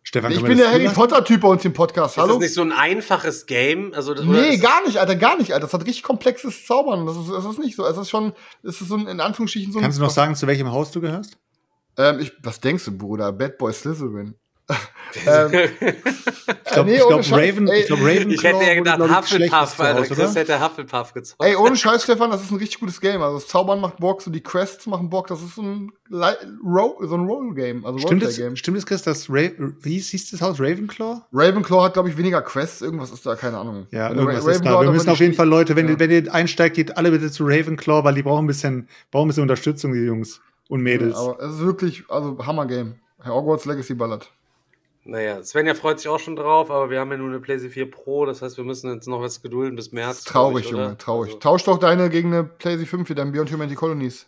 Stefan, Ich bin der das Harry? Potter-Typ bei uns im Podcast. Ist Hallo? das nicht so ein einfaches Game? Also, oder Nee, ist- gar nicht, Alter, gar nicht, Alter. Das hat richtig komplexes Zaubern. Das ist, das ist nicht so. Es ist schon, es ist so ein, in Anführungsstrichen so ein. Kannst du noch sagen, zu welchem Haus du gehörst? Ähm, ich, was denkst du, Bruder? Bad Boy Slytherin. ähm, Ich glaube, nee, ich ohne glaub, Raven, ey. ich glaub, Ravenclaw Ich hätte ja gedacht, Hufflepuff, Alter. Chris hätte Hufflepuff gezogen. Ey, ohne Scheiß, Stefan, das ist ein richtig gutes Game. Also das Zaubern macht Bock, so die Quests machen Bock. Das ist so ein, Li- Ro so ein Roll-Game, also Stimmt es, stimmt es, Chris, dass Ra wie hieß das Haus? Ravenclaw? Ravenclaw hat, glaube ich, weniger Quests. Irgendwas ist da, keine Ahnung. Ja, Wenn irgendwas Ra- ist da. Wir müssen auf jeden Fall, Leute, wenn, Ja. ihr, wenn ihr einsteigt, geht alle bitte zu Ravenclaw, weil die brauchen ein bisschen, brauchen ein bisschen Unterstützung, die Jungs und Mädels. Aber es ist wirklich, also Hammer-Game. Hogwarts Legacy ballert. Naja, Svenja freut sich auch schon drauf, aber wir haben ja nur eine PlayStation 4 Pro, das heißt, wir müssen jetzt noch was gedulden bis März. Traurig, ich? Junge, traurig. Also, Tausch doch deine gegen eine PlayStation 5 für dein Beyond Humanity Colonies.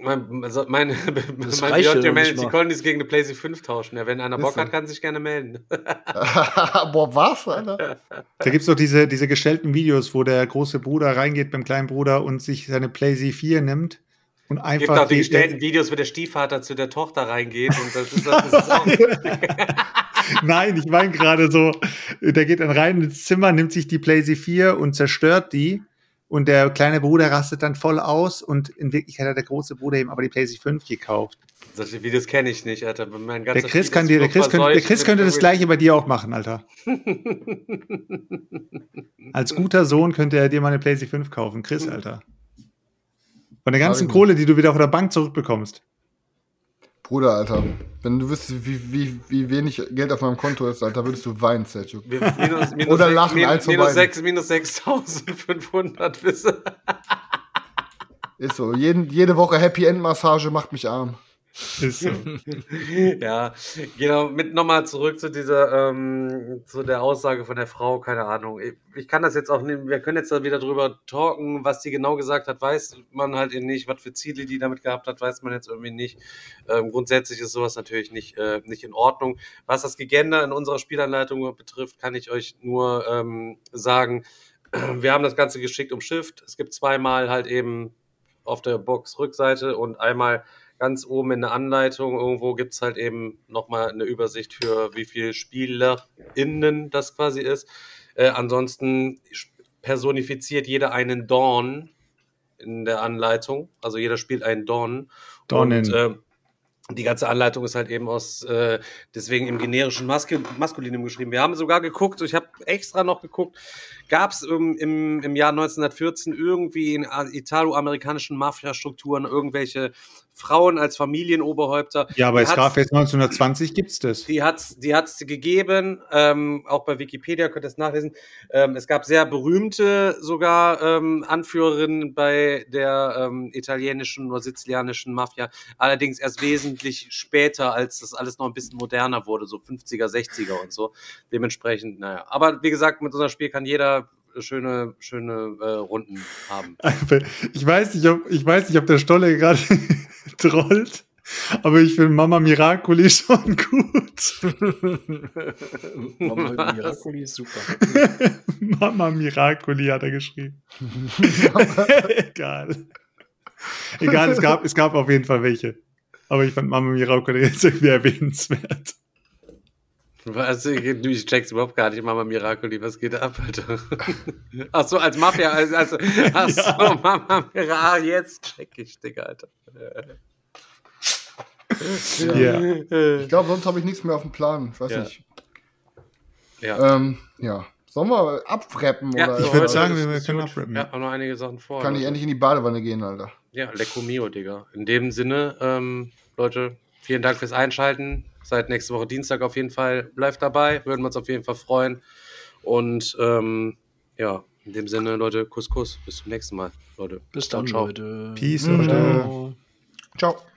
mein, also meine, Das mein Beyond Humanity. Colonies gegen eine PlayStation 5 tauschen. Ja, wenn einer Bock hat, kann sich gerne melden. Boah, was, Alter? Da gibt's doch diese, diese gestellten Videos, wo der große Bruder reingeht beim kleinen Bruder und sich seine PlayStation 4 nimmt und Es gibt einfach auch die gestellten Videos, wo der Stiefvater zu der Tochter reingeht und das ist, das ist auch, Nein, ich meine gerade so, der geht dann rein ins Zimmer, nimmt sich die PlayStation 4 und zerstört die. Und der kleine Bruder rastet dann voll aus und in Wirklichkeit hat der große Bruder ihm aber die PlayStation 5 gekauft. solche Videos kenne ich nicht, Alter. Mein Der Chris, kann dir, der, Chris könnte, der Chris könnte das gleiche bei dir auch machen, Alter. Als guter Sohn könnte er dir mal eine PlayStation 5 kaufen. Chris, Alter. Von der ganzen. Kohle, die du wieder von der Bank zurückbekommst. Bruder, Alter, wenn du wüsstest, wie, wie, wie wenig Geld auf meinem Konto ist, Alter, würdest du weinen. Wir- Minus, minus Oder lachen, minus, von minus beiden. 6, minus 6500, wisst ihr? Ist so. Jeden, jede Woche Happy End Massage macht mich arm. Ist so. ja, genau, mit nochmal zurück zu dieser, ähm, zu der Aussage von der Frau, keine Ahnung. Ich, ich kann das jetzt auch nicht, wir können jetzt da wieder drüber talken, was die genau gesagt hat, weiß man halt eben nicht, was für Ziele die damit gehabt hat, weiß man jetzt irgendwie nicht. Ähm, grundsätzlich ist sowas natürlich nicht, äh, nicht in Ordnung. Was das Gegender in unserer Spielanleitung betrifft, kann ich euch nur ähm, sagen, wir haben das Ganze geschickt umschifft. Es gibt zweimal halt eben auf der Box Rückseite und einmal ganz oben in der Anleitung irgendwo gibt es halt eben nochmal eine Übersicht für wie viele SpielerInnen das quasi ist. Äh, ansonsten personifiziert jeder einen Dawn in der Anleitung. Also jeder spielt einen Dawn. Dornen. Und, äh, die ganze Anleitung ist halt eben aus, äh, deswegen im generischen Maske, Maskulinum geschrieben. Wir haben sogar geguckt, ich habe extra noch geguckt, gab es im, im, im Jahr 1914 irgendwie in italo-amerikanischen Mafia-Strukturen irgendwelche Frauen als Familienoberhäupter? Ja, bei Scarface 1920 gibt's das. die hat's, die hat's gegeben, ähm, auch bei Wikipedia könnt ihr es nachlesen. Ähm, es gab sehr berühmte sogar ähm, Anführerinnen bei der ähm, italienischen oder sizilianischen Mafia, allerdings erst wesentlich später, als das alles noch ein bisschen moderner wurde, so 50er, 60er und so. Dementsprechend, naja. Aber wie gesagt, mit unserem Spiel kann jeder schöne, schöne äh, Runden haben. Ich weiß nicht, ob, ich weiß nicht, ob der Stolle gerade trollt, aber ich finde Mama Miracoli schon gut. Mama Miracoli ist super. Mama Miracoli hat er geschrieben. Egal. Egal, es gab, es gab auf jeden Fall welche. Aber ich fand Mama Miracoli jetzt irgendwie erwähnenswert. Was, ich check's überhaupt gar nicht, Mama Miracoli, was geht ab, Alter? Ach so, als Mafia, als, als ach so, Ja. Mama Miracoli, jetzt check ich, Digga, Alter. Ja. Ich glaube, sonst habe ich nichts mehr auf dem Plan. Ich weiß Ja. nicht. Ja. Ähm, ja. Sollen wir abwrappen? Ja, oder Ich würde sagen, wir können gut. abrappen. Ja, haben noch einige Sachen vor. kann ich Leute. endlich in die Badewanne gehen, Alter. Ja, Lecco Mio, Digga. In dem Sinne, ähm, Leute, vielen Dank fürs Einschalten. Seid nächste Woche Dienstag auf jeden Fall. Bleibt dabei, würden wir uns auf jeden Fall freuen. Und ähm, ja, in dem Sinne, Leute, Kuss, Kuss. Bis zum nächsten Mal, Leute. Bis dann, Ciao, ciao. Leute. Peace, Mhm. Leute. Ciao. Ciao.